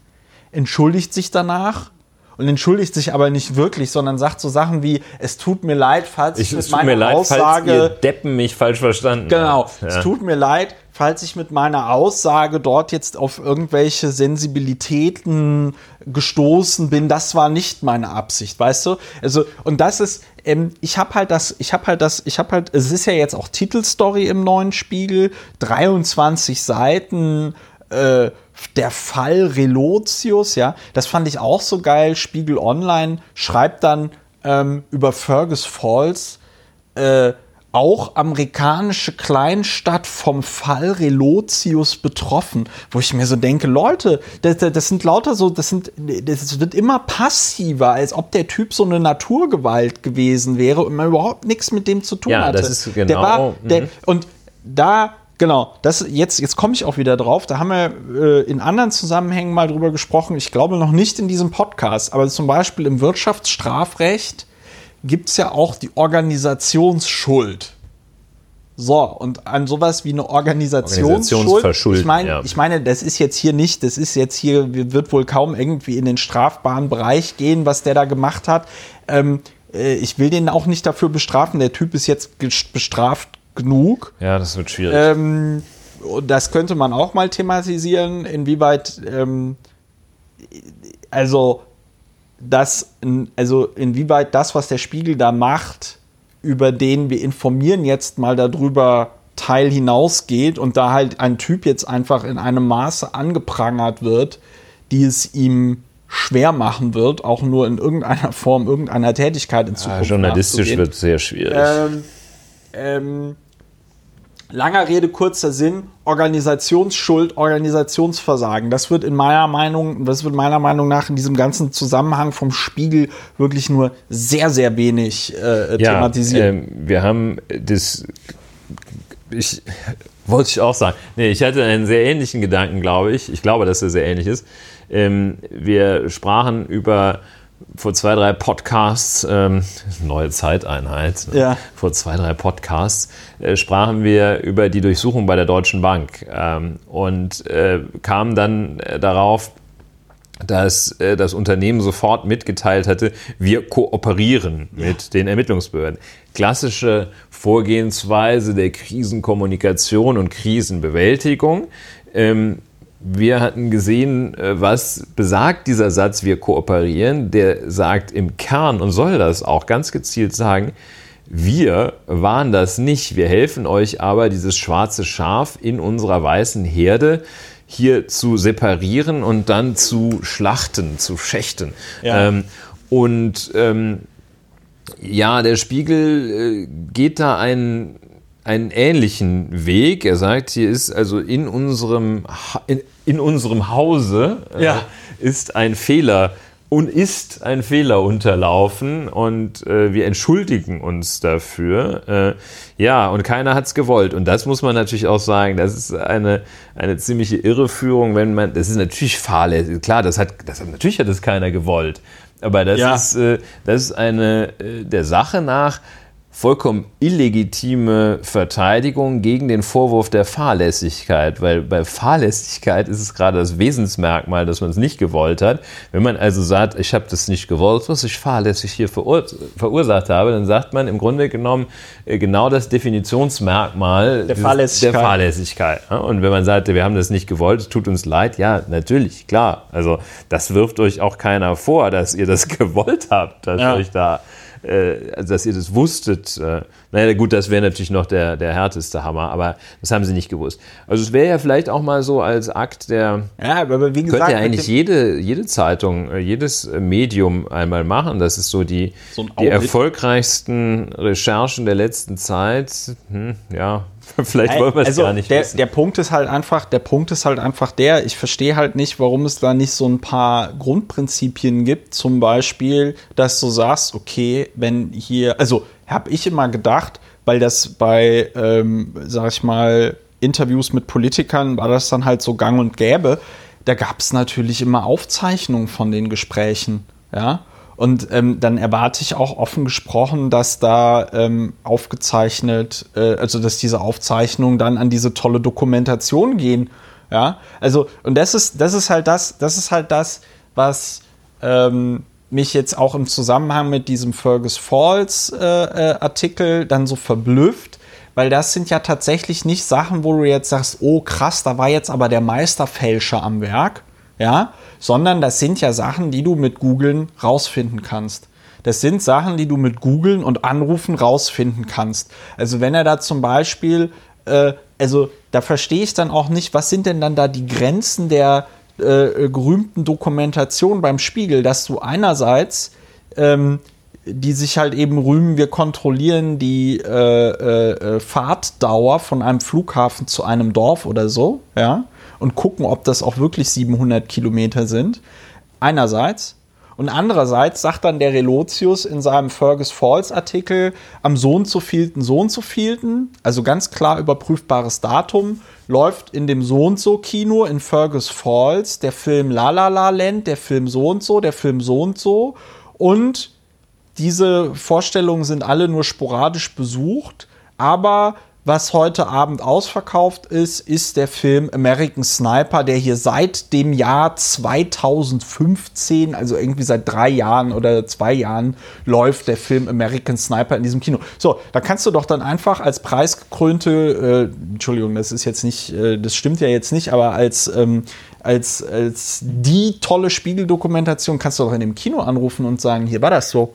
entschuldigt sich danach und entschuldigt sich aber nicht wirklich, sondern sagt so Sachen wie, es tut mir leid, falls ich, ich mit meiner leid, Aussage... Deppen mich falsch verstanden Genau, ja. es tut mir leid, falls ich mit meiner Aussage dort jetzt auf irgendwelche Sensibilitäten gestoßen bin. Das war nicht meine Absicht, weißt du? Also, und das ist, ähm, ich habe halt das, ich habe halt das, ich habe halt, es ist ja jetzt auch Titelstory im neuen Spiegel, 23 Seiten, äh, der Fall Relotius, ja, das fand ich auch so geil. Spiegel Online schreibt dann ähm, über Fergus Falls, äh, auch amerikanische Kleinstadt vom Fall Relotius betroffen, wo ich mir so denke, Leute, das, das, sind lauter so, das sind, das wird immer passiver, als ob der Typ so eine Naturgewalt gewesen wäre und man überhaupt nichts mit dem zu tun ja, hatte. Das ist genau. Der war, der, mhm. Und da Genau, das jetzt, jetzt komme ich auch wieder drauf. Da haben wir äh, in anderen Zusammenhängen mal drüber gesprochen. Ich glaube noch nicht in diesem Podcast, aber zum Beispiel im Wirtschaftsstrafrecht gibt es ja auch die Organisationsschuld. So, und an sowas wie eine Organisationsschuld. Ich meine, ja. ich meine, das ist jetzt hier nicht, das ist jetzt hier, wird wohl kaum irgendwie in den strafbaren Bereich gehen, was der da gemacht hat. Ähm, äh, ich will den auch nicht dafür bestrafen. Der Typ ist jetzt bestraft genug. Ja, das wird schwierig. Ähm, das könnte man auch mal thematisieren, inwieweit, ähm, also, das, also inwieweit das, was der Spiegel da macht, über den wir informieren jetzt mal darüber, Teil hinausgeht und da halt ein Typ jetzt einfach in einem Maße angeprangert wird, die es ihm schwer machen wird, auch nur in irgendeiner Form, irgendeiner Tätigkeit in Zukunft. Ja, journalistisch wird sehr schwierig. Ähm, ähm, Langer Rede, kurzer Sinn, Organisationsschuld, Organisationsversagen. Das wird in meiner Meinung, das wird meiner Meinung nach in diesem ganzen Zusammenhang vom Spiegel wirklich nur sehr, sehr wenig äh, ja, thematisiert. Äh, wir haben das ich wollte ich auch sagen. Nee, ich hatte einen sehr ähnlichen Gedanken, glaube ich. Ich glaube, dass er sehr ähnlich ist. Ähm, wir sprachen über vor zwei, drei Podcasts, ähm, neue Zeiteinheit, ne? ja. vor zwei, drei Podcasts, äh, sprachen wir über die Durchsuchung bei der Deutschen Bank ähm, und äh, kamen dann äh, darauf, dass äh, das Unternehmen sofort mitgeteilt hatte, wir kooperieren ja. mit den Ermittlungsbehörden. Klassische Vorgehensweise der Krisenkommunikation und Krisenbewältigung. Ähm, wir hatten gesehen, äh, was besagt dieser Satz, wir kooperieren. Der sagt im Kern und soll das auch ganz gezielt sagen, wir waren das nicht. Wir helfen euch aber, dieses schwarze Schaf in unserer weißen Herde hier zu separieren und dann zu schlachten, zu schächten. Ja. Ähm, und ähm, ja, der Spiegel äh, geht da einen, einen ähnlichen Weg. Er sagt, hier ist also in unserem, in, in unserem Hause äh, ja. ist ein Fehler und ist ein Fehler unterlaufen und äh, wir entschuldigen uns dafür. Äh, ja, und keiner hat es gewollt. Und das muss man natürlich auch sagen, das ist eine, eine ziemliche Irreführung, wenn man, das ist natürlich fahrlässig. Klar, das hat, das hat, natürlich hat es keiner gewollt. Aber das ja. ist, äh, das ist eine, äh, der Sache nach, vollkommen illegitime Verteidigung gegen den Vorwurf der Fahrlässigkeit, weil bei Fahrlässigkeit ist es gerade das Wesensmerkmal, dass man es nicht gewollt hat. Wenn man also sagt, ich habe das nicht gewollt, was ich fahrlässig hier verur verursacht habe, dann sagt man im Grunde genommen äh, genau das Definitionsmerkmal der Fahrlässigkeit. Der Fahrlässigkeit. Und wenn man sagt, wir haben das nicht gewollt, es tut uns leid, ja, natürlich, klar. Also das wirft euch auch keiner vor, dass ihr das gewollt habt, dass ja. euch da äh, also dass ihr das wusstet. Äh, naja, gut, das wäre natürlich noch der, der härteste Hammer, aber das haben sie nicht gewusst. Also es wäre ja vielleicht auch mal so als Akt der. Ja, aber wie gesagt. Könnte ja eigentlich jede, jede Zeitung, äh, jedes Medium einmal machen. Das ist so die, so die erfolgreichsten Recherchen der letzten Zeit. Hm, ja, Vielleicht wollen wir es also gar nicht der, wissen. Der Punkt ist halt einfach, der Punkt ist halt einfach der, ich verstehe halt nicht, warum es da nicht so ein paar Grundprinzipien gibt. Zum Beispiel, dass du sagst, okay, wenn hier, also habe ich immer gedacht, weil das bei, ähm, sag ich mal, Interviews mit Politikern war das dann halt so gang und gäbe. Da gab es natürlich immer Aufzeichnungen von den Gesprächen. Ja. Und ähm, dann erwarte ich auch offen gesprochen, dass da ähm, aufgezeichnet, äh, also dass diese Aufzeichnungen dann an diese tolle Dokumentation gehen. Ja, also und das ist, das ist halt das, das ist halt das, was ähm, mich jetzt auch im Zusammenhang mit diesem Fergus Falls äh, äh, Artikel dann so verblüfft, weil das sind ja tatsächlich nicht Sachen, wo du jetzt sagst, oh krass, da war jetzt aber der Meisterfälscher am Werk, ja, sondern das sind ja Sachen, die du mit Googlen rausfinden kannst. Das sind Sachen, die du mit Googlen und Anrufen rausfinden kannst. Also wenn er da zum Beispiel, äh, also da verstehe ich dann auch nicht, was sind denn dann da die Grenzen der äh, gerühmten Dokumentation beim Spiegel, dass du einerseits ähm, die sich halt eben rühmen, wir kontrollieren die äh, äh, äh Fahrtdauer von einem Flughafen zu einem Dorf oder so, ja und gucken, ob das auch wirklich 700 Kilometer sind. Einerseits. Und andererseits sagt dann der Relotius in seinem Fergus Falls Artikel am Sohn zu vielten, Sohn zu vielten, also ganz klar überprüfbares Datum, läuft in dem so und so Kino in Fergus Falls der Film La La La Land, der Film so und so, der Film so und so und diese Vorstellungen sind alle nur sporadisch besucht, aber was heute Abend ausverkauft ist, ist der Film American Sniper, der hier seit dem Jahr 2015, also irgendwie seit drei Jahren oder zwei Jahren, läuft der Film American Sniper in diesem Kino. So, da kannst du doch dann einfach als preisgekrönte, äh, Entschuldigung, das ist jetzt nicht, äh, das stimmt ja jetzt nicht, aber als, ähm, als, als die tolle Spiegeldokumentation kannst du doch in dem Kino anrufen und sagen, hier war das so.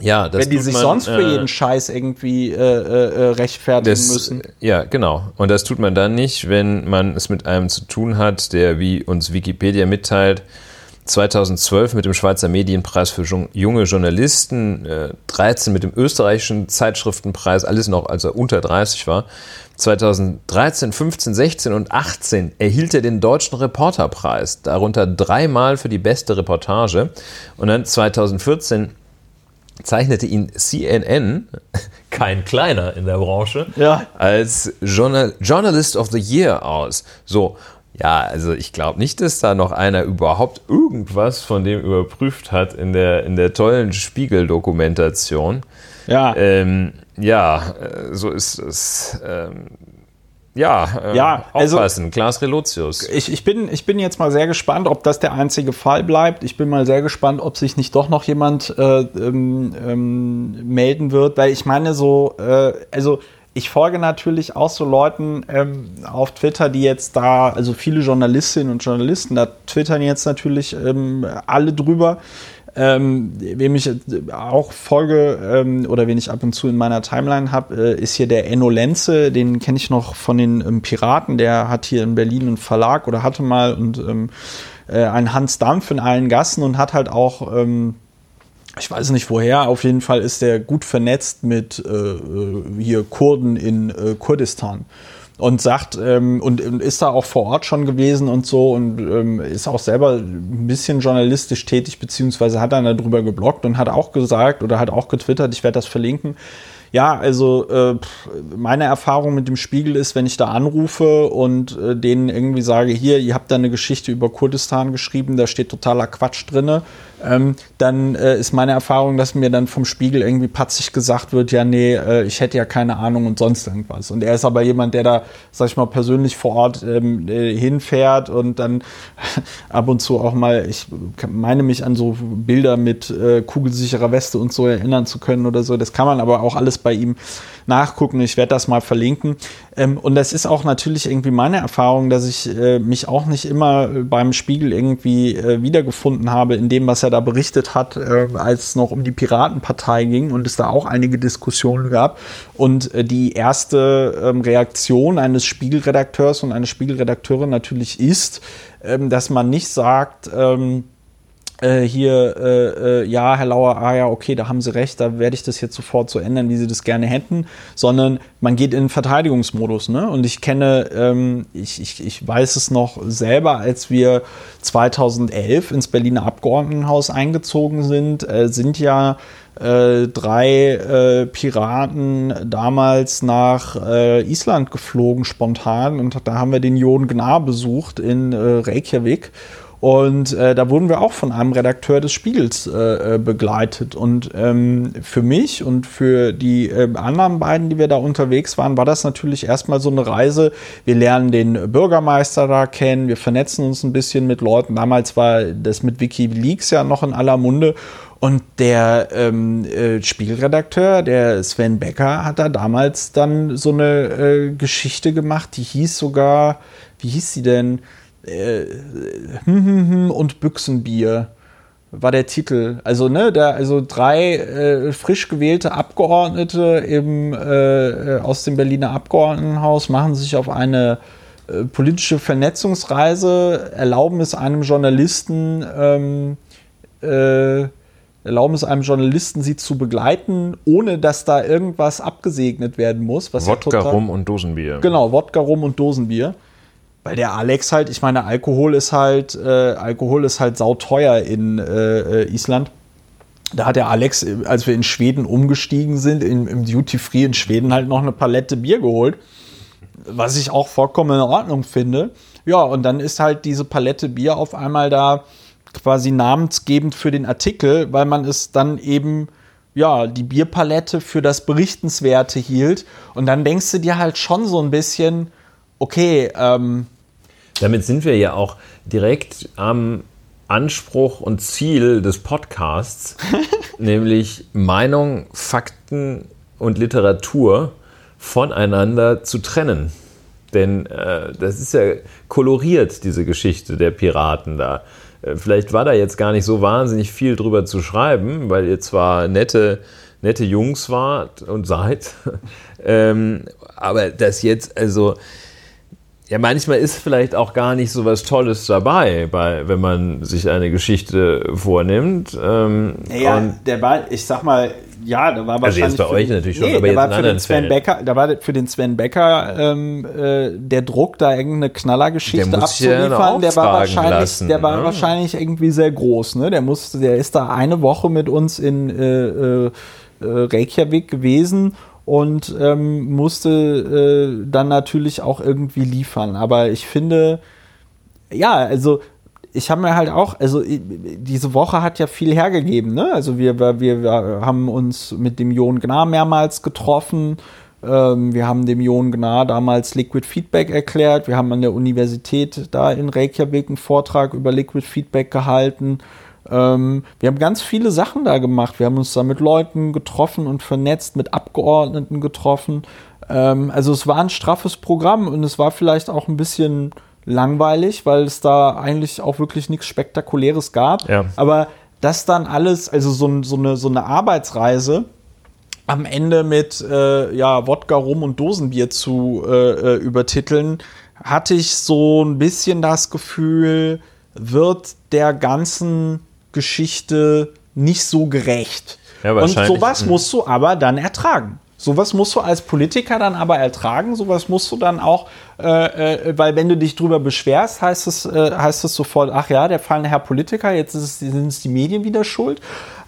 Ja, das Wenn die sich man, sonst für äh, jeden Scheiß irgendwie äh, äh, äh, rechtfertigen das, müssen. Ja, genau. Und das tut man dann nicht, wenn man es mit einem zu tun hat, der, wie uns Wikipedia mitteilt, 2012 mit dem Schweizer Medienpreis für junge Journalisten, äh, 13 mit dem österreichischen Zeitschriftenpreis, alles noch, als er unter 30 war. 2013, 15, 16 und 18 erhielt er den Deutschen Reporterpreis, darunter dreimal für die beste Reportage. Und dann 2014 zeichnete ihn CNN, kein kleiner in der Branche, Ja. als Journal Journalist of the Year aus. So, ja, also ich glaube nicht, dass da noch einer überhaupt irgendwas von dem überprüft hat in der, in der tollen Spiegel-Dokumentation. Ja. Ähm, ja, äh, so ist es. Ähm, ja, äh, Ja, also- aufpassen, Klaas Relotius. Ich, ich, bin, ich bin jetzt mal sehr gespannt, ob das der einzige Fall bleibt. Ich bin mal sehr gespannt, ob sich nicht doch noch jemand äh, ähm, ähm, melden wird, weil ich meine so, äh, also ich folge natürlich auch so Leuten ähm, auf Twitter, die jetzt da, also viele Journalistinnen und Journalisten, da twittern jetzt natürlich ähm, alle drüber. Ähm, wem ich auch folge ähm, oder wen ich ab und zu in meiner Timeline habe, äh, ist hier der Enno Lenze. Den kenne ich noch von den ähm, Piraten. Der hat hier in Berlin einen Verlag oder hatte mal und ähm, äh, einen Hans Dampf in allen Gassen und hat halt auch ähm, ich weiß nicht woher, auf jeden Fall ist der gut vernetzt mit äh, äh, hier Kurden in äh, Kurdistan und sagt ähm, und, und ist da auch vor Ort schon gewesen und so und ähm, ist auch selber ein bisschen journalistisch tätig, beziehungsweise hat dann darüber gebloggt und hat auch gesagt oder hat auch getwittert, ich werde das verlinken. Ja, also äh, meine Erfahrung mit dem Spiegel ist, wenn ich da anrufe und äh, denen irgendwie sage, hier, ihr habt da eine Geschichte über Kurdistan geschrieben, da steht totaler Quatsch drinne, ähm, dann äh, ist meine Erfahrung, dass mir dann vom Spiegel irgendwie patzig gesagt wird, ja, nee, äh, ich hätte ja keine Ahnung und sonst irgendwas. Und er ist aber jemand, der da, sag ich mal, persönlich vor Ort ähm, äh, hinfährt und dann ab und zu auch mal, ich meine mich an so Bilder mit äh, kugelsicherer Weste und so erinnern zu können oder so. Das kann man aber auch alles bei ihm nachgucken. Ich werde das mal verlinken. Ähm, und das ist auch natürlich irgendwie meine Erfahrung, dass ich äh, mich auch nicht immer beim Spiegel irgendwie äh, wiedergefunden habe in dem, was er da berichtet hat, äh, als es noch um die Piratenpartei ging und es da auch einige Diskussionen gab. Und äh, die erste ähm, Reaktion eines Spiegelredakteurs und einer Spiegelredakteurin natürlich ist, ähm, dass man nicht sagt, ähm, äh, hier, äh, äh, ja, Herr Lauer, ah ja, okay, da haben Sie recht, da werde ich das jetzt sofort so ändern, wie Sie das gerne hätten, sondern man geht in den Verteidigungsmodus. Ne? Und ich kenne, ähm, ich, ich, ich weiß es noch selber, als wir 2011 ins Berliner Abgeordnetenhaus eingezogen sind, äh, sind ja äh, drei äh, Piraten damals nach äh, Island geflogen spontan und da haben wir den Jon Gnar besucht in äh, Reykjavik und äh, da wurden wir auch von einem Redakteur des Spiegels äh, äh, begleitet. Und ähm, für mich und für die äh, anderen beiden, die wir da unterwegs waren, war das natürlich erstmal so eine Reise. Wir lernen den Bürgermeister da kennen, wir vernetzen uns ein bisschen mit Leuten. Damals war das mit Wikileaks ja noch in aller Munde. Und der ähm, äh, Spiegelredakteur, der Sven Becker, hat da damals dann so eine äh, Geschichte gemacht, die hieß sogar, wie hieß sie denn? Äh, hm, hm, hm und Büchsenbier war der Titel. Also, ne, da, also drei äh, frisch gewählte Abgeordnete im, äh, aus dem Berliner Abgeordnetenhaus machen sich auf eine äh, politische Vernetzungsreise, erlauben es einem Journalisten, ähm, äh, erlauben es einem Journalisten, sie zu begleiten, ohne dass da irgendwas abgesegnet werden muss. Was Wodka, ja total, Rum und Dosenbier. Genau, Wodka, Rum und Dosenbier. Weil der Alex halt, ich meine, Alkohol ist halt, äh, Alkohol ist halt sauteuer in äh, äh, Island. Da hat der Alex, äh, als wir in Schweden umgestiegen sind, in, im Duty Free in Schweden halt noch eine Palette Bier geholt. Was ich auch vollkommen in Ordnung finde. Ja, und dann ist halt diese Palette Bier auf einmal da quasi namensgebend für den Artikel, weil man es dann eben ja, die Bierpalette für das Berichtenswerte hielt. Und dann denkst du dir halt schon so ein bisschen, okay, ähm, Damit sind wir ja auch direkt am Anspruch und Ziel des Podcasts, nämlich Meinung, Fakten und Literatur voneinander zu trennen. Denn äh, das ist ja koloriert, diese Geschichte der Piraten da. Äh, vielleicht war da jetzt gar nicht so wahnsinnig viel drüber zu schreiben, weil ihr zwar nette, nette Jungs wart und seid, ähm, aber das jetzt, also ja, manchmal ist vielleicht auch gar nicht so was Tolles dabei, bei, wenn man sich eine Geschichte vornimmt. Ähm, Ja, der war, ich sag mal, ja, da war wahrscheinlich. Also jetzt bei euch natürlich schon, nee, aber jetzt war für den Sven Becker, da war für den Sven Becker ähm, äh, der Druck, da irgendeine Knallergeschichte der abzuliefern, der war wahrscheinlich, lassen, der war ne? wahrscheinlich irgendwie sehr groß. Ne? Der musste, der ist da eine Woche mit uns in äh, äh, äh Reykjavik gewesen und ähm, musste äh, dann natürlich auch irgendwie liefern. Aber ich finde, ja, also ich habe mir halt auch, also diese Woche hat ja viel hergegeben, ne? Also wir, wir, wir haben uns mit dem Jon Gnar mehrmals getroffen. Ähm, wir haben dem Jon Gnar damals Liquid Feedback erklärt. Wir haben an der Universität da in Reykjavik einen Vortrag über Liquid Feedback gehalten. Ähm, wir haben ganz viele Sachen da gemacht. Wir haben uns da mit Leuten getroffen und vernetzt, mit Abgeordneten getroffen. Ähm, also es war ein straffes Programm und es war vielleicht auch ein bisschen langweilig, weil es da eigentlich auch wirklich nichts Spektakuläres gab. Ja. Aber das dann alles, also so, so, eine, so eine Arbeitsreise, am Ende mit äh, ja, Wodka, Rum und Dosenbier zu äh, äh, übertiteln, hatte ich so ein bisschen das Gefühl, wird der ganzen Geschichte nicht so gerecht. Ja, und sowas hm. musst du aber dann ertragen. Sowas musst du als Politiker dann aber ertragen, sowas musst du dann auch, äh, äh, weil wenn du dich drüber beschwerst, heißt es, äh, heißt es sofort, ach ja, der fallende Herr Politiker, jetzt es, sind es die Medien wieder schuld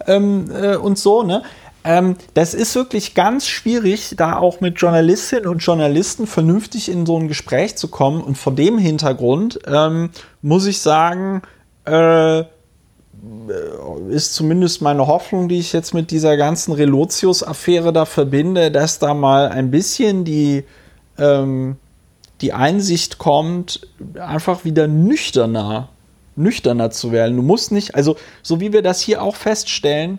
ähm, äh, und so, ne? Ähm, das ist wirklich ganz schwierig, da auch mit Journalistinnen und Journalisten vernünftig in so ein Gespräch zu kommen. Und vor dem Hintergrund ähm, muss ich sagen, äh, ist zumindest meine Hoffnung, die ich jetzt mit dieser ganzen Relotius-Affäre da verbinde, dass da mal ein bisschen die, ähm, die Einsicht kommt, einfach wieder nüchterner, nüchterner zu werden. Du musst nicht, also so wie wir das hier auch feststellen,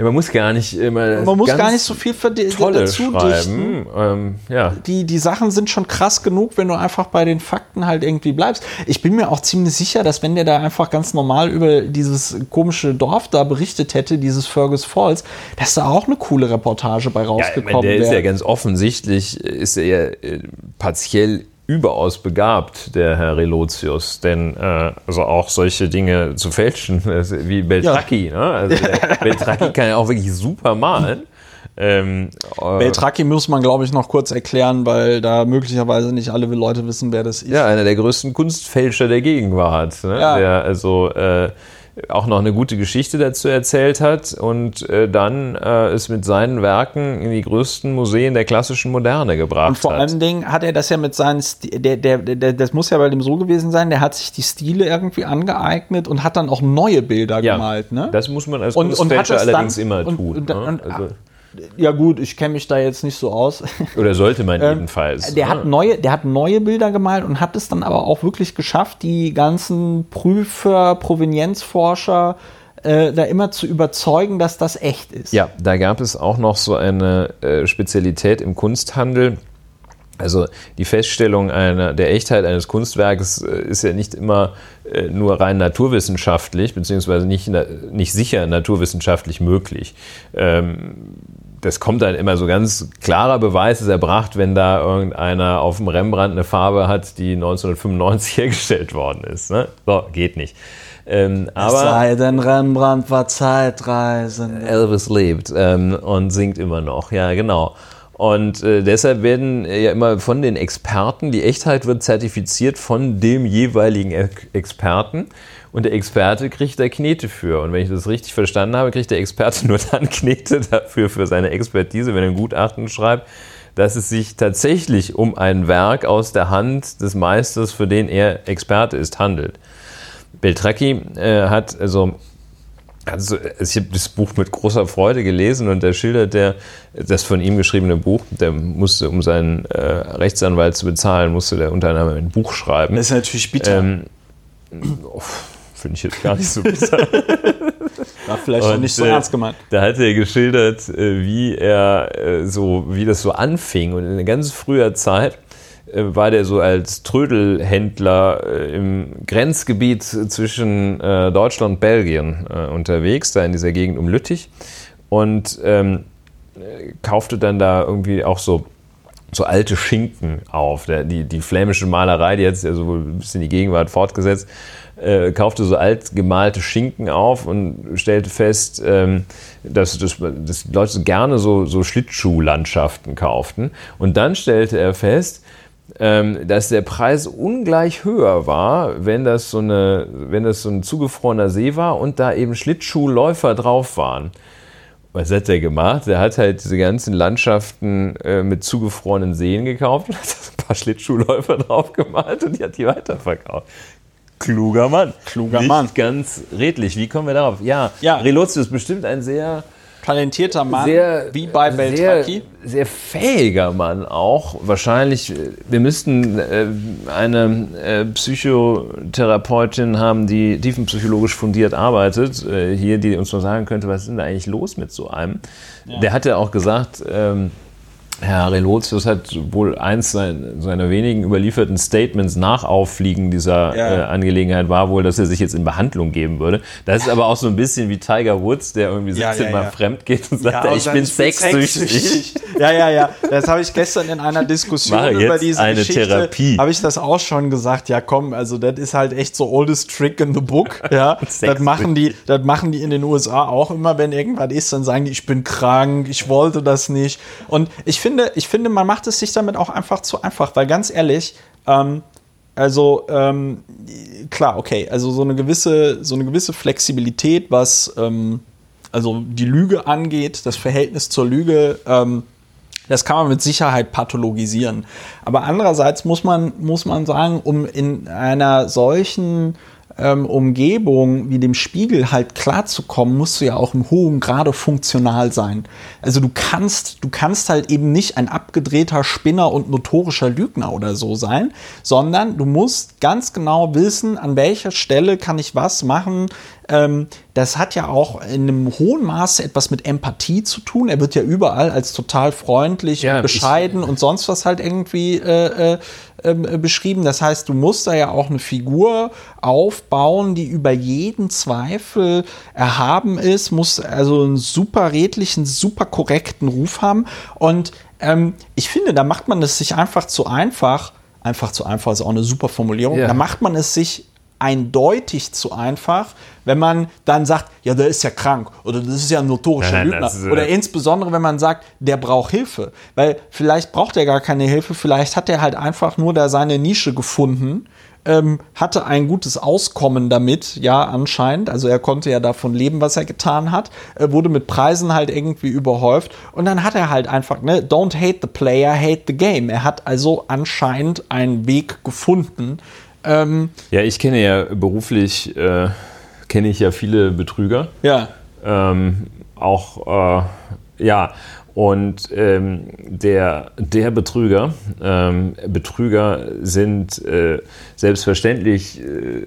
ja, man muss gar nicht immer. Man muss gar nicht so viel tolle dazu schreiben. Ähm, ja. die, die Sachen sind schon krass genug, wenn du einfach bei den Fakten halt irgendwie bleibst. Ich bin mir auch ziemlich sicher, dass wenn der da einfach ganz normal über dieses komische Dorf da berichtet hätte, dieses Fergus Falls, dass da auch eine coole Reportage bei rausgekommen wäre. Ja, der ist ja ganz offensichtlich, ist er ja äh, partiell überaus begabt, der Herr Relotius, denn äh, also auch solche Dinge zu fälschen, wie Beltracchi. Ja. Ne? Also Beltracchi kann ja auch wirklich super malen. Ähm, äh, Beltracchi muss man, glaube ich, noch kurz erklären, weil da möglicherweise nicht alle Leute wissen, wer das ist. Ja, einer der größten Kunstfälscher der Gegenwart. Ne? Ja. Der also äh, auch noch eine gute Geschichte dazu erzählt hat und äh, dann äh, es mit seinen Werken in die größten Museen der klassischen Moderne gebracht hat. Und vor allen Dingen hat er das ja mit seinen, St der, der, der, das muss ja bei dem so gewesen sein, der hat sich die Stile irgendwie angeeignet und hat dann auch neue Bilder ja, gemalt. Ne? Das muss man als und, Kunstfälscher allerdings dann, immer tun. Und, ne? also ja gut, ich kenne mich da jetzt nicht so aus. Oder sollte man ähm, jedenfalls. Der, hat neue, der hat neue Bilder gemalt und hat es dann aber auch wirklich geschafft, die ganzen Prüfer, Provenienzforscher äh, da immer zu überzeugen, dass das echt ist. Ja, da gab es auch noch so eine äh, Spezialität im Kunsthandel. Also die Feststellung einer, der Echtheit eines Kunstwerkes äh, ist ja nicht immer nur rein naturwissenschaftlich, beziehungsweise nicht, nicht sicher naturwissenschaftlich möglich. Ähm, das kommt dann immer so ganz klarer Beweis ist erbracht, wenn da irgendeiner auf dem Rembrandt eine Farbe hat, die 1995 hergestellt worden ist. Ne? So, geht nicht. Ähm, aber es sei denn, Rembrandt war Zeitreisend. Elvis lebt ähm, und singt immer noch, ja genau. Und äh, deshalb werden äh, ja immer von den Experten, die Echtheit wird zertifiziert von dem jeweiligen Experten. Und der Experte kriegt da Knete für. Und wenn ich das richtig verstanden habe, kriegt der Experte nur dann Knete dafür, für seine Expertise, wenn er ein Gutachten schreibt, dass es sich tatsächlich um ein Werk aus der Hand des Meisters, für den er Experte ist, handelt. Beltracchi äh, hat also also, ich habe das Buch mit großer Freude gelesen und da schildert der, das von ihm geschriebene Buch, der musste, um seinen äh, Rechtsanwalt zu bezahlen, musste der unter anderem ein Buch schreiben. Das ist natürlich bitter. Ähm, oh, Finde ich jetzt gar nicht so bitter. War vielleicht und, nicht so äh, ernst gemeint. Da hat er geschildert, äh, wie er äh, so, wie das so anfing und in ganz früher Zeit war der so als Trödelhändler äh, im Grenzgebiet zwischen äh, Deutschland und Belgien unterwegs, da in dieser Gegend um Lüttich und ähm, kaufte dann da irgendwie auch so so alte Schinken auf. Der, die, die flämische Malerei, die hat sich also ein bisschen die Gegenwart fortgesetzt, äh, kaufte so alt gemalte Schinken auf und stellte fest, ähm, dass, dass, dass Leute gerne so, so Schlittschuhlandschaften kauften. Und dann stellte er fest, dass der Preis ungleich höher war, wenn das, so eine, wenn das so ein zugefrorener See war und da eben Schlittschuhläufer drauf waren. Was hat der gemacht? Der hat halt diese ganzen Landschaften äh, mit zugefrorenen Seen gekauft und hat ein paar Schlittschuhläufer drauf gemalt und die hat die weiterverkauft. Kluger Mann. Kluger Nicht Mann. ganz redlich. Wie kommen wir darauf? Ja, Ja. Relotius ist bestimmt ein sehr Talentierter Mann, sehr, wie bei sehr, Beltraki. sehr fähiger Mann auch. Wahrscheinlich, äh, wir müssten äh, eine äh, Psychotherapeutin haben, die tiefenpsychologisch fundiert arbeitet, äh, hier, die uns mal sagen könnte, was ist denn da eigentlich los mit so einem? Der hat ja auch gesagt, ähm, Herr Relotius hat wohl eins sein- seiner wenigen überlieferten Statements nach Auffliegen dieser Ja. äh, Angelegenheit war wohl, dass er sich jetzt in Behandlung geben würde. Das ist aber auch so ein bisschen wie Tiger Woods, der irgendwie Ja, 17 ja, Mal ja. fremd geht und sagt, und ich bin sexsüchtig. Ja, ja, ja. Das habe ich gestern in einer Diskussion Mache über jetzt diese eine Geschichte, Therapie. habe ich das auch schon gesagt. Ja, komm, also das ist halt echt so oldest trick in the book. Ja, das machen die, das machen die in den USA auch immer, wenn irgendwas ist, dann sagen die, ich bin krank, ich wollte das nicht. Und ich finde, ich finde, man macht es sich damit auch einfach zu einfach, weil ganz ehrlich, ähm, also ähm, klar, okay, also so eine gewisse, so eine gewisse Flexibilität, was ähm, also die Lüge angeht, das Verhältnis zur Lüge, ähm, das kann man mit Sicherheit pathologisieren. Aber andererseits muss man, muss man sagen, um in einer solchen ähm, Umgebung wie dem Spiegel halt klarzukommen, musst du ja auch im hohen Grade funktional sein. Also du kannst, du kannst halt eben nicht ein abgedrehter Spinner und notorischer Lügner oder so sein, sondern du musst ganz genau wissen, an welcher Stelle kann ich was machen. Ähm, das hat ja auch in einem hohen Maße etwas mit Empathie zu tun. Er wird ja überall als total freundlich Ja, und bescheiden und sonst was halt irgendwie äh, äh, äh, beschrieben. Das heißt, du musst da ja auch eine Figur aufbauen, die über jeden Zweifel erhaben ist, muss also einen super redlichen, super korrekten Ruf haben. Und ähm, ich finde, da macht man es sich einfach zu einfach. Einfach zu einfach ist auch eine super Formulierung. Ja. Da macht man es sich eindeutig zu einfach, wenn man dann sagt, ja, der ist ja krank oder das ist ja ein notorischer Nein, Lügner. ist, äh, oder insbesondere, wenn man sagt, der braucht Hilfe. Weil vielleicht braucht er gar keine Hilfe, vielleicht hat er halt einfach nur da seine Nische gefunden, ähm, hatte ein gutes Auskommen damit, ja, anscheinend. Also er konnte ja davon leben, was er getan hat, äh, wurde mit Preisen halt irgendwie überhäuft und dann hat er halt einfach, ne, don't hate the player, hate the game. Er hat also anscheinend einen Weg gefunden. Ähm, Ja, ich kenne ja beruflich, äh, kenne ich ja viele Betrüger. ja, Ähm, auch, äh, ja, und ähm, der, der Betrüger, ähm, Betrüger sind äh, selbstverständlich, äh,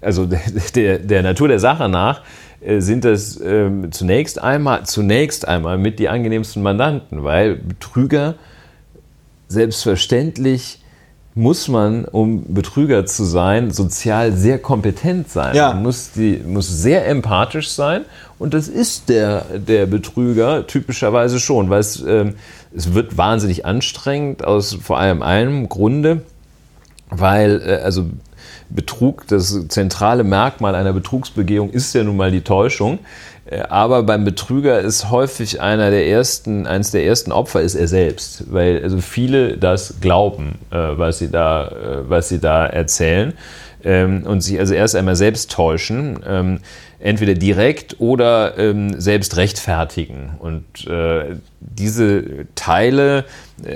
also der, der, der Natur der Sache nach, äh, sind das ähm, zunächst einmal, zunächst einmal mit die angenehmsten Mandanten, weil Betrüger selbstverständlich muss man, um Betrüger zu sein, sozial sehr kompetent sein. Ja. Man muss, die, muss sehr empathisch sein und das ist der, der Betrüger typischerweise schon, weil es, ähm, es wird wahnsinnig anstrengend aus vor allem einem Grunde, weil äh, also Betrug, das zentrale Merkmal einer Betrugsbegehung ist ja nun mal die Täuschung. Äh, Aber beim Betrüger ist häufig einer der ersten, eines der ersten Opfer ist er selbst, weil also viele das glauben, äh, was sie da, äh, was sie da erzählen ähm, und sich also erst einmal selbst täuschen, ähm, entweder direkt oder ähm, selbst rechtfertigen. Und diese Teile,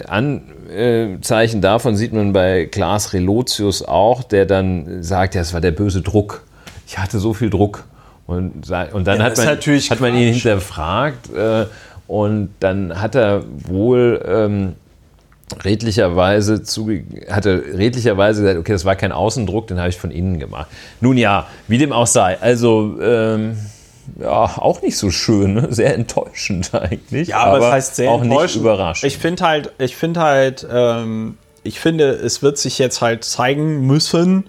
Anzeichen davon sieht man bei Klaas Relotius auch, der dann sagt, ja, es war der böse Druck. Ich hatte so viel Druck. Und, und dann Ja, hat, man, hat man ihn hinterfragt äh, und dann hat er wohl ähm, redlicherweise zuge hat er redlicherweise gesagt, okay, das war kein Außendruck, den habe ich von innen gemacht. Nun ja, wie dem auch sei, also ähm, ja, auch nicht so schön, ne? sehr enttäuschend eigentlich. Ja, aber, es heißt sehr auch nicht überraschend. Ich finde halt, ich finde halt, ähm, ich finde, es wird sich jetzt halt zeigen müssen,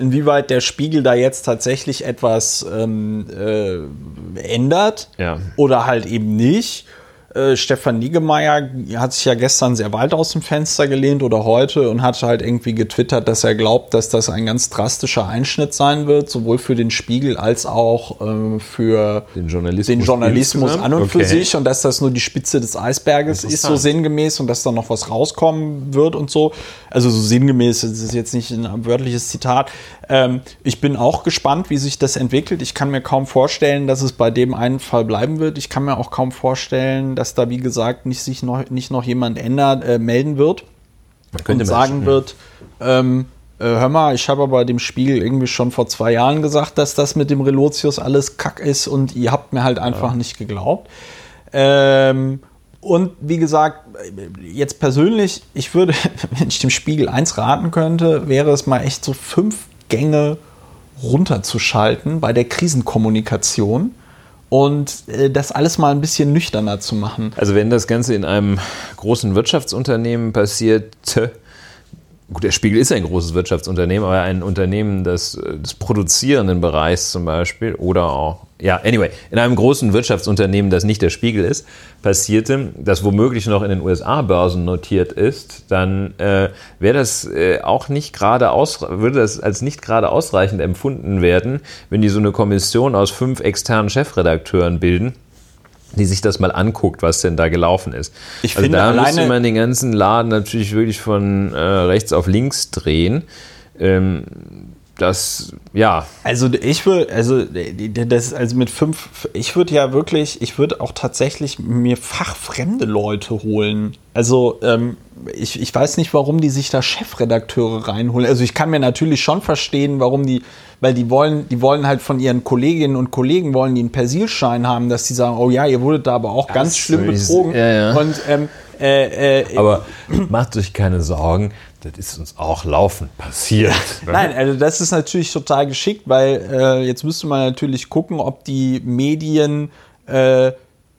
inwieweit der Spiegel da jetzt tatsächlich etwas ähm, äh, ändert Ja. oder halt eben nicht. Äh, Stefan Niggemeier hat sich ja gestern sehr weit aus dem Fenster gelehnt oder heute und hat halt irgendwie getwittert, dass er glaubt, dass das ein ganz drastischer Einschnitt sein wird, sowohl für den Spiegel als auch äh, für den Journalismus, den Journalismus an und okay. für sich und dass das nur die Spitze des Eisberges ist, so sinngemäß und dass da noch was rauskommen wird und so. Also so sinngemäß, das ist jetzt nicht ein wörtliches Zitat. Ähm, ich bin auch gespannt, wie sich das entwickelt. Ich kann mir kaum vorstellen, dass es bei dem einen Fall bleiben wird. Ich kann mir auch kaum vorstellen, dass da, wie gesagt, nicht sich noch, nicht noch jemand ändert, äh, melden wird und sagen wird, ähm, äh, hör mal, ich habe aber dem Spiegel irgendwie schon vor zwei Jahren gesagt, dass das mit dem Relotius alles Kack ist und ihr habt mir halt einfach ja. nicht geglaubt. Ähm, und wie gesagt, jetzt persönlich, ich würde, wenn ich dem Spiegel eins raten könnte, wäre es mal echt so fünf Gänge runterzuschalten bei der Krisenkommunikation und äh, das alles mal ein bisschen nüchterner zu machen. Also wenn das Ganze in einem großen Wirtschaftsunternehmen passiert, gut, der Spiegel ist ein großes Wirtschaftsunternehmen, aber ein Unternehmen des, des produzierenden Bereichs zum Beispiel oder auch ja, anyway, in einem großen Wirtschaftsunternehmen, das nicht der Spiegel ist, passierte, das womöglich noch in den USA-Börsen notiert ist, dann äh, wäre das äh, auch nicht gerade aus, würde das als nicht gerade ausreichend empfunden werden, wenn die so eine Kommission aus fünf externen Chefredakteuren bilden, die sich das mal anguckt, was denn da gelaufen ist. Ich also finde, da müsste man den ganzen Laden natürlich wirklich von äh, rechts auf links drehen. Ähm, das, ja. Also ich würde, also das, also mit fünf, ich würde ja wirklich, ich würde auch tatsächlich mir fachfremde Leute holen. Also ähm, ich, ich weiß nicht, warum die sich da Chefredakteure reinholen. Also ich kann mir natürlich schon verstehen, warum die, weil die wollen, die wollen halt von ihren Kolleginnen und Kollegen wollen die einen Persilschein haben, dass die sagen, oh ja, ihr wurdet da aber auch das ganz schlimm betrogen. Ja, ja. Und ähm, äh, äh, aber macht euch keine Sorgen, das ist uns auch laufend passiert. Nein, also das ist natürlich total geschickt, weil äh, jetzt müsste man natürlich gucken, ob die Medien, äh,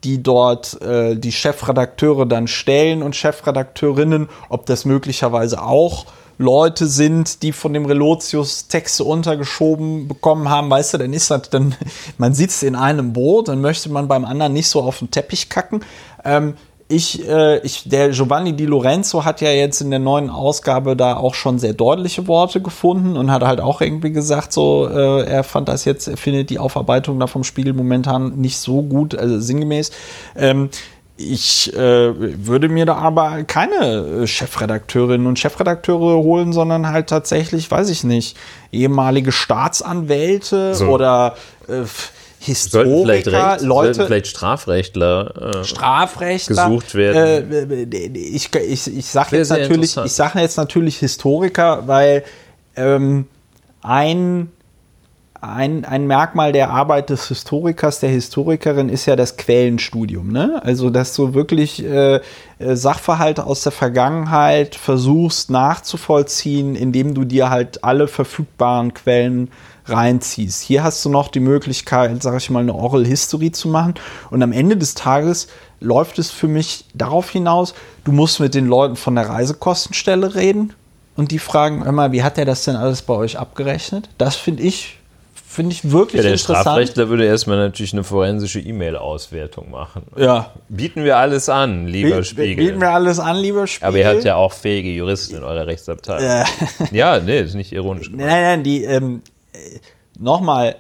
die dort äh, die Chefredakteure dann stellen und Chefredakteurinnen, ob das möglicherweise auch Leute sind, die von dem Relotius Texte untergeschoben bekommen haben, weißt du, dann ist das, dann, man sitzt in einem Boot, dann möchte man beim anderen nicht so auf den Teppich kacken. Ähm, ich, äh, ich, der Giovanni Di Lorenzo hat ja jetzt in der neuen Ausgabe da auch schon sehr deutliche Worte gefunden und hat halt auch irgendwie gesagt, so, äh, er fand das jetzt, er findet die Aufarbeitung da vom Spiegel momentan nicht so gut, also sinngemäß. Ähm, ich äh, würde mir da aber keine Chefredakteurinnen und Chefredakteure holen, sondern halt tatsächlich, weiß ich nicht, ehemalige Staatsanwälte so. oder äh, Historiker, vielleicht Recht, Leute, vielleicht Strafrechtler, äh, Strafrechtler gesucht werden. Äh, ich ich, ich sage jetzt natürlich, ich sage jetzt natürlich Historiker, weil ähm, ein ein, ein Merkmal der Arbeit des Historikers, der Historikerin ist ja das Quellenstudium. Ne? Also, dass du wirklich äh, äh Sachverhalte aus der Vergangenheit versuchst nachzuvollziehen, indem du dir halt alle verfügbaren Quellen reinziehst. Hier hast du noch die Möglichkeit, sage ich mal, eine Oral History zu machen. Und am Ende des Tages läuft es für mich darauf hinaus, du musst mit den Leuten von der Reisekostenstelle reden und die fragen immer, wie hat er das denn alles bei euch abgerechnet? Das finde ich Finde ich wirklich ja, der interessant. Der Strafrechtler würde erstmal natürlich eine forensische E-Mail-Auswertung machen. Ja. Bieten wir alles an, lieber Biet, Spiegel. Bieten wir alles an, lieber Spiegel. Aber ihr habt ja auch fähige Juristen in eurer Rechtsabteilung. Ja, ja nee, ist nicht ironisch. Nein, nein, die, ähm, nochmal,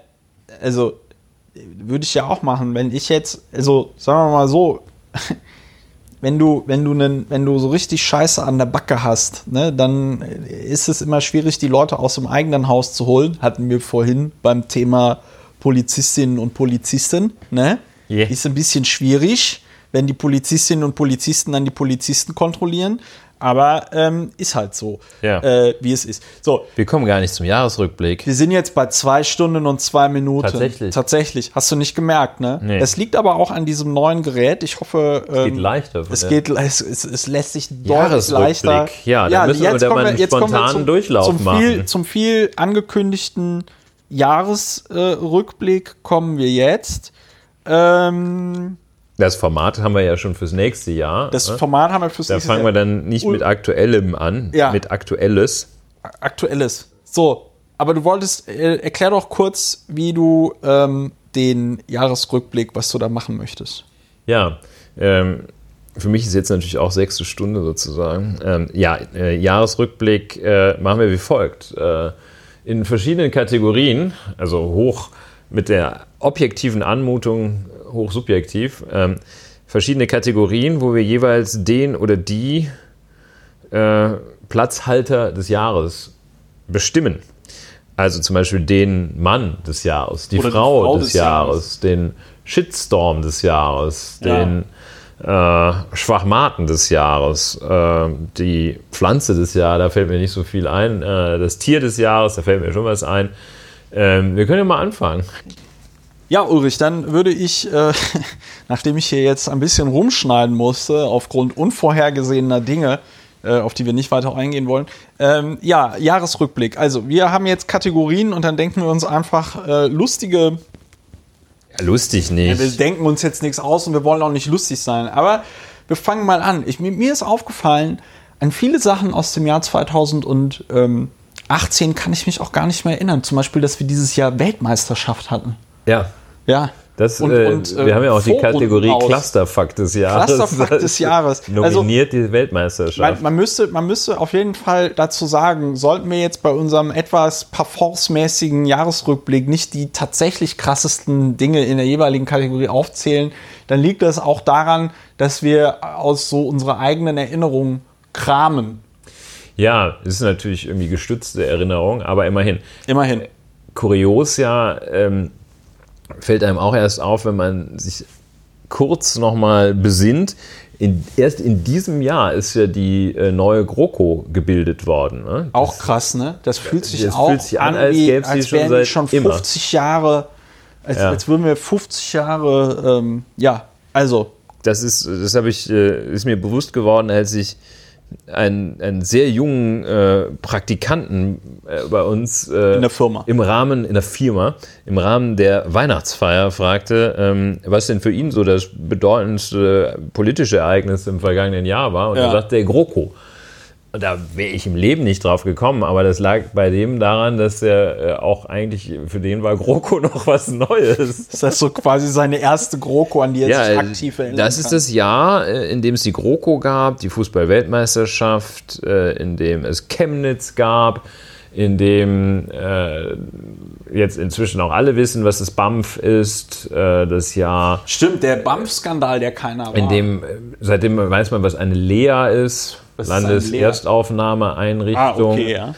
also würde ich ja auch machen, wenn ich jetzt, also sagen wir mal so, wenn du, wenn du, nen, wenn du so richtig Scheiße an der Backe hast, ne, dann ist es immer schwierig, die Leute aus dem eigenen Haus zu holen. Hatten wir vorhin beim Thema Polizistinnen und Polizisten, ne? Yeah. Ist ein bisschen schwierig, wenn die Polizistinnen und Polizisten dann die Polizisten kontrollieren. Aber ähm, ist halt so, ja. äh, wie es ist. So. Wir kommen gar nicht zum Jahresrückblick. Wir sind jetzt bei zwei Stunden und zwei Minuten. Tatsächlich. Tatsächlich. Hast du nicht gemerkt, ne? Nee. Das liegt aber auch an diesem neuen Gerät. Ich hoffe. Es geht ähm, leichter. Es, geht, es, es, es lässt sich deutlich leichter. Ja, da müssen jetzt wir mal einen spontanen zum, Durchlauf zum machen. Viel, zum viel angekündigten Jahresrückblick äh, kommen wir jetzt. Ähm, das Format haben wir ja schon fürs nächste Jahr. Das ne? Format haben wir fürs da nächste Jahr. Da fangen wir dann nicht mit Aktuellem an, ja. mit Aktuelles. Aktuelles. So, aber du wolltest, äh, erklär doch kurz, wie du ähm, den Jahresrückblick, was du da machen möchtest. Ja, Ähm, für mich ist jetzt natürlich auch sechste Stunde sozusagen. Ähm, ja, äh, Jahresrückblick äh, machen wir wie folgt. Äh, in verschiedenen Kategorien, also hoch mit der objektiven Anmutung, hoch subjektiv, ähm, verschiedene Kategorien, wo wir jeweils den oder die äh, Platzhalter des Jahres bestimmen. Also zum Beispiel den Mann des Jahres, die, Frau, die Frau, des, des Jahres, Jahres, den Shitstorm des Jahres, ja. den äh, Schwachmaten des Jahres, äh, die Pflanze des Jahres, da fällt mir nicht so viel ein, äh, das Tier des Jahres, da fällt mir schon was ein. Ähm, wir können ja mal anfangen. Ja, Ulrich, dann würde ich, äh, nachdem ich hier jetzt ein bisschen rumschneiden musste, aufgrund unvorhergesehener Dinge, äh, auf die wir nicht weiter eingehen wollen. Ähm, ja, Jahresrückblick. Also, wir haben jetzt Kategorien und dann denken wir uns einfach äh, lustige lustig nicht. Ja, wir denken uns jetzt nichts aus und wir wollen auch nicht lustig sein. Aber wir fangen mal an. Ich, mir ist aufgefallen, an viele Sachen aus dem Jahr 2018 kann ich mich auch gar nicht mehr erinnern. Zum Beispiel, dass wir dieses Jahr Weltmeisterschaft hatten. Ja. Ja. Das, und, äh, und, äh, wir haben ja auch die Kategorie Clusterfuck des Jahres. Clusterfuck des Jahres. Nominiert also, die Weltmeisterschaft. Man, man, müsste, man müsste auf jeden Fall dazu sagen, sollten wir jetzt bei unserem etwas parforcemäßigen Jahresrückblick nicht die tatsächlich krassesten Dinge in der jeweiligen Kategorie aufzählen, dann liegt das auch daran, dass wir aus so unserer eigenen Erinnerung kramen. Ja, es ist natürlich irgendwie gestützte Erinnerung, aber immerhin. Immerhin. Kurios ja, ähm, fällt einem auch erst auf, wenn man sich kurz nochmal besinnt. In, erst in diesem Jahr ist ja die äh, neue GroKo gebildet worden. Ne? auch krass, ne? Das fühlt sich das auch fühlt sich an, als, wie, als schon wären schon 50 immer. Jahre, als, ja. als, würden wir 50 Jahre, ähm, ja, also. Das ist, das habe ich, äh, ist mir bewusst geworden, als ich einen, einen sehr jungen äh, Praktikanten äh, bei uns äh, in der Firma im Rahmen in der Firma im Rahmen der Weihnachtsfeier fragte, ähm, was denn für ihn so das bedeutendste politische Ereignis im vergangenen Jahr war und ja. er sagte der GroKo. Da wäre ich im Leben nicht drauf gekommen, aber das lag bei dem daran, dass er äh, auch eigentlich, für den war GroKo noch was Neues. Das heißt so quasi seine erste GroKo, an die er ja, sich aktiv erinnert. Das ist das Jahr, äh, in dem es die GroKo gab, die Fußball-Weltmeisterschaft, äh, in dem es Chemnitz gab, in dem äh, jetzt inzwischen auch alle wissen, was das BAMF ist, äh, das Jahr. Stimmt, der BAMF-Skandal, der keiner war. In dem, seitdem weiß man, was eine Lea ist. Landeserstaufnahmeeinrichtung. Ah, okay, ja.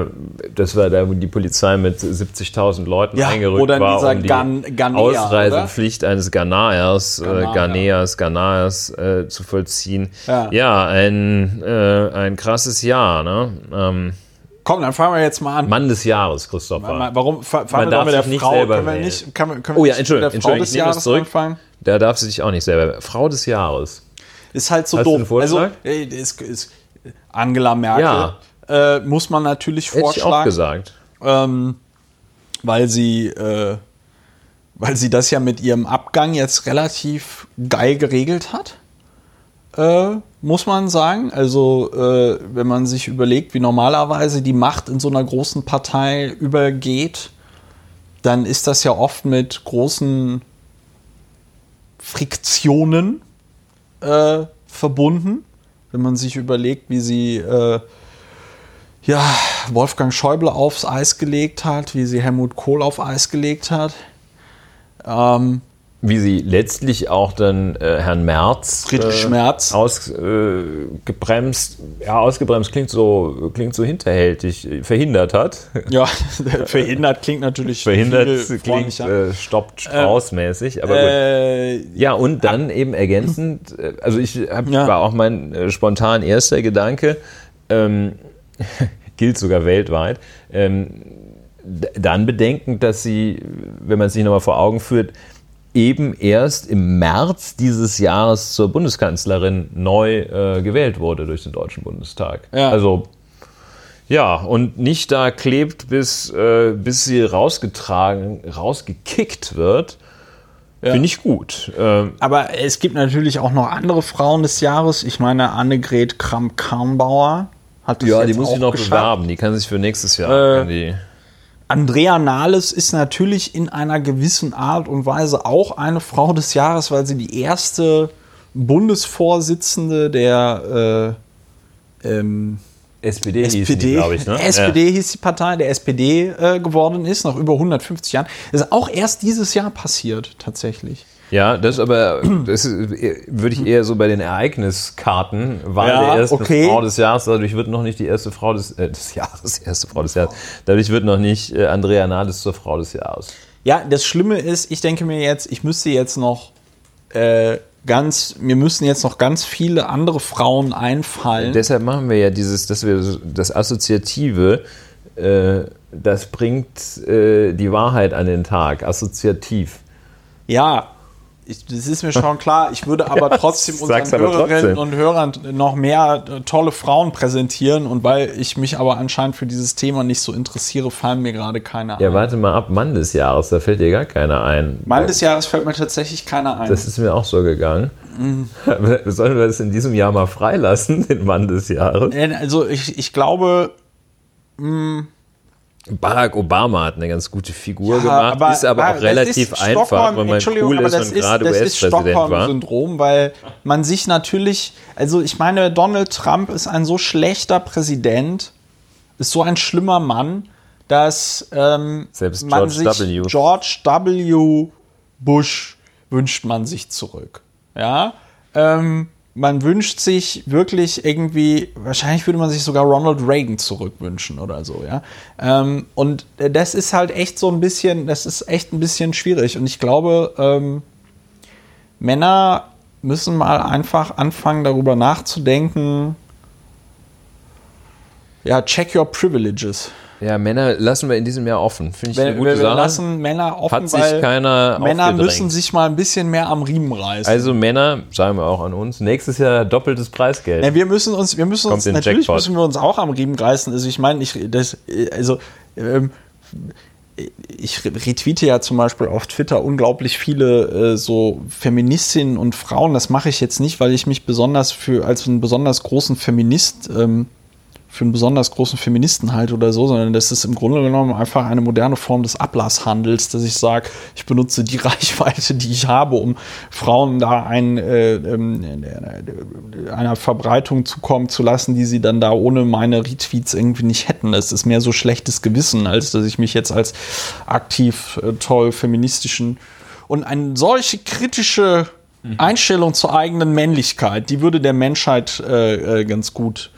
Äh, das war da, wo die Polizei mit 70.000 Leuten ja, eingerückt oder war, um die Gan Ghanea, Ausreisepflicht oder? eines Ghanaiers, Ghana, äh, Ghaneas, äh, zu vollziehen. Ja, ja ein, äh, ein krasses Jahr. Ne? Ähm, Komm, dann fangen wir jetzt mal an. Mann des Jahres, Christopher. Warum fangen wir doch mit der nicht Frau? Selber können wir nicht, können können oh ja, Entschuldigung, der Frau des Jahres zurück. anfangen? Da darf sie sich auch nicht selber. Frau des Jahres. Ist halt so Hast doof. also, ist, ist Angela Merkel ja. äh, muss man natürlich Hätte vorschlagen. Ich auch gesagt. Ähm, weil sie, äh, weil sie das ja mit ihrem Abgang jetzt relativ geil geregelt hat. Äh, muss man sagen. Also, äh, wenn man sich überlegt, wie normalerweise die Macht in so einer großen Partei übergeht, dann ist das ja oft mit großen Friktionen äh, verbunden. Wenn man sich überlegt, wie sie äh, ja, Wolfgang Schäuble aufs Eis gelegt hat, wie sie Helmut Kohl auf Eis gelegt hat. Ähm, wie sie letztlich auch dann äh, Herrn Merz, Friedrich äh, Merz. ausgebremst, äh, ja, ausgebremst klingt so, klingt so hinterhältig, verhindert hat. Ja, verhindert klingt natürlich Verhindert klingt äh, stoppt Strauß-mäßig, aber gut. Äh, ja, und dann eben ergänzend, äh, also ich hab, ja. war auch mein äh, spontan erster Gedanke, ähm, gilt sogar weltweit, ähm, dann bedenken, dass sie, wenn man sich nochmal vor Augen führt, eben erst im März dieses Jahres zur Bundeskanzlerin neu äh, gewählt wurde durch den Deutschen Bundestag. Ja. Also ja, und nicht da klebt, bis, äh, bis sie rausgetragen, rausgekickt wird. Ja. Finde ich gut. Ähm, Aber es gibt natürlich auch noch andere Frauen des Jahres. Ich meine, Annegret Kramp-Karrenbauer hat das Ja, die muss sich noch geschafft. bewerben. Die kann sich für nächstes Jahr. Äh, Andrea Nahles ist natürlich in einer gewissen Art und Weise auch eine Frau des Jahres, weil sie die erste Bundesvorsitzende der äh, ähm, SPD, SPD, glaube ich, ne? SPD ja. hieß die Partei, der SPD äh, geworden ist, nach über 150 Jahren. Das ist auch erst dieses Jahr passiert, tatsächlich. Ja, das aber, das würde ich eher so bei den Ereigniskarten, Wahl ja, der ersten okay. Frau des Jahres, dadurch wird noch nicht die erste Frau des, äh, des Jahres, erste Frau des Jahres, dadurch wird noch nicht äh, Andrea Nahles zur Frau des Jahres. Ja, das Schlimme ist, ich denke mir jetzt, ich müsste jetzt noch äh, ganz, mir müssen jetzt noch ganz viele andere Frauen einfallen. Und deshalb machen wir ja dieses, dass wir das Assoziative, äh, das bringt äh, die Wahrheit an den Tag, assoziativ. Ja, ich, das ist mir schon klar. Ich würde aber trotzdem unseren aber Hörerinnen trotzdem. und Hörern noch mehr äh, tolle Frauen präsentieren. Und weil ich mich aber anscheinend für dieses Thema nicht so interessiere, fallen mir gerade keine ein. Ja, warte mal ab, Mann des Jahres, da fällt dir gar keiner ein. Mann des Jahres fällt mir tatsächlich keiner ein. Das ist mir auch so gegangen. Mhm. Sollen wir das in diesem Jahr mal freilassen, den Mann des Jahres? Also ich, ich glaube, mh, mm, Barack Obama hat eine ganz gute Figur ja, gemacht, aber, ist aber auch relativ einfach, wenn man cool ist und gerade US-Präsident war. Das Syndrom, weil man sich natürlich, also ich meine, Donald Trump ist ein so schlechter Präsident, ist so ein schlimmer Mann, dass ähm, Selbst George sich W. George W. Bush wünscht man sich zurück. Ja, ähm, man wünscht sich wirklich irgendwie, wahrscheinlich würde man sich sogar Ronald Reagan zurückwünschen oder so, ja. Ähm, und das ist halt echt so ein bisschen, das ist echt ein bisschen schwierig. Und ich glaube, ähm, Männer müssen mal einfach anfangen, darüber nachzudenken. Ja, check your privileges. Ja, Männer lassen wir in diesem Jahr offen. Finde ich wir, eine gute wir Sache. lassen Männer offen, Hat sich keiner Männer müssen sich mal ein bisschen mehr am Riemen reißen. Also Männer, sagen wir auch an uns, nächstes Jahr doppeltes Preisgeld. Ja, wir müssen uns, wir müssen uns, natürlich Jackpot. müssen wir uns auch am Riemen reißen. Also ich meine, ich, das, also, ähm, ich retweete ja zum Beispiel auf Twitter unglaublich viele äh, so Feministinnen und Frauen. Das mache ich jetzt nicht, weil ich mich besonders für als einen besonders großen Feminist ähm, für einen besonders großen Feministen halt oder so, sondern das ist im Grunde genommen einfach eine moderne Form des Ablasshandels, dass ich sage, ich benutze die Reichweite, die ich habe, um Frauen da ein, äh, äh, einer Verbreitung zukommen zu lassen, die sie dann da ohne meine Retweets irgendwie nicht hätten. Es ist mehr so schlechtes Gewissen, als dass ich mich jetzt als aktiv, äh, toll feministischen und eine solche kritische mhm. Einstellung zur eigenen Männlichkeit, die würde der Menschheit äh, äh ganz gut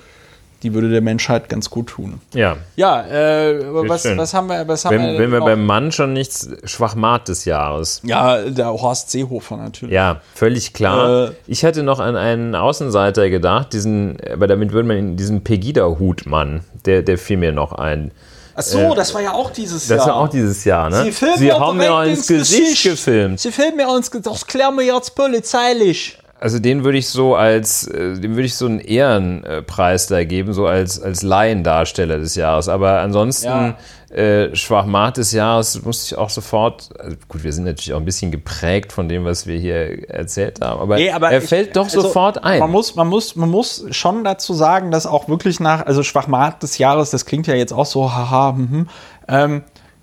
die würde der Menschheit ganz gut tun. Ja. Ja, äh, was, was, haben wir? Was haben wenn wir, wenn wir beim Mann schon nichts Schwachmat des Jahres. Ja, der Horst Seehofer natürlich. Ja, völlig klar. Äh, ich hätte noch an einen Außenseiter gedacht, diesen, aber damit würde man in diesen Pegida-Hutmann, der, der fiel mir noch ein. Ach so, äh, das war ja auch dieses Jahr. Das war auch dieses Jahr, ne? Sie, filmen Sie haben mir ins Gesicht, Gesicht gefilmt. Sie filmen mir uns, das klären wir jetzt polizeilich also den würde ich so als, äh, dem würde ich so einen Ehrenpreis da geben, so als, als Laiendarsteller des Jahres. Aber ansonsten ja. äh, Schwachmat des Jahres musste ich auch sofort, also gut, wir sind natürlich auch ein bisschen geprägt von dem, was wir hier erzählt haben, aber, nee, aber er fällt ich, doch also, sofort ein. Man muss, man, muss, man muss schon dazu sagen, dass auch wirklich nach, also Schwachmat des Jahres, das klingt ja jetzt auch so, haha, hm, ähm,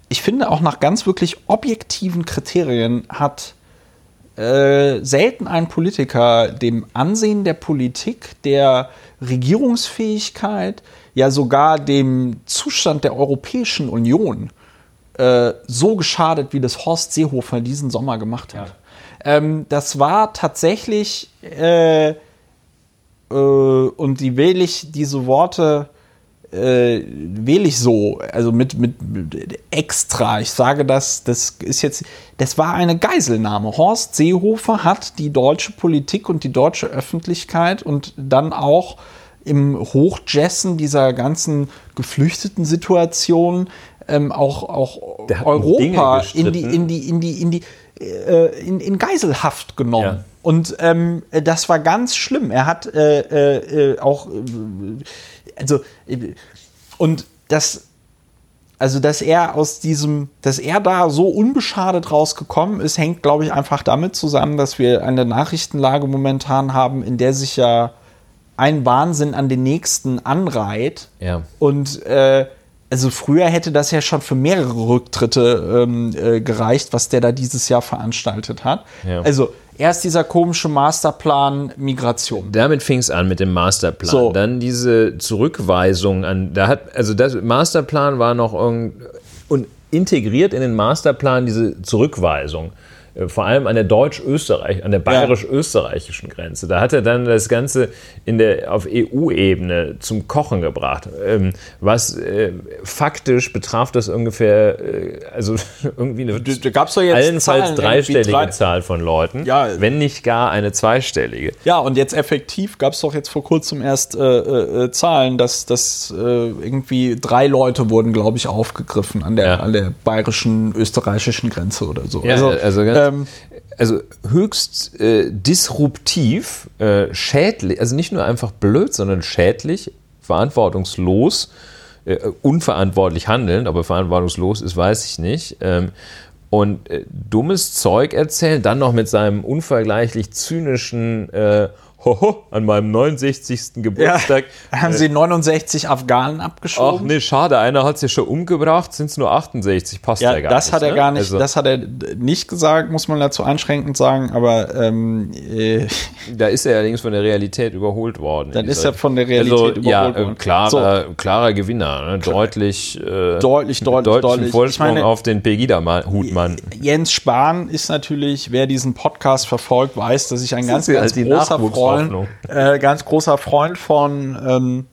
ich finde auch nach ganz wirklich objektiven Kriterien hat äh, selten ein Politiker dem Ansehen der Politik, der Regierungsfähigkeit, ja sogar dem Zustand der Europäischen Union äh, so geschadet, wie das Horst Seehofer diesen Sommer gemacht hat. Ja. Ähm, das war tatsächlich, äh, äh und die wähle ich diese Worte äh, wähle ich so, also mit, mit, mit, extra. Ich sage das, das ist jetzt, das war eine Geiselnahme. Horst Seehofer hat die deutsche Politik und die deutsche Öffentlichkeit und dann auch im Hochjessen dieser ganzen geflüchteten Situation ähm, auch, auch Europa in die, in die, in die, in die, äh, in, in Geiselhaft genommen. Ja. Und ähm, das war ganz schlimm. Er hat äh, äh, äh auch, äh, also, äh, und das, also, dass er aus diesem, dass er da so unbeschadet rausgekommen ist, hängt, glaube ich, einfach damit zusammen, dass wir eine Nachrichtenlage momentan haben, in der sich ja ein Wahnsinn an den nächsten anreiht. Ja. Und äh, also früher hätte das ja schon für mehrere Rücktritte ähm, äh, gereicht, was der da dieses Jahr veranstaltet hat. Ja. Also erst dieser komische Masterplan Migration. Damit fing es an mit dem Masterplan. So. Dann diese Zurückweisung an, da hat, also das Masterplan war noch irgend, und integriert in den Masterplan diese Zurückweisung. Äh, vor allem an der deutsch-österreich, an der bayerisch-österreichischen Grenze. Da hat er dann das Ganze in der, auf EU-Ebene zum Kochen gebracht. Ähm, was äh, faktisch betraf das ungefähr, äh, also irgendwie eine da gab's doch jetzt allenfalls Zahlen, dreistellige drei Zahl von Leuten, ja. wenn nicht gar eine zweistellige. Ja, und jetzt effektiv gab es doch jetzt vor kurzem erst äh, äh, Zahlen, dass, dass äh, irgendwie drei Leute wurden, glaube ich, aufgegriffen an der, ja. an der bayerischen, österreichischen Grenze oder so. Ja, also, also ganz ähm, also höchst äh, disruptiv, äh, schädlich, also nicht nur einfach blöd, sondern schädlich, verantwortungslos, äh, unverantwortlich handeln, aber verantwortungslos ist, weiß ich nicht. Ähm, und äh, dummes Zeug erzählen, dann noch mit seinem unvergleichlich zynischen äh, hoho, an meinem 69. Geburtstag. Ja, haben sie 69 Afghanen abgeschoben? Ach nee, schade, einer hat sie schon umgebracht, sind es nur 68, passt ja, ja gar das nicht. Hat er ne? gar nicht also, das hat er nicht gesagt, muss man dazu einschränkend sagen, aber ähm, äh, Da ist er allerdings von der Realität überholt worden. Dann ist er von der Realität also, überholt ja, worden. Klarer, so. klarer Gewinner, ne? deutlich, äh, deutlich, deutlich, deutlich. Vorsprung ich meine, auf den Pegida-Hutmann. Jens Spahn ist natürlich, wer diesen Podcast verfolgt, weiß, dass ich ein ganz, ganz großer Freund Freund, äh, ganz großer Freund von ähm,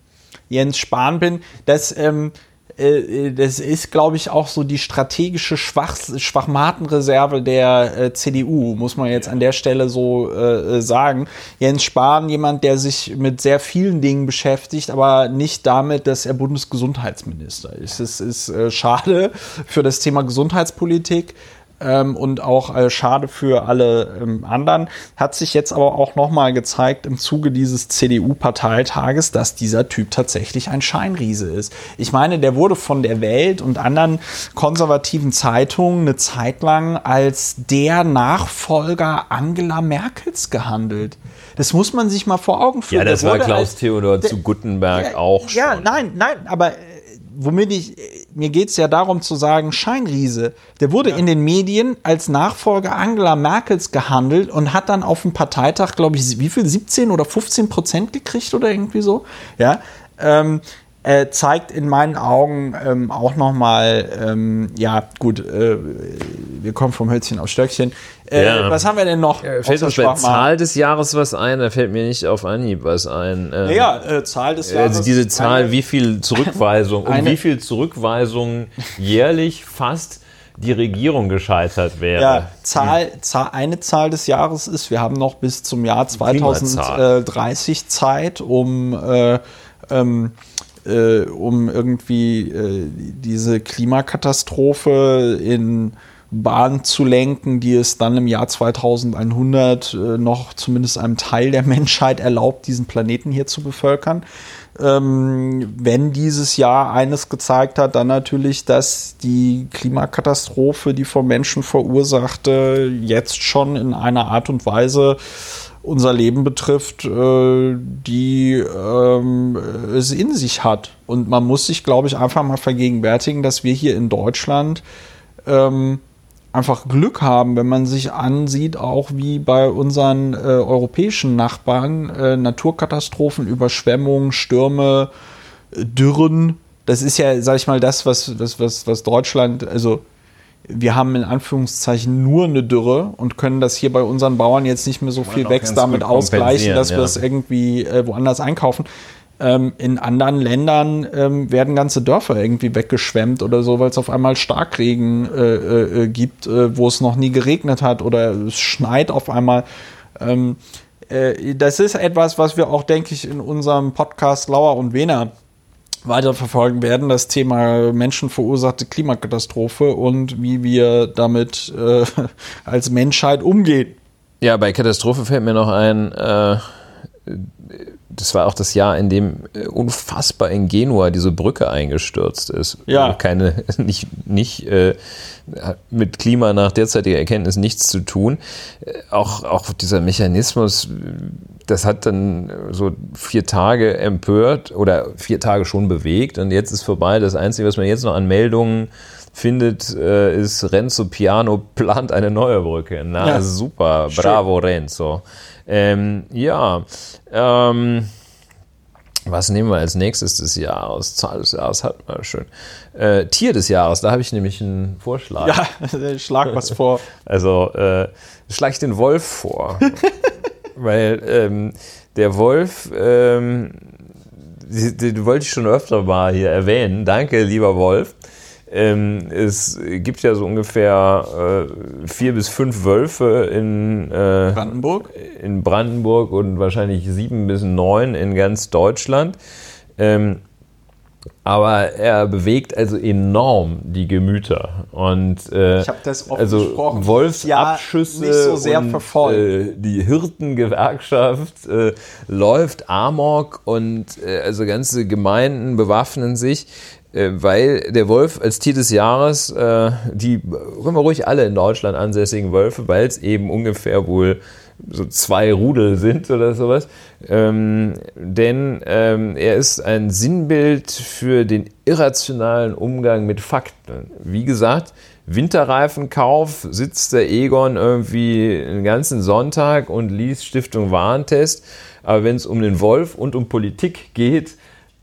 Jens Spahn bin. Das, ähm, äh, das ist, glaube ich, auch so die strategische Schwach Schwachmatenreserve der äh, CDU, muss man jetzt an der Stelle so äh, sagen. Jens Spahn, jemand, der sich mit sehr vielen Dingen beschäftigt, aber nicht damit, dass er Bundesgesundheitsminister ist. Es ist äh, schade für das Thema Gesundheitspolitik ähm, und auch äh, schade für alle ähm, anderen. Hat sich jetzt aber auch nochmal gezeigt im Zuge dieses CDU-Parteitages, dass dieser Typ tatsächlich ein Scheinriese ist. Ich meine, der wurde von der Welt und anderen konservativen Zeitungen eine Zeit lang als der Nachfolger Angela Merkels gehandelt. Das muss man sich mal vor Augen führen. Ja, das war Klaus Theodor zu Gutenberg auch schon. Ja, nein, nein, aber womit ich, mir geht es ja darum zu sagen, Scheinriese, der wurde ja. in den Medien als Nachfolger Angela Merkels gehandelt und hat dann auf dem Parteitag, glaube ich, wie viel, 17 oder 15 Prozent gekriegt oder irgendwie so, ja. Ähm, äh, zeigt in meinen Augen ähm, auch nochmal, ähm, ja gut, äh, wir kommen vom Hölzchen auf Stöckchen. Äh, ja. Was haben wir denn noch? Äh, fällt uns bei Zahl des Jahres was ein? Da fällt mir nicht auf Anhieb was ein. Ähm, ja, äh, Zahl des Jahres. Also diese Zahl, eine, wie viel Zurückweisung, um wie viel Zurückweisungen jährlich fast die Regierung gescheitert wäre. Ja, Zahl, Zahl, eine Zahl des Jahres ist, wir haben noch bis zum Jahr 2030 Zeit, um äh, ähm, äh, um irgendwie äh, diese Klimakatastrophe in Bahn zu lenken, die es dann im Jahr 2100 äh, noch zumindest einem Teil der Menschheit erlaubt, diesen Planeten hier zu bevölkern. Ähm, wenn dieses Jahr eines gezeigt hat, dann natürlich, dass die Klimakatastrophe, die vom Menschen verursachte, jetzt schon in einer Art und Weise unser Leben betrifft, äh, die ähm, es in sich hat. Und man muss sich, glaube ich, einfach mal vergegenwärtigen, dass wir hier in Deutschland ähm, einfach Glück haben, wenn man sich ansieht, auch wie bei unseren äh, europäischen Nachbarn äh, Naturkatastrophen, Überschwemmungen, Stürme, Dürren. Das ist ja, sag ich mal, das, was, was, was, was Deutschland, also wir haben in Anführungszeichen nur eine Dürre und können das hier bei unseren Bauern jetzt nicht mehr so viel wächst damit ausgleichen, dass ja. wir es irgendwie äh, woanders einkaufen. Ähm, in anderen Ländern ähm, werden ganze Dörfer irgendwie weggeschwemmt oder so, weil es auf einmal Starkregen äh, äh, gibt, äh, wo es noch nie geregnet hat oder es schneit auf einmal. Ähm, äh, das ist etwas, was wir auch, denke ich, in unserem Podcast Lauer und Wehner weiterverfolgen werden, das Thema menschenverursachte Klimakatastrophe und wie wir damit äh, als Menschheit umgehen. Ja, bei Katastrophe fällt mir noch ein, äh, das war auch das Jahr, in dem äh, unfassbar in Genua diese Brücke eingestürzt ist. Ja. Also keine, nicht, nicht äh, mit Klima nach derzeitiger Erkenntnis nichts zu tun. Äh, auch, auch dieser Mechanismus, das hat dann so vier Tage empört oder vier Tage schon bewegt und jetzt ist vorbei. Das Einzige, was man jetzt noch an Meldungen findet, äh, ist Renzo Piano plant eine neue Brücke. Na, ja. super. Bravo, Renzo. Ähm, ja, ähm, was nehmen wir als nächstes des Jahres? Zahl des Jahres hat man schön. Äh, Tier des Jahres, da habe ich nämlich einen Vorschlag. Ja, schlag was vor. Also, äh, schlag ich den Wolf vor. Weil ähm, der Wolf, ähm, den, den wollte ich schon öfter mal hier erwähnen. Danke, lieber Wolf. Ähm, es gibt ja so ungefähr äh, vier bis fünf Wölfe in äh, Brandenburg. In Brandenburg und wahrscheinlich sieben bis neun in ganz Deutschland. Ähm, aber er bewegt also enorm die Gemüter und äh, ich habe das oft also Wolfsabschüsse nicht so sehr und verfolgt. Äh, die Hirtengewerkschaft äh, läuft Amok und äh, also ganze Gemeinden bewaffnen sich weil der Wolf als Tier des Jahres, äh, die können wir ruhig alle in Deutschland ansässigen Wölfe, weil es eben ungefähr wohl so zwei Rudel sind oder sowas. Ähm, denn ähm, er ist ein Sinnbild für den irrationalen Umgang mit Fakten. Wie gesagt, Winterreifenkauf sitzt der Egon irgendwie einen ganzen Sonntag und liest Stiftung Warentest. Aber wenn es um den Wolf und um Politik geht,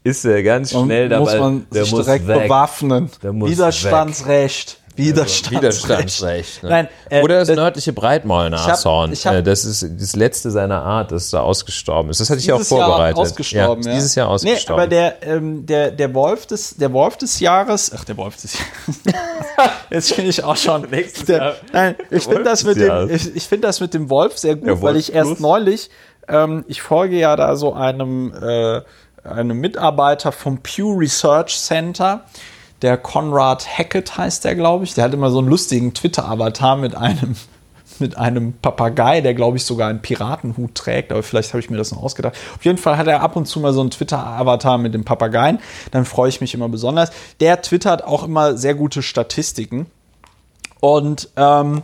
ist er ganz schnell dabei. Muss man der sich muss direkt weg. bewaffnen. Der muss Widerstandsrecht. Widerstandsrecht. Widerstandsrecht. Ne? Nein, äh, Oder das, das- nördliche Breitmaulnashorn. Äh, das ist das letzte seiner Art, das da ausgestorben ist. Das hatte ich ja auch Dieses Jahr vorbereitet. ausgestorben, ja. Dieses Jahr ausgestorben. Nee, aber der, ähm, der, der, Wolf des, der Wolf des Jahres, ach, der Wolf des Jahres. Jetzt finde ich auch schon. Nächstes der, Jahr. Nein, ich finde Wolf das, mit dem- ich, ich find das mit dem Wolf sehr gut, Der weil Wolf ich erst neulich, ähm, ich folge ja da so einem, äh, einem Mitarbeiter vom Pew Research Center. Der Conrad Hackett heißt der, glaube ich. Der hat immer so einen lustigen Twitter-Avatar mit einem, mit einem Papagei, der, glaube ich, sogar einen Piratenhut trägt. Aber vielleicht habe ich mir das noch ausgedacht. Auf jeden Fall hat er ab und zu mal so einen Twitter-Avatar mit dem Papageien. Dann freue ich mich immer besonders. Der twittert auch immer sehr gute Statistiken. Und ähm,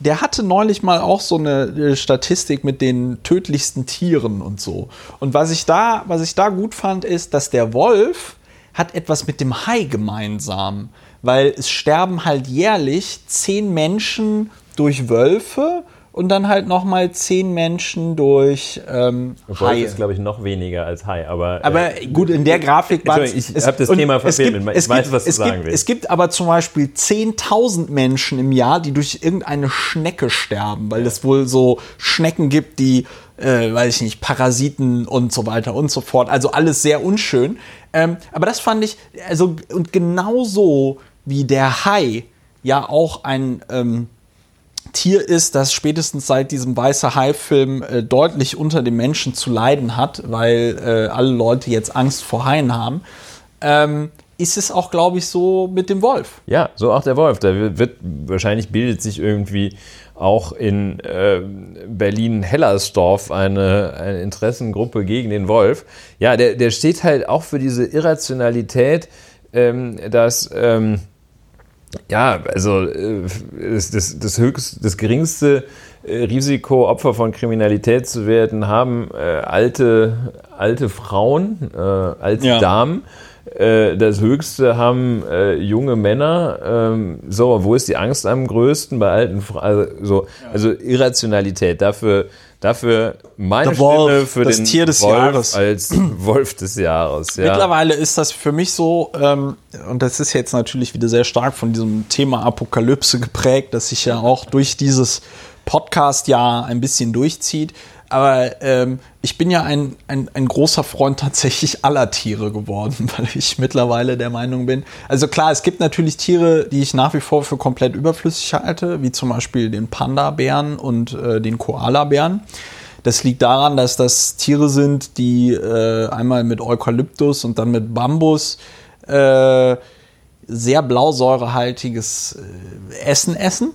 der hatte neulich mal auch so eine äh, Statistik mit den tödlichsten Tieren und so. Und was ich da, was ich da gut fand, ist, dass der Wolf hat etwas mit dem Hai gemeinsam, weil es sterben halt jährlich zehn Menschen durch Wölfe und dann halt noch mal zehn Menschen durch ähm, Wolf Haie. ist, glaube ich, noch weniger als Hai. Aber, äh, Aber gut, in der Grafik war ich hab das Thema verfehlt. Ich weiß, was du es sagen gibt, willst. Es gibt aber zum Beispiel 10.000 Menschen im Jahr, die durch irgendeine Schnecke sterben, weil es wohl so Schnecken gibt, die, äh, weiß ich nicht, Parasiten und so weiter und so fort. Also alles sehr unschön. Ähm, aber das fand ich, also, und genauso wie der Hai ja auch ein, ähm, Tier ist, das spätestens seit diesem weiße Hai-Film äh, deutlich unter dem Menschen zu leiden hat, weil äh, alle Leute jetzt Angst vor Haien haben, ähm, ist es auch, glaube ich, so mit dem Wolf. Ja, so auch der Wolf. Da wird, wird wahrscheinlich bildet sich irgendwie auch in äh, Berlin-Hellersdorf eine, eine Interessengruppe gegen den Wolf. Ja, der, der steht halt auch für diese Irrationalität, ähm, dass ähm, ja, also äh, das, das, das höchst, das geringste äh, Risiko, Opfer von Kriminalität zu werden, haben äh, alte, alte Frauen, äh, alte Ja. Damen. Äh, das höchste haben äh, junge Männer. Ähm, so, wo ist die Angst am größten? Bei alten Frauen. Also, so, also Irrationalität. Dafür, dafür meine Wolf, Stimme für das den Tier des Wolf Jahres. als Wolf des Jahres. Ja. Mittlerweile ist das für mich so, ähm, und das ist jetzt natürlich wieder sehr stark von diesem Thema Apokalypse geprägt, das sich ja auch durch dieses Podcast-Jahr ein bisschen durchzieht. Aber ähm, ich bin ja ein, ein, ein großer Freund tatsächlich aller Tiere geworden, weil ich mittlerweile der Meinung bin. Also klar, es gibt natürlich Tiere, die ich nach wie vor für komplett überflüssig halte, wie zum Beispiel den Panda-Bären und äh, den Koala-Bären. Das liegt daran, dass das Tiere sind, die äh, einmal mit Eukalyptus und dann mit Bambus äh, sehr blausäurehaltiges äh, Essen essen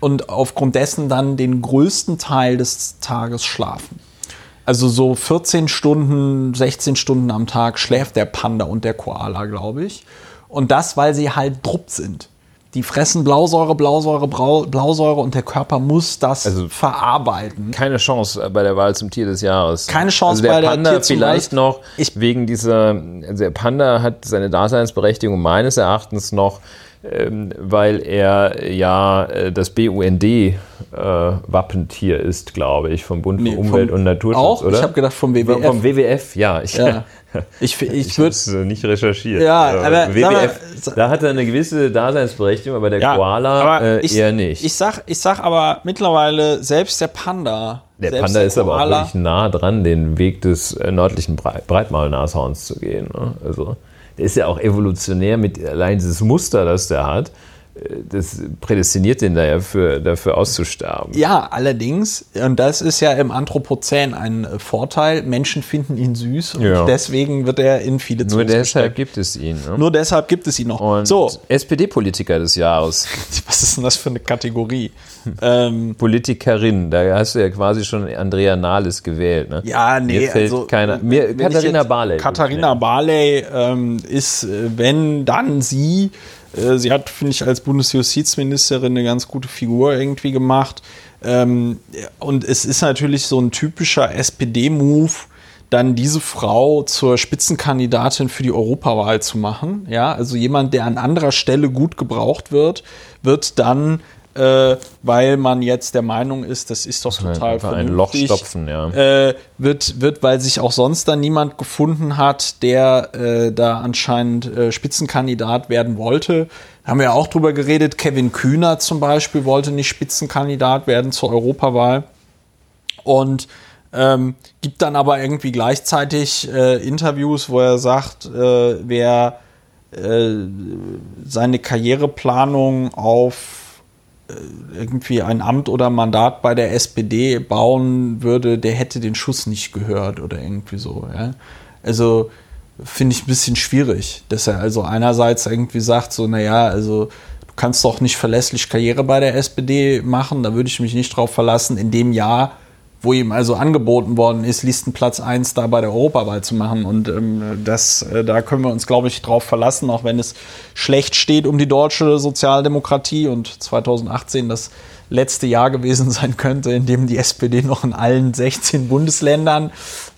und aufgrund dessen dann den größten Teil des Tages schlafen. Also so 14 Stunden, 16 Stunden am Tag schläft der Panda und der Koala, glaube ich. Und das, weil sie halt drupp sind. die fressen Blausäure, Blausäure, Blausäure und der Körper muss das also verarbeiten. Keine Chance bei der Wahl zum Tier des Jahres. Keine Chance also der bei der Panda Tier vielleicht noch ich wegen dieser, also der Panda hat seine Daseinsberechtigung meines Erachtens noch weil er ja äh, das BUND-Wappentier äh, ist, glaube ich, vom Bund für nee, Umwelt und Naturschutz, auch? oder? Ich habe gedacht vom WWF. Vom WWF, ja. Ich, ja. Ich, ich, ich würde nicht recherchiert. Ja, aber WWF, mal, da hat er eine gewisse Daseinsberechtigung, aber der ja, Koala äh, ich, eher nicht. Ich sag, ich sag aber mittlerweile selbst der Panda. Der Panda der ist aber auch wirklich nah dran, den Weg des äh, nördlichen Breitmaulnashorns zu gehen. Ne? Also der ist ja auch evolutionär mit allein dieses Muster, das der hat das prädestiniert den da ja für, dafür auszusterben. Ja, allerdings, und das ist ja im Anthropozän ein Vorteil, Menschen finden ihn süß und ja. deswegen wird er in viele Nur deshalb gibt es ihn. Ne? Nur deshalb gibt es ihn noch. Und so. SPD-Politiker des Jahres. Was ist denn das für eine Kategorie? ähm, Politikerin, da hast du ja quasi schon Andrea Nahles gewählt. Ne? Ja, nee, mir fällt also, keiner. Mir, Katharina Barley. Katharina Barley ähm, ist, äh, wenn dann sie, äh, sie hat, finde ich, als Bundesjustizministerin eine ganz gute Figur irgendwie gemacht. Ähm, und es ist natürlich so ein typischer SPD-Move, dann diese Frau zur Spitzenkandidatin für die Europawahl zu machen. Ja, also jemand, der an anderer Stelle gut gebraucht wird, wird dann äh, weil man jetzt der Meinung ist, das ist doch total Einfach vernünftig. Ein Loch stopfen, ja. Äh, wird, wird, weil sich auch sonst dann niemand gefunden hat, der äh, da anscheinend äh, Spitzenkandidat werden wollte. Haben wir ja auch drüber geredet. Kevin Kühner zum Beispiel wollte nicht Spitzenkandidat werden zur Europawahl. Und ähm, gibt dann aber irgendwie gleichzeitig äh, Interviews, wo er sagt, äh, wer seine Karriereplanung auf irgendwie ein Amt oder Mandat bei der SPD bauen würde, der hätte den Schuss nicht gehört oder irgendwie so. Ja? Also finde ich ein bisschen schwierig, dass er also einerseits irgendwie sagt, so, naja, also du kannst doch nicht verlässlich Karriere bei der SPD machen, da würde ich mich nicht drauf verlassen. In dem Jahr wo ihm also angeboten worden ist, Listenplatz 1 da bei der Europawahl zu machen. Und ähm, das, äh, da können wir uns, glaube ich, drauf verlassen, auch wenn es schlecht steht um die deutsche Sozialdemokratie und 2018 das letzte Jahr gewesen sein könnte, in dem die SPD noch in allen 16 Bundesländern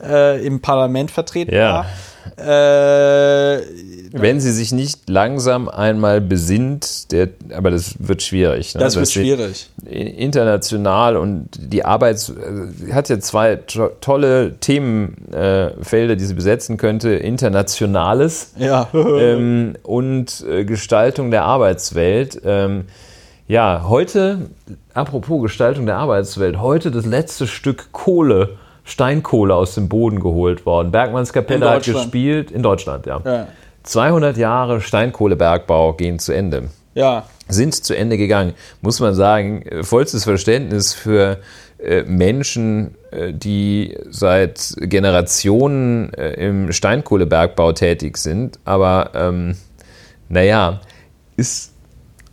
äh, im Parlament vertreten ja. war. Äh, Wenn sie sich nicht langsam einmal besinnt, der, aber das wird schwierig. Ne? Das wird schwierig. International und die Arbeit sie hat ja zwei to tolle Themenfelder, die sie besetzen könnte: Internationales ja. ähm, und äh, Gestaltung der Arbeitswelt. Ähm, ja, heute, apropos Gestaltung der Arbeitswelt, heute das letzte Stück Kohle Steinkohle aus dem Boden geholt worden. Bergmanns Kapelle hat gespielt in Deutschland, ja. ja. 200 Jahre Steinkohlebergbau gehen zu Ende. Ja. Sind zu Ende gegangen. Muss man sagen, vollstes Verständnis für äh, Menschen, äh, die seit Generationen äh, im Steinkohlebergbau tätig sind. Aber ähm, naja, ist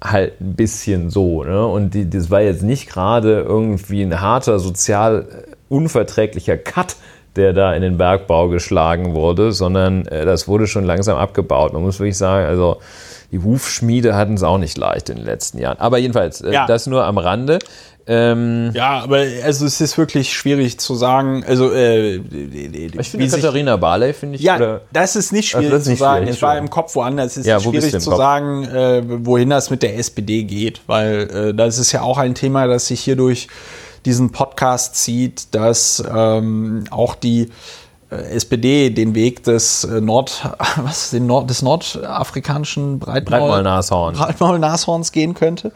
halt ein bisschen so. Ne? Und die, das war jetzt nicht gerade irgendwie ein harter sozial unverträglicher Cut, der da in den Bergbau geschlagen wurde, sondern äh, das wurde schon langsam abgebaut. Man muss wirklich sagen, also die Hufschmiede hatten es auch nicht leicht in den letzten Jahren. Aber jedenfalls, äh, ja. das nur am Rande. Ähm, ja, aber also es ist wirklich schwierig zu sagen. Also äh, ich finde Katharina Barley finde ich. Ja, oder? das ist nicht schwierig ist nicht zu sagen. es war im Kopf woanders. Es ist ja, wo schwierig zu Kopf? sagen, äh, wohin das mit der SPD geht, weil äh, das ist ja auch ein Thema, das sich hier durch diesen Podcast zieht, dass ähm, auch die äh, SPD den Weg des äh, Nord, was, den Nord, des nordafrikanischen Breitmaul, Breitmaulnashorns Breitmaul gehen könnte.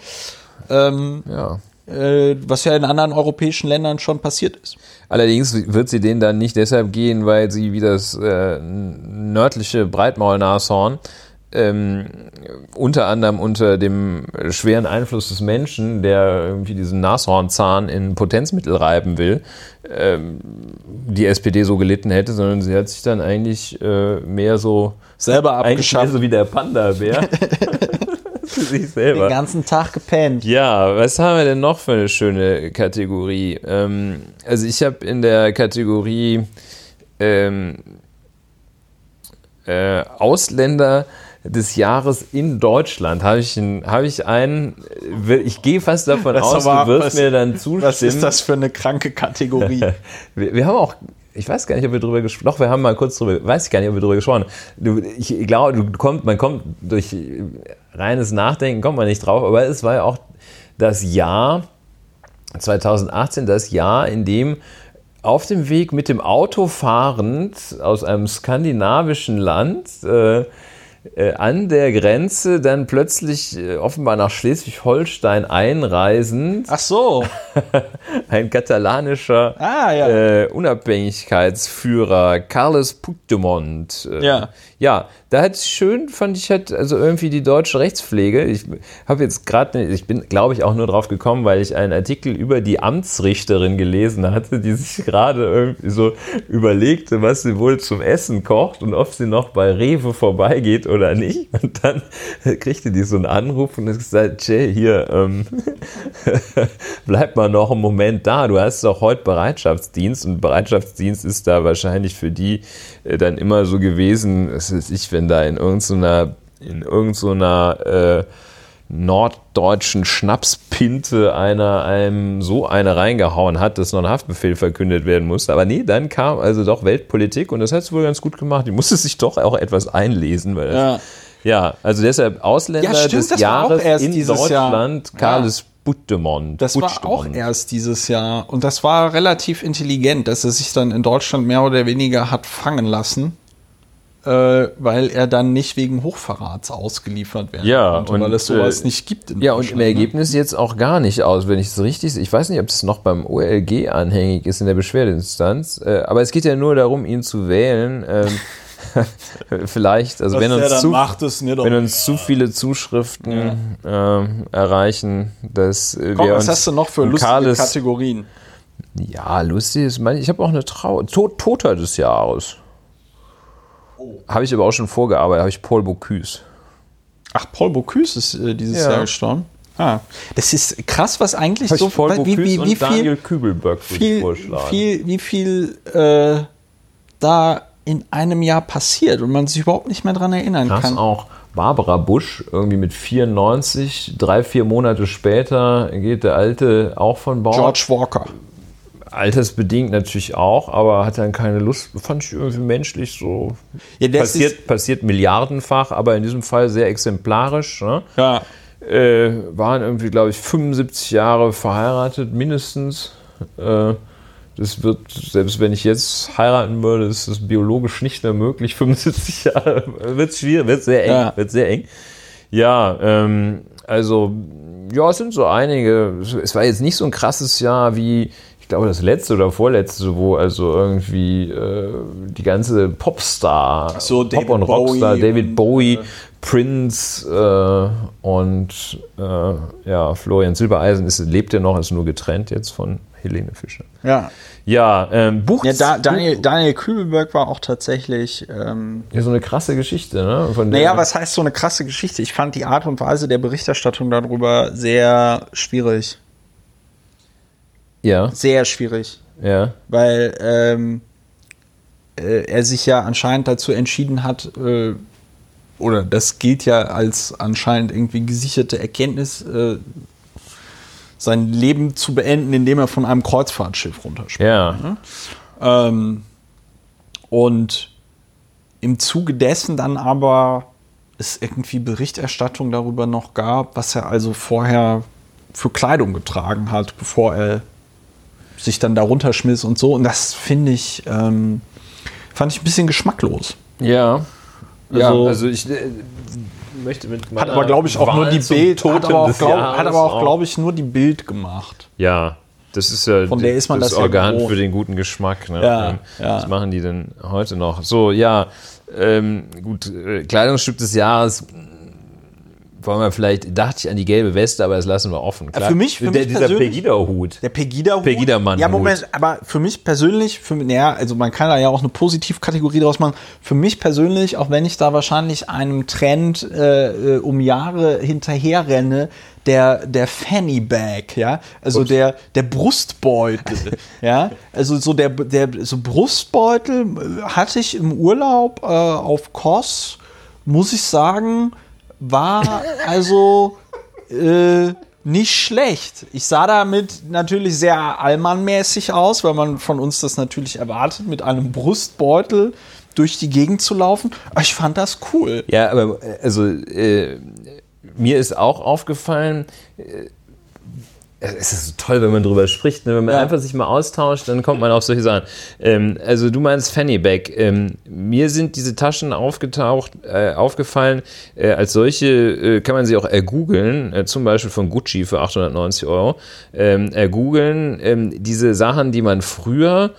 Ähm, ja. Äh, was ja in anderen europäischen Ländern schon passiert ist. Allerdings wird sie denen dann nicht deshalb gehen, weil sie wie das äh, nördliche Breitmaulnashorn ähm, unter anderem unter dem schweren Einfluss des Menschen, der irgendwie diesen Nashornzahn in Potenzmittel reiben will, ähm, die SPD so gelitten hätte, sondern sie hat sich dann eigentlich äh, mehr so selber abgeschafft. Mehr so wie der Panda-Bär. Für sich selber. Den ganzen Tag gepennt. Ja, was haben wir denn noch für eine schöne Kategorie? Ähm, also ich habe in der Kategorie ähm, äh, Ausländer des Jahres in Deutschland habe ich, ein, habe ich einen, ich gehe fast davon Das aus, aber- du wirst was- mir dann zustimmen. Was ist das für eine kranke Kategorie? Wir, wir haben auch, ich weiß gar nicht, ob wir drüber gesprochen Doch, wir haben mal kurz drüber, weiß ich gar nicht, ob wir drüber gesprochen haben. Ich glaube, du kommt, man kommt durch reines Nachdenken, kommt man nicht drauf, aber es war ja auch das Jahr 2018, das Jahr, in dem auf dem Weg mit dem Auto fahrend aus einem skandinavischen Land äh, äh, an der Grenze dann plötzlich äh, offenbar nach Schleswig-Holstein einreisend Ach so. ein katalanischer Ah, ja. äh, Unabhängigkeitsführer Carles Puigdemont. Äh, Ja. Ja, da hat es schön, fand ich, hat also irgendwie die deutsche Rechtspflege. Ich habe jetzt gerade, ich bin, glaube ich, auch nur drauf gekommen, weil ich einen Artikel über die Amtsrichterin gelesen hatte, die sich gerade irgendwie so überlegte, was sie wohl zum Essen kocht und ob sie noch bei Rewe vorbeigeht oder nicht. Und dann kriegte die so einen Anruf und hat gesagt, Jay, hier, ähm, bleib mal noch einen Moment da. Du hast doch heute Bereitschaftsdienst und Bereitschaftsdienst ist da wahrscheinlich für die dann immer so gewesen, was weiß ich, wenn da in irgendeiner, in irgendeiner äh, norddeutschen Schnapspinte einer einem so eine reingehauen hat, dass noch ein Haftbefehl verkündet werden musste. Aber nee, dann kam also doch Weltpolitik und das hat es wohl ganz gut gemacht. Die musste sich doch auch etwas einlesen, weil das, Ja. Ja, also deshalb Ausländer Ja, stimmt, des Jahres erst in Jahr. Deutschland, Carles Puigdemont. Das war auch erst dieses Jahr. Und das war relativ intelligent, dass er sich dann in Deutschland mehr oder weniger hat fangen lassen, äh, weil er dann nicht wegen Hochverrats ausgeliefert werden Ja, konnte, und, weil es sowas äh, nicht gibt. In Ja, und im ne? Ergebnis jetzt auch gar nicht aus, wenn ich es richtig sehe. Ich weiß nicht, ob es noch beim OLG anhängig ist in der Beschwerdeinstanz, äh, aber es geht ja nur darum, ihn zu wählen. Vielleicht, also Was wenn uns, zu, wenn uns zu viele Zuschriften ähm, erreichen, dass äh, Komm, wir was uns hast du noch für lustige Carles- Kategorien? Ja, lustig ist, mein- ich habe auch eine Trauer. Tod, Toter des Jahres. Oh. Habe ich aber auch schon vorgearbeitet, habe ich Paul Bocuse. Ach, Paul Bocuse ist äh, dieses Ja. Jahr gestorben. Ah, das ist krass, was eigentlich so Paul wie, Bocuse wie, wie und Daniel viel, Kübelböck viel, vorschlagen. viel, wie viel äh, da in einem Jahr passiert und man sich überhaupt nicht mehr dran erinnern Krass kann. auch Barbara Busch, irgendwie mit 94, drei, vier Monate später geht der Alte auch von Bord. George Walker. Altersbedingt natürlich auch, aber hat dann keine Lust, fand ich irgendwie menschlich so. Ja, das passiert, ist- passiert milliardenfach, aber in diesem Fall sehr exemplarisch. Ne? Ja. Äh, waren irgendwie, glaube ich, 75 Jahre verheiratet, mindestens. Äh, das wird, selbst wenn ich jetzt heiraten würde, ist das biologisch nicht mehr möglich. 75 Jahre wird schwierig, wird sehr eng. Ja. Wird sehr eng. Ja, ähm, also, ja, es sind so einige. Es war jetzt nicht so ein krasses Jahr wie, ich glaube, das letzte oder vorletzte, wo also irgendwie äh, die ganze Popstar, so, Pop- David und Rockstar, Bowie David und, Bowie, äh, Prince äh, und äh, ja, Florian Silbereisen ist, lebt ja noch, ist nur getrennt jetzt von Helene Fischer. Ja. Ja, ähm, Buch. Ja, da, Daniel, Daniel Kübelberg war auch tatsächlich. Ähm, ja, so eine krasse Geschichte, ne? Von naja, was heißt so eine krasse Geschichte? Ich fand die Art und Weise der Berichterstattung darüber sehr schwierig. Ja, Sehr schwierig. ja. Weil ähm, äh, er sich ja anscheinend dazu entschieden hat, äh, oder das gilt ja als anscheinend irgendwie gesicherte Erkenntnis, äh, sein Leben zu beenden, indem er von einem Kreuzfahrtschiff runterspringt. Ja, Ähm, und im Zuge dessen dann aber es irgendwie Berichterstattung darüber noch gab, was er also vorher für Kleidung getragen hat, bevor er sich dann da runterschmiss und so. Und das finde ich, ähm, fand ich ein bisschen geschmacklos. ja. Also- ja, also ich äh, möchte mit Hat meiner aber, glaube ich, auch Wahl nur die zum Bild, hat Totem aber auch, des glaub, Jahres hat aber auch, glaube ich, nur die Bild gemacht. Ja, das ist ja Von der ist man das ja Organ gewohnt. für den guten Geschmack. Ne? Ja, Ähm, ja. Was machen die denn heute noch? So, ja, ähm, gut, äh, Kleidungsstück des Jahres. Wollen wir vielleicht, dachte ich an die gelbe Weste, aber das lassen wir offen. Klar, für mich- für der, mich dieser Pegida-Hut. Der Pegida-Hut. Pegida-Mann-Hut. Ja, Moment, aber für mich persönlich, für, ja, also man kann da ja auch eine Positivkategorie draus machen. Für mich persönlich, auch wenn ich da wahrscheinlich einem Trend äh, äh, um Jahre hinterher renne, der, der Fanny Bag, ja, also der, der Brustbeutel, ja, also so der, der so Brustbeutel hatte ich im Urlaub äh, auf Kos muss ich sagen, war also äh, nicht schlecht. Ich sah damit natürlich sehr allmannmäßig aus, weil man von uns das natürlich erwartet, mit einem Brustbeutel durch die Gegend zu laufen. Ich fand das cool. Ja, aber äh, also äh, mir ist auch aufgefallen, äh, es ist so toll, wenn man drüber spricht. Ne? Wenn man ja. einfach sich mal austauscht, dann kommt man auf solche Sachen. Ähm, also du meinst Fannyback. Ähm, mir sind diese Taschen aufgetaucht, äh, aufgefallen. Äh, als solche äh, kann man sie auch ergoogeln, äh, zum Beispiel von Gucci für 890 Euro. Ähm, ergoogeln ähm, diese Sachen, die man früher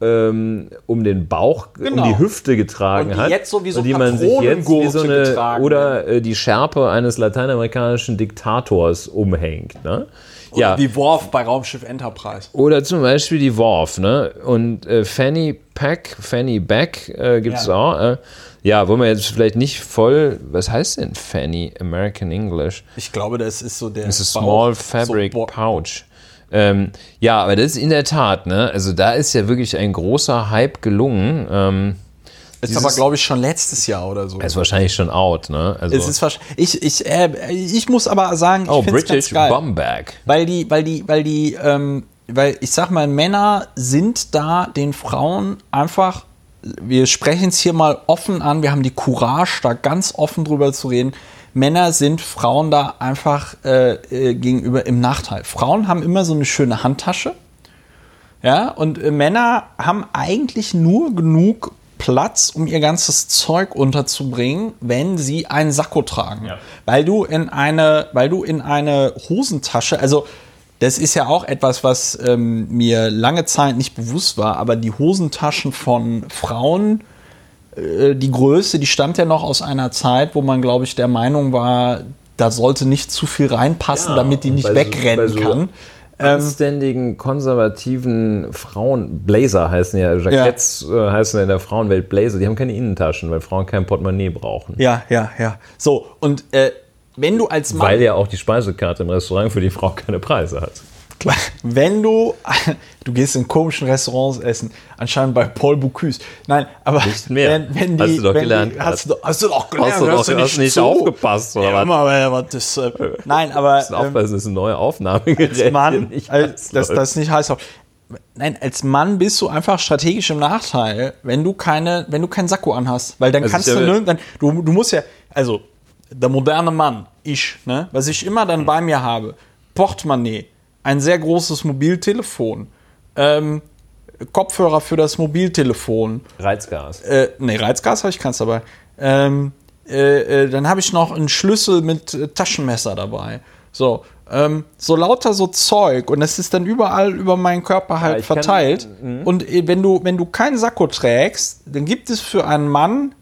ähm, um den Bauch, genau. um die Hüfte getragen und die hat. Jetzt sowieso und die man sich jetzt wie so eine, oder äh, die Schärpe eines lateinamerikanischen Diktators umhängt. Ne? Oder ja. wie Worf bei Raumschiff Enterprise. Oder zum Beispiel die Worf, ne? Und äh, Fanny Pack, Fanny Back äh, gibt es ja. auch. Äh, ja, wollen wir jetzt vielleicht nicht voll. Was heißt denn Fanny American English? Ich glaube, das ist so der. Das ist Small Fabric so Pouch. Ähm, ja, aber das ist in der Tat, ne? Also da ist ja wirklich ein großer Hype gelungen. Ähm, ist aber, glaube ich, schon letztes Jahr oder so. Ist wahrscheinlich schon out, ne? Also es ist ich, ich, äh, ich muss aber sagen, ich oh, British ganz Bumback. Weil die, weil die, weil die, ähm, weil ich sag mal, Männer sind da den Frauen einfach, wir sprechen es hier mal offen an, wir haben die Courage, da ganz offen drüber zu reden. Männer sind Frauen da einfach äh, äh, gegenüber im Nachteil. Frauen haben immer so eine schöne Handtasche. Ja, und äh, Männer haben eigentlich nur genug Platz, um ihr ganzes Zeug unterzubringen, wenn sie einen Sakko tragen. Ja. Weil du in eine, weil du in eine Hosentasche, also das ist ja auch etwas, was ähm, mir lange Zeit nicht bewusst war, aber die Hosentaschen von Frauen, äh, die Größe, die stammt ja noch aus einer Zeit, wo man, glaube ich, der Meinung war, da sollte nicht zu viel reinpassen, ja, damit die nicht wegrennen so, kann. Ähm, anständigen, konservativen Frauen, Blazer heißen ja, Jacketts ja. Äh, heißen ja in der Frauenwelt Blazer, die haben keine Innentaschen, weil Frauen kein Portemonnaie brauchen. Ja, ja, ja. So, und äh, wenn du als Mann. Weil ja auch die Speisekarte im Restaurant für die Frau keine Preise hat. Wenn du, du gehst in komischen Restaurants essen, anscheinend bei Paul Bocuse. Nein, aber. Wenn, wenn die, hast du doch gelernt. Die, hast, du, hast du doch gelernt. Hast du, hast du nicht, nicht aufgepasst oder ja, was? was das, äh, nein, aber das, ähm, das ist ein neues Aufnahmegerät. Als Mann, als, das, das nicht heißt. Nein, als Mann bist du einfach strategisch im Nachteil, wenn du keine, wenn du keinen Sakko anhast, weil dann also kannst du, ne, dann, du, du musst ja, also der moderne Mann, ich, ne, was ich immer dann bei mir habe, Portemonnaie, ein sehr großes Mobiltelefon, ähm, Kopfhörer für das Mobiltelefon. Reizgas. Äh, nee, Reizgas habe ich keins dabei. Ähm, äh, äh, dann habe ich noch einen Schlüssel mit äh, Taschenmesser dabei. So, ähm, so lauter so Zeug und das ist dann überall über meinen Körper halt ja, verteilt. Kann, mhm. und äh, wenn du, wenn du keinen Sakko trägst, dann gibt es für einen Mann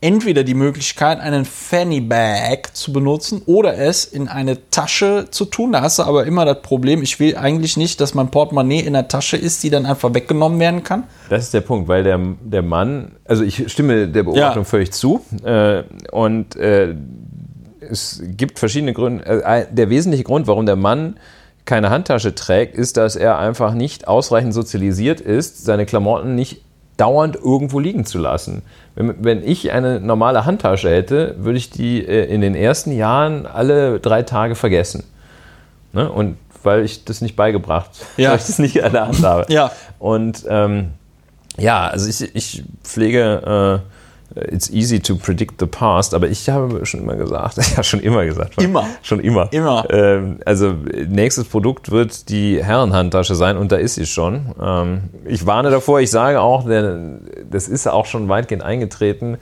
entweder die Möglichkeit, einen Fanny Bag zu benutzen oder es in eine Tasche zu tun. Da hast du aber immer das Problem, ich will eigentlich nicht, dass mein Portemonnaie in der Tasche ist, die dann einfach weggenommen werden kann. Das ist der Punkt, weil der, der Mann, also ich stimme der Beobachtung ja. völlig zu äh, und äh, es gibt verschiedene Gründe. Äh, der wesentliche Grund, warum der Mann keine Handtasche trägt, ist, dass er einfach nicht ausreichend sozialisiert ist, seine Klamotten nicht dauernd irgendwo liegen zu lassen. Wenn, wenn ich eine normale Handtasche hätte, würde ich die äh, in den ersten Jahren alle drei Tage vergessen. Ne? Und weil ich das nicht beigebracht, ja. weil ich das nicht in der Hand habe. Ja. Und ähm, ja, also ich, ich pflege äh, It's easy to predict the past, aber ich habe schon immer gesagt, ja schon immer gesagt, immer, schon immer, immer. Ähm, also nächstes Produkt wird die Herrenhandtasche sein und da ist sie schon. Ähm, ich warne davor, ich sage auch, denn das ist auch schon weitgehend eingetreten.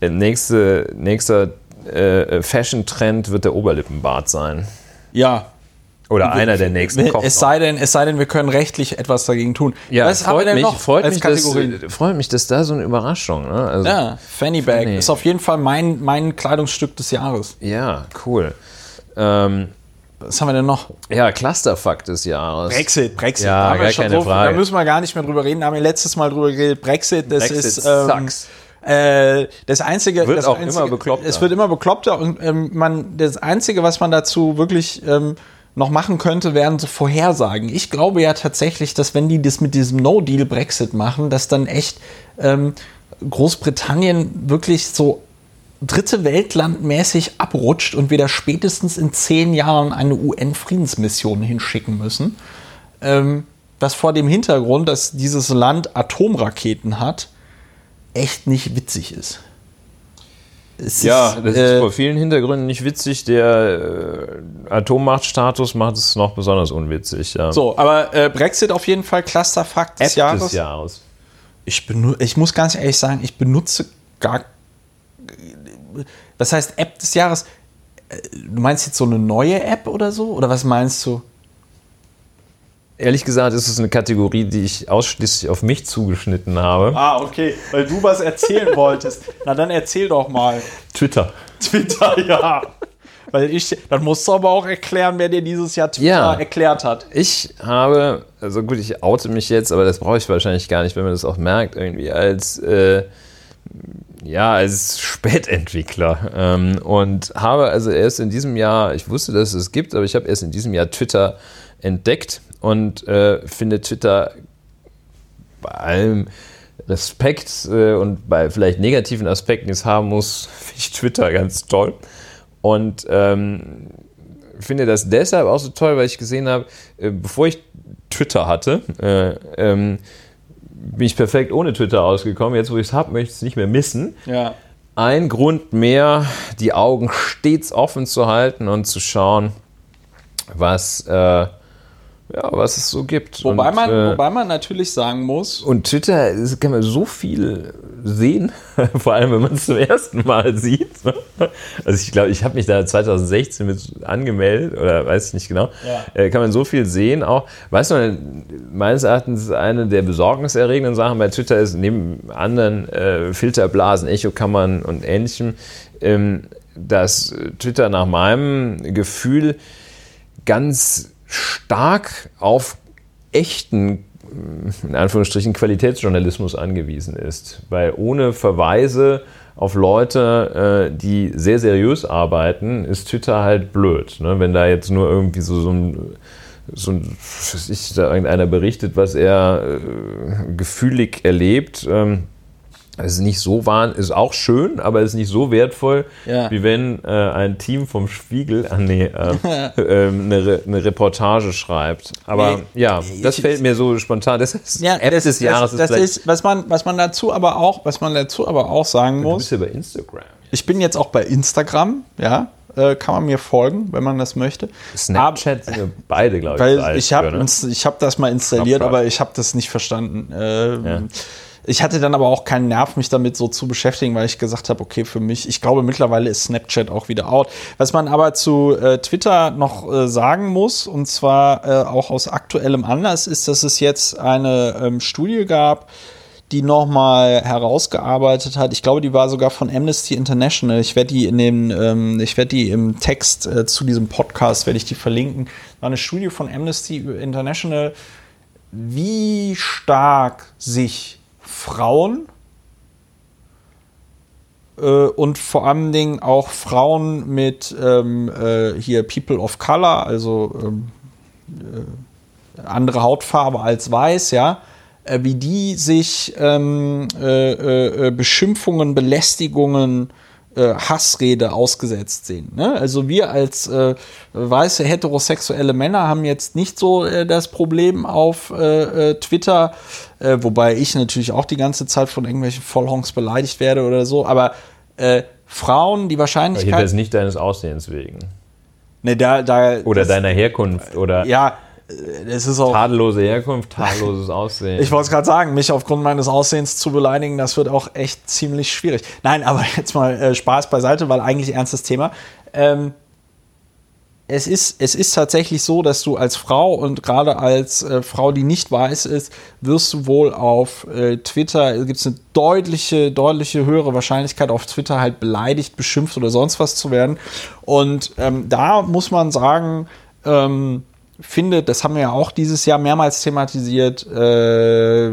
Äh, nächste, nächster äh, Fashion-Trend wird der Oberlippenbart sein. Ja, oder einer der nächsten kommt es sei, denn, es sei denn, wir können rechtlich etwas dagegen tun. Ja, Was freut, mich, freut, mich, dass, freut mich, dass da so eine Überraschung. Ne? Also, ja, Fanny Bag Fanny. ist auf jeden Fall mein, mein Kleidungsstück des Jahres. Ja, cool. Ähm, was haben wir denn noch? Ja, Clusterfuck des Jahres. Brexit, Brexit. Ja, da gar keine drauf, Frage. Da müssen wir gar nicht mehr drüber reden. Da haben wir letztes Mal drüber geredet. Brexit, das Brexit ist. Ähm, sucks. Äh, das einzige, wird das auch einzige, immer bekloppter. Es wird immer bekloppter und ähm, man, das einzige, was man dazu wirklich ähm, noch machen könnte, wären so Vorhersagen. Ich glaube ja tatsächlich, dass wenn die das mit diesem No-Deal-Brexit machen, dass dann echt ähm, Großbritannien wirklich so dritte Weltland mäßig abrutscht und wir da spätestens in zehn Jahren eine UN-Friedensmission hinschicken müssen. Ähm, das vor dem Hintergrund, dass dieses Land Atomraketen hat, echt nicht witzig ist. Es ja, ist, das äh, ist vor vielen Hintergründen nicht witzig. Der äh, Atommachtstatus macht es noch besonders unwitzig. Ja. So, aber äh, Brexit auf jeden Fall Clusterfakt des App Jahres. Des Jahres. Ich, ich muss ganz ehrlich sagen, ich benutze gar. Was heißt App des Jahres? Äh, du meinst jetzt so eine neue App oder so? Oder was meinst du? Ehrlich gesagt ist es eine Kategorie, die ich ausschließlich auf mich zugeschnitten habe. Ah, okay, weil du was erzählen wolltest. Na dann erzähl doch mal. Twitter. Twitter, ja. Weil ich, dann musst du aber auch erklären, wer dir dieses Jahr Twitter ja, erklärt hat. Ich habe, also gut, ich oute mich jetzt, aber das brauche ich wahrscheinlich gar nicht, wenn man das auch merkt, irgendwie als, äh, ja, als Spätentwickler. Ähm, und habe also erst in diesem Jahr, ich wusste, dass es gibt, aber ich habe erst in diesem Jahr Twitter entdeckt und äh, finde Twitter bei allem Respekt äh, und bei vielleicht negativen Aspekten, die es haben muss, finde ich Twitter ganz toll. Und ähm, finde das deshalb auch so toll, weil ich gesehen habe, äh, bevor ich Twitter hatte, äh, ähm, bin ich perfekt ohne Twitter ausgekommen. Jetzt, wo ich es habe, möchte ich es nicht mehr missen. Ja. Ein Grund mehr, die Augen stets offen zu halten und zu schauen, was äh, ja, was es so gibt. Wobei, und, man, äh, wobei man natürlich sagen muss. Und Twitter kann man so viel sehen, vor allem wenn man es zum ersten Mal sieht. Also ich glaube, ich habe mich da 2016 mit angemeldet oder weiß ich nicht genau. Ja. Äh, kann man so viel sehen auch. Weißt du, meines Erachtens eine der besorgniserregenden Sachen bei Twitter ist, neben anderen äh, Filterblasen, Echokammern und ähnlichem, ähm, dass Twitter nach meinem Gefühl ganz stark auf echten, in Anführungsstrichen, Qualitätsjournalismus angewiesen ist. Weil ohne Verweise auf Leute, äh, die sehr seriös arbeiten, ist Twitter halt blöd. Ne? Wenn da jetzt nur irgendwie so, so ein so ein, ich, da irgendeiner berichtet, was er äh, gefühlig erlebt, ähm, es ist nicht so wahr, ist auch schön, aber es ist nicht so wertvoll, ja. wie wenn äh, ein Team vom Spiegel äh, nee, äh, äh, eine, eine, Reportage schreibt. Aber nee, ja, das fällt mir so spontan. Das ist ja, App das, des Jahres. Das, das ist, was man, was man dazu aber auch, was man dazu aber auch sagen muss. Du bist ja bei Instagram. Ich bin jetzt auch bei Instagram, ja. Äh, kann man mir folgen, wenn man das möchte. Snapchat aber, sind wir beide, glaube ich. Weil ich habe ne? hab das mal installiert, aber ich habe das nicht verstanden. Ähm, ja. Ich hatte dann aber auch keinen Nerv, mich damit so zu beschäftigen, weil ich gesagt habe, okay, für mich, ich glaube, mittlerweile ist Snapchat auch wieder out. Was man aber zu äh, Twitter noch äh, sagen muss, und zwar äh, auch aus aktuellem Anlass, ist, dass es jetzt eine ähm, Studie gab, die nochmal herausgearbeitet hat. Ich glaube, die war sogar von Amnesty International. Ich werde die in dem, ähm, ich werde die im Text äh, zu diesem Podcast werde ich die verlinken. War eine Studie von Amnesty International, wie stark sich Frauen äh, und vor allen Dingen auch Frauen mit ähm, äh, hier People of Color, also ähm, äh, andere Hautfarbe als weiß, ja, äh, wie die sich ähm, äh, äh, Beschimpfungen, Belästigungen äh, Hassrede ausgesetzt sehen. Ne? Also wir als äh, weiße heterosexuelle Männer haben jetzt nicht so äh, das Problem auf äh, äh, Twitter, äh, wobei ich natürlich auch die ganze Zeit von irgendwelchen Vollhongs beleidigt werde oder so, aber Frauen, die Wahrscheinlichkeit. Aber ist nicht deines Aussehens wegen. Ne, da, da, oder das, deiner Herkunft oder. Ja, es ist auch. Tadellose Herkunft, tadelloses Aussehen. Ich wollte es gerade sagen, mich aufgrund meines Aussehens zu beleidigen, das wird auch echt ziemlich schwierig. Nein, aber jetzt mal äh, Spaß beiseite, weil eigentlich ernstes Thema. Ähm, es ist, es ist tatsächlich so, dass du als Frau und gerade als äh, Frau, die nicht weiß ist, wirst du wohl auf äh, Twitter, gibt es eine deutliche, deutliche höhere Wahrscheinlichkeit, auf Twitter halt beleidigt, beschimpft oder sonst was zu werden. Und ähm, da muss man sagen, ähm, finde, das haben wir ja auch dieses Jahr mehrmals thematisiert, äh,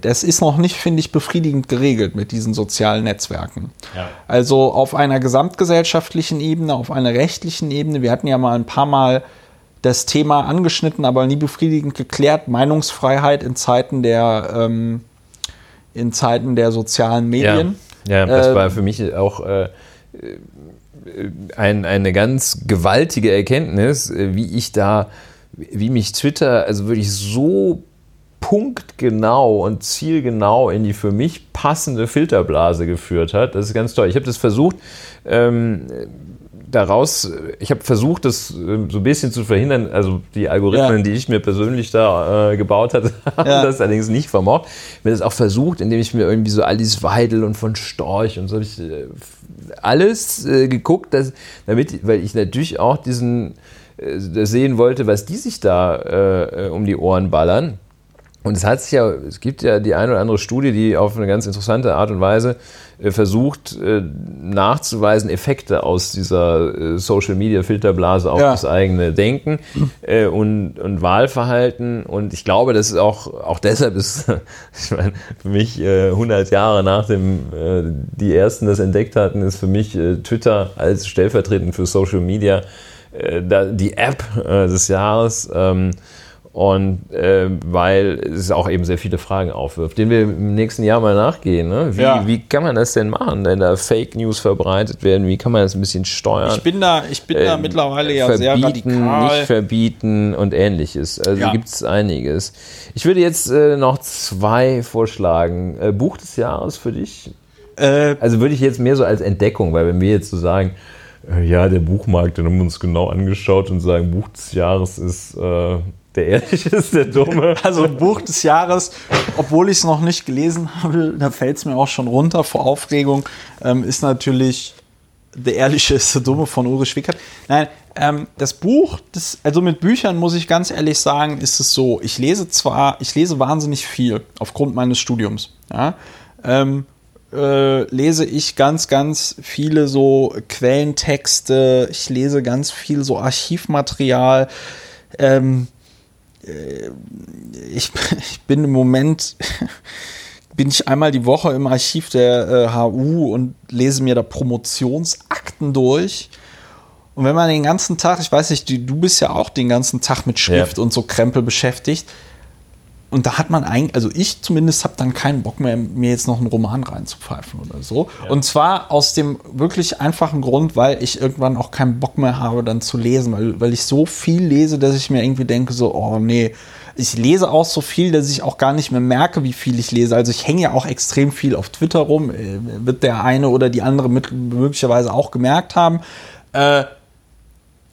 das ist noch nicht, finde ich, befriedigend geregelt mit diesen sozialen Netzwerken. Ja. Also auf einer gesamtgesellschaftlichen Ebene, auf einer rechtlichen Ebene, wir hatten ja mal ein paar Mal das Thema angeschnitten, aber nie befriedigend geklärt, Meinungsfreiheit in Zeiten der, ähm, in Zeiten der sozialen Medien. Ja, das ähm, war für mich auch äh, ein, eine ganz gewaltige Erkenntnis, äh, wie ich da, wie mich Twitter also wirklich so punktgenau und zielgenau in die für mich passende Filterblase geführt hat. Das ist ganz toll. Ich habe das versucht, ähm, daraus, ich habe versucht, das ähm, so ein bisschen zu verhindern, also die Algorithmen, ja. die ich mir persönlich da äh, gebaut hatte, haben ja. das allerdings nicht vermocht. Ich habe das auch versucht, indem ich mir irgendwie so Alice Weidel und von Storch und so habe ich äh, alles äh, geguckt, dass, damit, weil ich natürlich auch diesen äh, sehen wollte, was die sich da äh, um die Ohren ballern. Und es hat sich ja, es gibt ja die eine oder andere Studie, die auf eine ganz interessante Art und Weise äh, versucht äh, nachzuweisen, Effekte aus dieser äh, Social Media Filterblase auf ja. das eigene Denken äh, und, und Wahlverhalten. Und ich glaube, das ist auch, auch deshalb ist, ich meine, für mich 100 Jahre nachdem die ersten das entdeckt hatten, ist für mich Twitter als stellvertretend für Social Media die App des Jahres. Und äh, weil es auch eben sehr viele Fragen aufwirft, denen wir im nächsten Jahr mal nachgehen. Ne? Wie, ja. wie kann man das denn machen, wenn da Fake News verbreitet werden? Wie kann man das ein bisschen steuern? Ich bin da, ich bin äh, da mittlerweile ja sehr radikal. Nicht verbieten und ähnliches. Also ja. gibt es einiges. Ich würde jetzt äh, noch zwei vorschlagen. Äh, Buch des Jahres für dich? Äh, also würde ich jetzt mehr so als Entdeckung, weil wenn wir jetzt so sagen, äh, ja, der Buchmarkt, den haben wir uns genau angeschaut und sagen, Buch des Jahres ist der Ehrliche ist der Dumme. Also Buch des Jahres, obwohl ich es noch nicht gelesen habe, da fällt es mir auch schon runter vor Aufregung, ähm, ist natürlich Der Ehrliche ist der Dumme von Ulrich Wickert. Nein, ähm, das Buch, das, also mit Büchern muss ich ganz ehrlich sagen, ist es so, ich lese zwar, ich lese wahnsinnig viel aufgrund meines Studiums. Ja? Ähm, äh, lese ich ganz, ganz viele so Quellentexte, ich lese ganz viel so Archivmaterial. Ähm, äh, ich, ich bin im Moment, bin ich einmal die Woche im Archiv der äh, HU und lese mir da Promotionsakten durch. Und wenn man den ganzen Tag, ich weiß nicht, du, du bist ja auch den ganzen Tag mit Schrift ja. und so Krempel beschäftigt, und da hat man eigentlich, also ich zumindest habe dann keinen Bock mehr, mir jetzt noch einen Roman reinzupfeifen oder so. Ja. Und zwar aus dem wirklich einfachen Grund, weil ich irgendwann auch keinen Bock mehr habe, dann zu lesen, weil, weil ich so viel lese, dass ich mir irgendwie denke, so, oh nee, ich lese auch so viel, dass ich auch gar nicht mehr merke, wie viel ich lese. Also ich hänge ja auch extrem viel auf Twitter rum, äh, wird der eine oder die andere mit, möglicherweise auch gemerkt haben. Äh,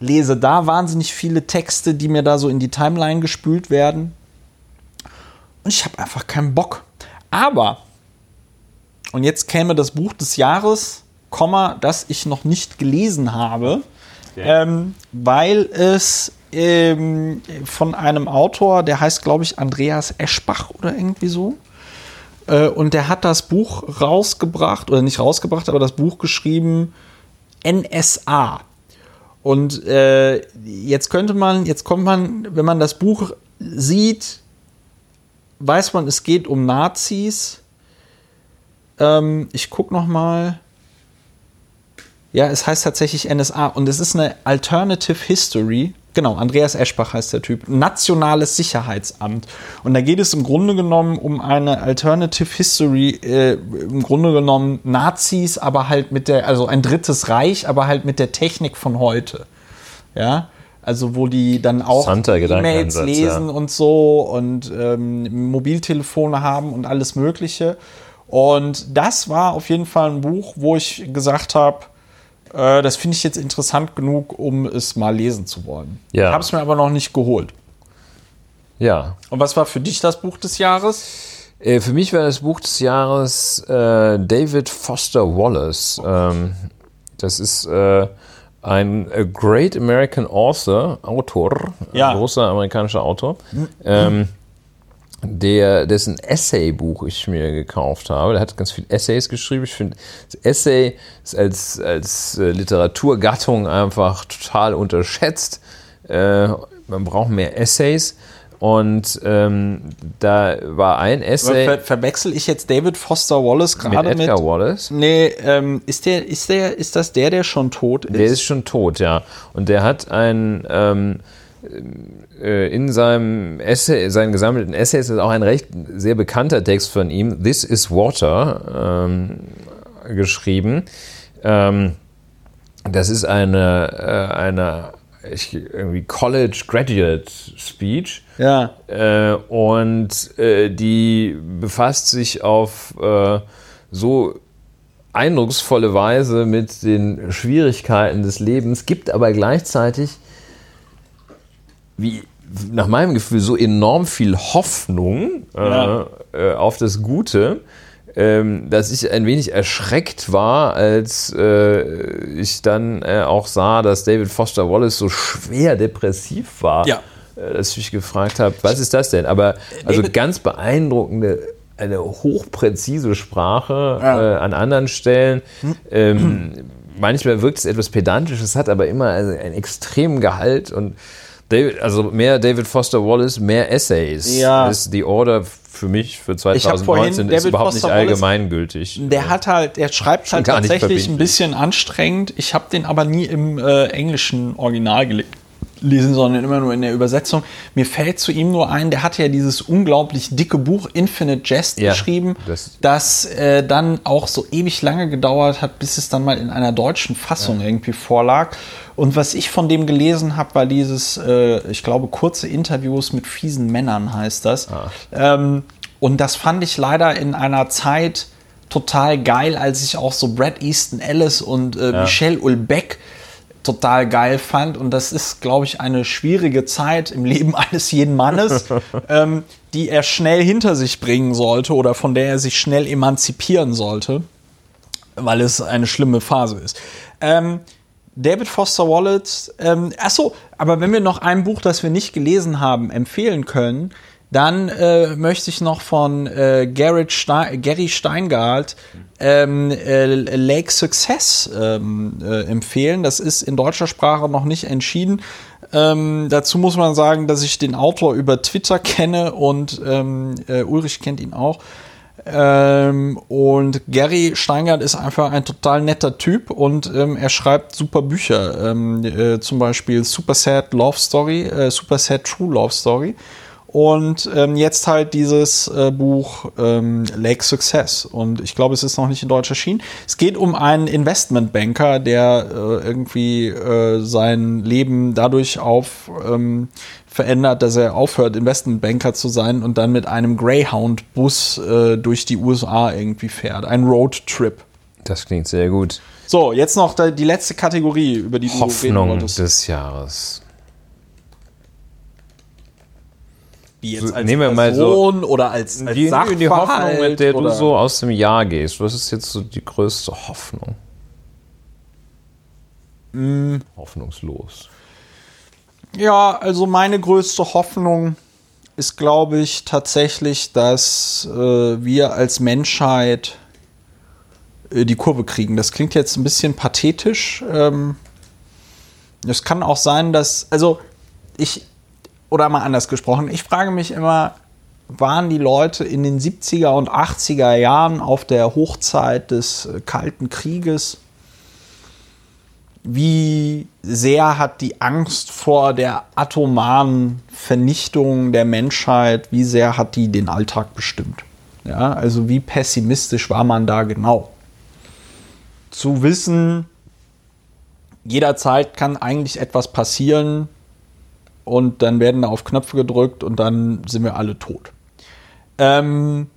lese da wahnsinnig viele Texte, die mir da so in die Timeline gespült werden und ich habe einfach keinen Bock. Aber, und jetzt käme das Buch des Jahres, Komma, das ich noch nicht gelesen habe, okay. ähm, weil es ähm, von einem Autor, der heißt, glaube ich, Andreas Eschbach oder irgendwie so. Äh, und der hat das Buch rausgebracht, oder nicht rausgebracht, aber das Buch geschrieben, NSA. Und äh, jetzt könnte man, jetzt kommt man, wenn man das Buch sieht, weiß man, es geht um Nazis. Ähm, ich gucke noch mal. Ja, es heißt tatsächlich NSA und es ist eine Alternative History. Genau, Andreas Eschbach heißt der Typ. Nationales Sicherheitsamt. Und da geht es im Grunde genommen um eine Alternative History, äh, im Grunde genommen Nazis, aber halt mit der, also ein drittes Reich, aber halt mit der Technik von heute. Ja. Also wo die dann auch E-Mails lesen ja. und so und ähm, Mobiltelefone haben und alles Mögliche. Und das war auf jeden Fall ein Buch, wo ich gesagt habe, äh, das finde ich jetzt interessant genug, um es mal lesen zu wollen. Ja. Ich habe es mir aber noch nicht geholt. Ja. Und was war für dich das Buch des Jahres? Äh, für mich war das Buch des Jahres äh, David Foster Wallace. Ähm, das ist äh, ein Great American Author, Autor, ja. ein großer amerikanischer Autor, ähm, der, dessen Essay-Buch ich mir gekauft habe. Der hat ganz viele Essays geschrieben. Ich finde, Essay ist als, als äh, Literaturgattung einfach total unterschätzt. Äh, man braucht mehr Essays. Und ähm, da war ein Essay. Ver verwechsel ich jetzt David Foster Wallace gerade mit Edgar mit, Wallace? Nee, ähm, ist der, ist der, ist das der, der schon tot ist? Der ist schon tot, ja. Und der hat ein ähm, äh, in seinem Essay, seinen gesammelten Essays ist auch ein recht sehr bekannter Text von ihm. This is Water. Ähm, geschrieben. Ähm, das ist eine, äh, eine ich, irgendwie College Graduate Speech. Ja. Äh, und äh, die befasst sich auf äh, so eindrucksvolle Weise mit den Schwierigkeiten des Lebens, gibt aber gleichzeitig, wie nach meinem Gefühl, so enorm viel Hoffnung äh, ja. äh, auf das Gute, ähm, dass ich ein wenig erschreckt war, als äh, ich dann äh, auch sah, dass David Foster Wallace so schwer depressiv war. Ja. Äh, dass ich mich gefragt habe, was ist das denn? Aber also David ganz beeindruckende eine hochpräzise Sprache ja. äh, an anderen Stellen. Hm. Ähm, manchmal wirkt es etwas pedantisch, es hat aber immer einen extremen Gehalt und David, also mehr David Foster Wallace, mehr Essays. Ja. Ist die Order für mich für 2019 ist überhaupt Foster nicht allgemeingültig. Wallace, der hat halt, der schreibt halt tatsächlich ein bisschen anstrengend. Ich habe den aber nie im äh, englischen Original gelesen lesen, sondern immer nur in der Übersetzung. Mir fällt zu ihm nur ein, der hat ja dieses unglaublich dicke Buch Infinite Jest ja, geschrieben, das, das äh, dann auch so ewig lange gedauert hat, bis es dann mal in einer deutschen Fassung ja. irgendwie vorlag. Und was ich von dem gelesen habe, war dieses, äh, ich glaube, kurze Interviews mit fiesen Männern heißt das. Ah. Ähm, und das fand ich leider in einer Zeit total geil, als ich auch so Brad Easton Ellis und äh, ja. Michelle Ulbeck total geil fand. Und das ist, glaube ich, eine schwierige Zeit im Leben eines jeden Mannes, ähm, die er schnell hinter sich bringen sollte oder von der er sich schnell emanzipieren sollte, weil es eine schlimme Phase ist. Ähm, David Foster Wallace, ähm, achso, aber wenn wir noch ein Buch, das wir nicht gelesen haben, empfehlen können, dann äh, möchte ich noch von äh, Stein, Gary Steingart ähm, äh, Lake Success ähm, äh, empfehlen. Das ist in deutscher Sprache noch nicht entschieden. Ähm, dazu muss man sagen, dass ich den Autor über Twitter kenne und ähm, äh, Ulrich kennt ihn auch. Ähm, und Gary Steingart ist einfach ein total netter Typ und ähm, er schreibt super Bücher. Äh, zum Beispiel Super Sad Love Story, Super Sad True Love Story. Und ähm, jetzt halt dieses äh, Buch ähm, Lake Success. Und ich glaube, es ist noch nicht in Deutsch erschienen. Es geht um einen Investmentbanker, der äh, irgendwie äh, sein Leben dadurch auf ähm, verändert, dass er aufhört, Investmentbanker zu sein und dann mit einem Greyhound-Bus äh, durch die USA irgendwie fährt. Ein Roadtrip. Das klingt sehr gut. So, jetzt noch die letzte Kategorie, über die Hoffnung du wolltest. des Jahres. Wie jetzt als Nehmen wir mal so oder als, als die, die Hoffnung, mit der oder? du so aus dem Jahr gehst. Was ist jetzt so die größte Hoffnung? Mm. Hoffnungslos. Ja, also meine größte Hoffnung ist, glaube ich, tatsächlich, dass äh, wir als Menschheit äh, die Kurve kriegen. Das klingt jetzt ein bisschen pathetisch. Ähm, es kann auch sein, dass, also ich, oder mal anders gesprochen, ich frage mich immer, waren die Leute in den 70er und 80er Jahren auf der Hochzeit des äh, Kalten Krieges, wie sehr hat die Angst vor der atomaren Vernichtung der Menschheit, wie sehr hat die den Alltag bestimmt? Ja, also wie pessimistisch war man da genau? Zu wissen, jederzeit kann eigentlich etwas passieren, und dann werden da auf Knöpfe gedrückt und dann sind wir alle tot. Ähm,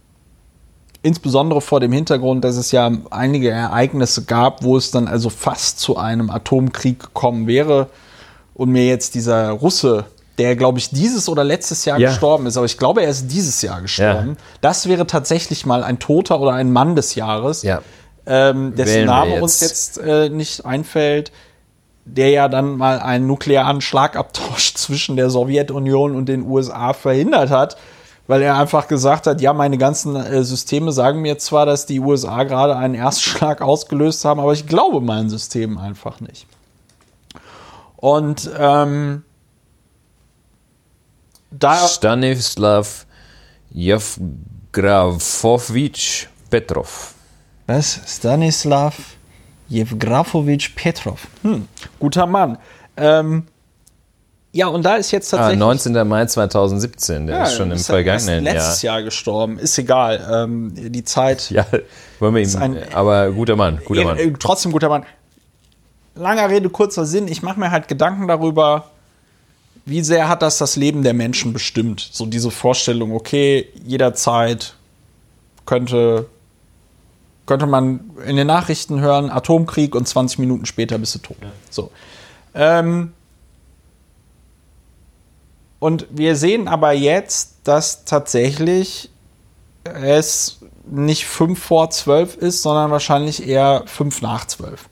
insbesondere vor dem Hintergrund, dass es ja einige Ereignisse gab, wo es dann also fast zu einem Atomkrieg gekommen wäre und mir jetzt dieser Russe, der glaube ich dieses oder letztes Jahr ja. gestorben ist, aber ich glaube er ist dieses Jahr gestorben, ja. das wäre tatsächlich mal ein Toter oder ein Mann des Jahres, ja. ähm, dessen Name jetzt. uns jetzt äh, nicht einfällt der ja dann mal einen nuklearen Schlagabtausch zwischen der Sowjetunion und den USA verhindert hat, weil er einfach gesagt hat, ja, meine ganzen äh, Systeme sagen mir zwar, dass die USA gerade einen Erstschlag ausgelöst haben, aber ich glaube meinen Systemen einfach nicht. Und ähm, da Stanislav Jevgrafowitsch Petrov. Was? Stanislav Jewgrafowitsch Petrov. Hm, guter Mann. Ähm, Ja, und da ist jetzt Ah, tatsächlich. 19. Mai 2017, der Ja, ist schon im ist vergangenen Jahr. letztes Jahr gestorben. Ist egal. Ähm, die Zeit. Ja, wollen wir ihm, ein- aber guter Mann, guter Mann. Äh, Trotzdem guter Mann. Langer Rede, kurzer Sinn. Ich mache mir halt Gedanken darüber, wie sehr hat das das Leben der Menschen bestimmt. So diese Vorstellung, okay, jederzeit könnte, könnte man in den Nachrichten hören, Atomkrieg und 20 Minuten später bist du tot. So. Ähm, und wir sehen aber jetzt, dass tatsächlich es nicht fünf vor zwölf ist, sondern wahrscheinlich eher fünf nach zwölf.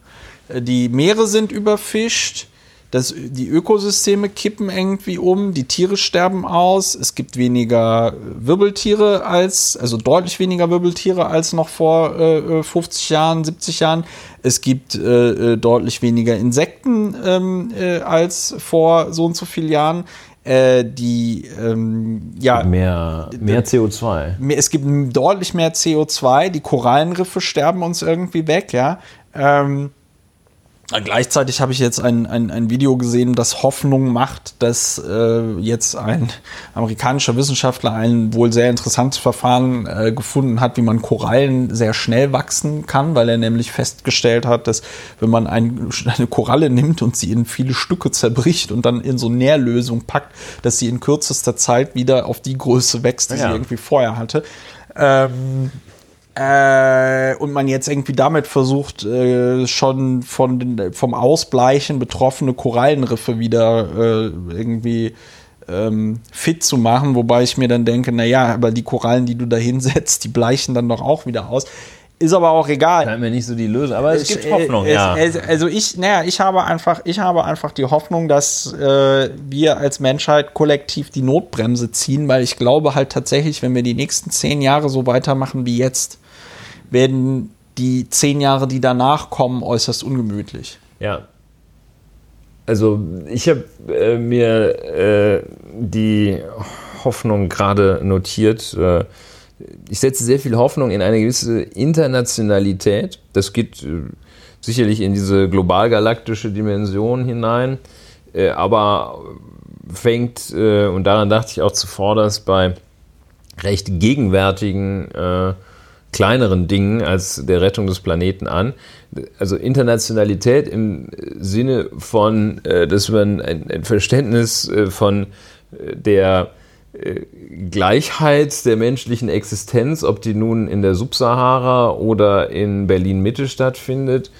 Äh, Die Meere sind überfischt, das, die Ökosysteme kippen irgendwie um, die Tiere sterben aus, es gibt weniger Wirbeltiere als, also deutlich weniger Wirbeltiere als noch vor äh, 50 Jahren, 70 Jahren. Es gibt äh, äh, deutlich weniger Insekten ähm, äh, als vor so und so vielen Jahren. Äh, die, ähm, ja, Mehr, mehr CO2. mehr- es gibt deutlich mehr CO2, die Korallenriffe sterben uns irgendwie weg, ja. Ähm, gleichzeitig habe ich jetzt ein, ein, ein Video gesehen, das Hoffnung macht, dass äh, jetzt ein amerikanischer Wissenschaftler ein wohl sehr interessantes Verfahren äh, gefunden hat, wie man Korallen sehr schnell wachsen kann, weil er nämlich festgestellt hat, dass wenn man ein, eine Koralle nimmt und sie in viele Stücke zerbricht und dann in so Nährlösung packt, dass sie in kürzester Zeit wieder auf die Größe wächst, die Ja. sie irgendwie vorher hatte. Ähm, äh, und man jetzt irgendwie damit versucht, äh, schon von den, vom Ausbleichen betroffene Korallenriffe wieder äh, irgendwie ähm, fit zu machen, wobei ich mir dann denke, naja, aber die Korallen, die du da hinsetzt, die bleichen dann doch auch wieder aus. Ist aber auch egal. Scheint mir nicht so die Lösung, aber es gibt Ich- Hoffnung, es, ja. es, also ich, naja, ich habe einfach, ich habe einfach die Hoffnung, dass äh, wir als Menschheit kollektiv die Notbremse ziehen, weil ich glaube halt tatsächlich, wenn wir die nächsten zehn Jahre so weitermachen wie jetzt, werden die zehn Jahre, die danach kommen, äußerst ungemütlich. Ja. Also ich habe äh, mir äh, die Hoffnung gerade notiert. Äh, ich setze sehr viel Hoffnung in eine gewisse Internationalität. Das geht äh, sicherlich in diese globalgalaktische Dimension hinein, äh, aber fängt, äh, und daran dachte ich auch zuvor, dass bei recht gegenwärtigen äh, kleineren Dingen als der Rettung des Planeten an. Also Internationalität im Sinne von, äh, dass man ein, Verständnis äh, von äh, der Gleichheit der menschlichen Existenz, ob die nun in der Subsahara oder in Berlin-Mitte stattfindet,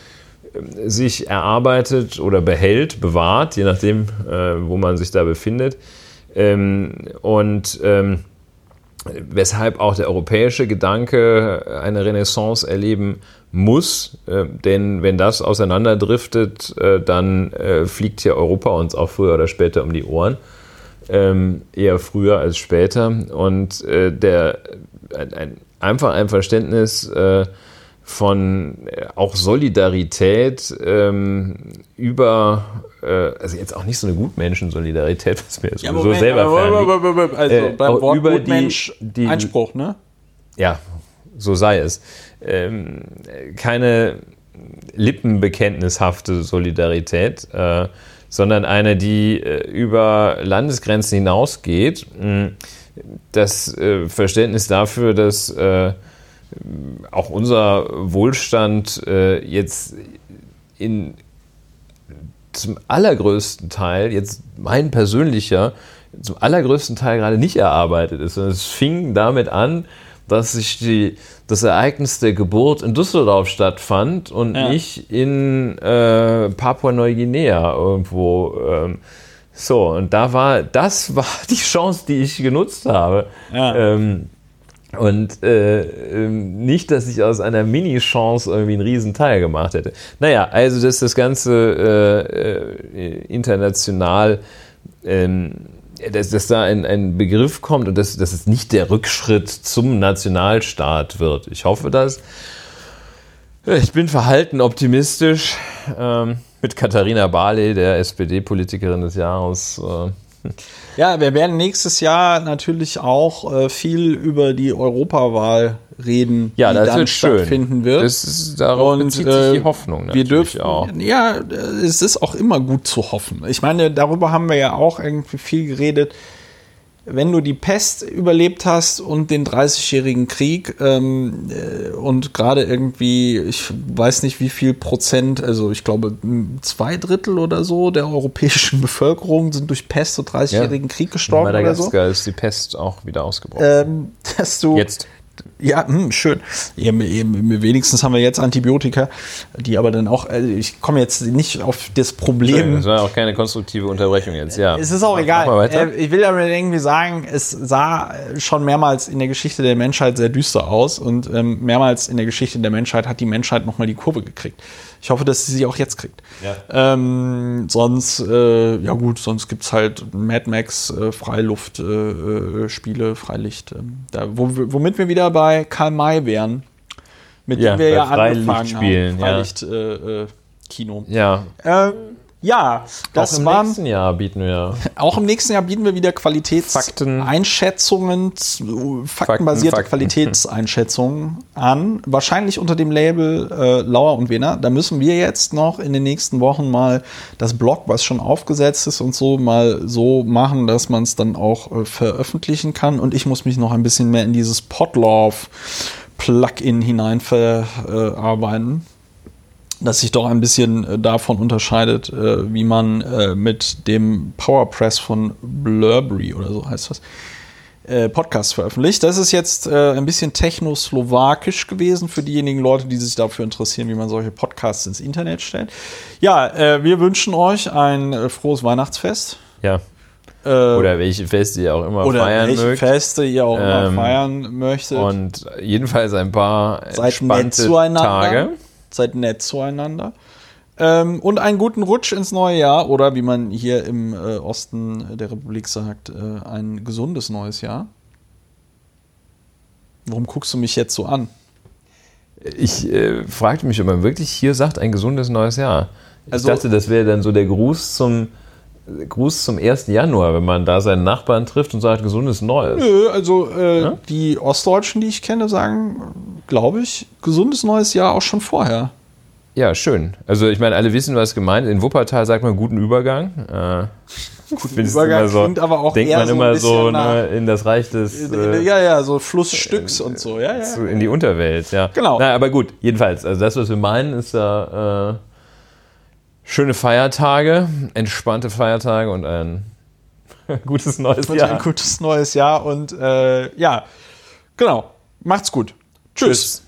sich erarbeitet oder behält, bewahrt, je nachdem, wo man sich da befindet. Ähm, und ähm, weshalb auch der europäische Gedanke eine Renaissance erleben muss, äh, denn wenn das auseinanderdriftet, äh, dann äh, fliegt hier Europa uns auch früher oder später um die Ohren, ähm, eher früher als später. Und der ein, ein, einfach ein Verständnis von äh, auch Solidarität ähm, über äh, also jetzt auch nicht so eine Gutmenschensolidarität, was mir sowieso selber fernliegt. Also Äh, beim Wort über die- Gutmensch die- Einspruch, ne? ja, so sei es. Ähm, keine lippenbekenntnishafte Solidarität, äh, sondern eine, die äh, über Landesgrenzen hinausgeht. Mh, Das äh, Verständnis dafür, dass auch unser Wohlstand äh, jetzt in zum allergrößten Teil, jetzt mein persönlicher, zum allergrößten Teil gerade nicht erarbeitet ist. Und es fing damit an, dass sich die, das Ereignis der Geburt in Düsseldorf stattfand und Ja. nicht in äh, Papua-Neuguinea irgendwo. Ähm, so, und da war, das war die Chance, die ich genutzt habe. Ja. Ähm, und äh, ähm, nicht, dass ich aus einer Mini-Chance irgendwie einen Riesenteil gemacht hätte. Naja, also dass das Ganze äh, äh, international, ähm, dass, dass da ein, ein Begriff kommt und dass, dass es nicht der Rückschritt zum Nationalstaat wird. Ich hoffe das. Ich bin verhalten optimistisch. Ähm, mit Katharina Barley, der SPD-Politikerin des Jahres. Äh, Ja, wir werden nächstes Jahr natürlich auch äh, viel über die Europawahl reden, ja, die dann wird schön. stattfinden wird. Das ist, darauf Und, bezieht äh, sich die Hoffnung wir dürfen auch. ja, es ist auch immer gut zu hoffen. Ich meine, darüber haben wir ja auch irgendwie viel geredet. Wenn du die Pest überlebt hast und den 30-jährigen Krieg ähm, äh, und gerade irgendwie, ich weiß nicht wie viel Prozent, also ich glaube zwei Drittel oder so der europäischen Bevölkerung sind durch Pest und 30-jährigen Krieg In gestorben oder so. Ist die Pest auch wieder ausgebrochen. Ähm, dass du Jetzt. Ja, hm, schön. Wenigstens haben wir jetzt Antibiotika, die aber dann auch, also ich komme jetzt nicht auf das Problem. Das war auch keine konstruktive Unterbrechung jetzt, ja. Es ist auch egal. Äh, Ich will aber irgendwie sagen, es sah schon mehrmals in der Geschichte der Menschheit sehr düster aus und ähm, mehrmals in der Geschichte der Menschheit hat die Menschheit nochmal die Kurve gekriegt. Ich hoffe, dass sie sie auch jetzt kriegt. Ja. Ähm, sonst, äh, ja gut, sonst gibt es halt Mad Max, äh, Freiluft-Spiele, äh, Spiele, Freilicht. ähm, da, wo, womit wir wieder bei Karl May wären. Mit Ja, dem wir ja angefangen haben. ja. Freilicht, äh, äh, ja, Ähm, ja, das auch im waren nächsten Jahr bieten wir. auch im nächsten Jahr bieten wir wieder. Qualitätseinschätzungen, faktenbasierte Fakten. Qualitätseinschätzungen an. Wahrscheinlich unter dem Label äh, Lauer und Wiener. Da müssen wir jetzt noch in den nächsten Wochen mal das Blog, was schon aufgesetzt ist und so, mal so machen, dass man es dann auch äh, veröffentlichen kann. Und ich muss mich noch ein bisschen mehr in dieses Podlove Plugin hinein verarbeiten das sich doch ein bisschen äh, davon unterscheidet, äh, wie man äh, mit dem PowerPress von Blurberry oder so heißt das, Podcast veröffentlicht. Das ist jetzt ein bisschen technoslowakisch gewesen für diejenigen Leute, die sich dafür interessieren, wie man solche Podcasts ins Internet stellt. Ja, wir wünschen euch ein frohes Weihnachtsfest. Ja. Oder welche Feste ihr auch immer oder feiern welche mögt. Feste ihr auch immer Ähm, feiern möchtet. Und jedenfalls ein paar Seid nett entspannte zueinander. Tage. Seid nett zueinander. Ähm, und einen guten Rutsch ins neue Jahr oder wie man hier im äh, Osten der Republik sagt, äh, ein gesundes neues Jahr. Warum guckst du mich jetzt so an? Ich äh, fragte mich, ob man wirklich hier sagt, ein gesundes neues Jahr. Also- ich dachte, das wäre dann so der Gruß zum Gruß zum 1. Januar, wenn man da seinen Nachbarn trifft und sagt, gesundes Neues. Nö, also äh, Ja? die Ostdeutschen, die ich kenne, sagen, glaube ich, gesundes neues Jahr auch schon vorher. Ja, schön. Also ich meine, alle wissen, was gemeint ist. In Wuppertal sagt man guten Übergang. Äh, Guten Übergang so, klingt aber auch denkt eher man so immer so nach- ne, in das Reich des äh, ja, ja, so Flussstücks und so, ja, ja. in die Unterwelt, ja. Genau. Na, aber gut, jedenfalls, also das, was wir meinen, ist ja äh, schöne Feiertage, entspannte Feiertage und ein gutes neues Und Jahr. ein gutes neues Jahr und äh, ja, genau. Macht's gut. Tschüss. Tschüss.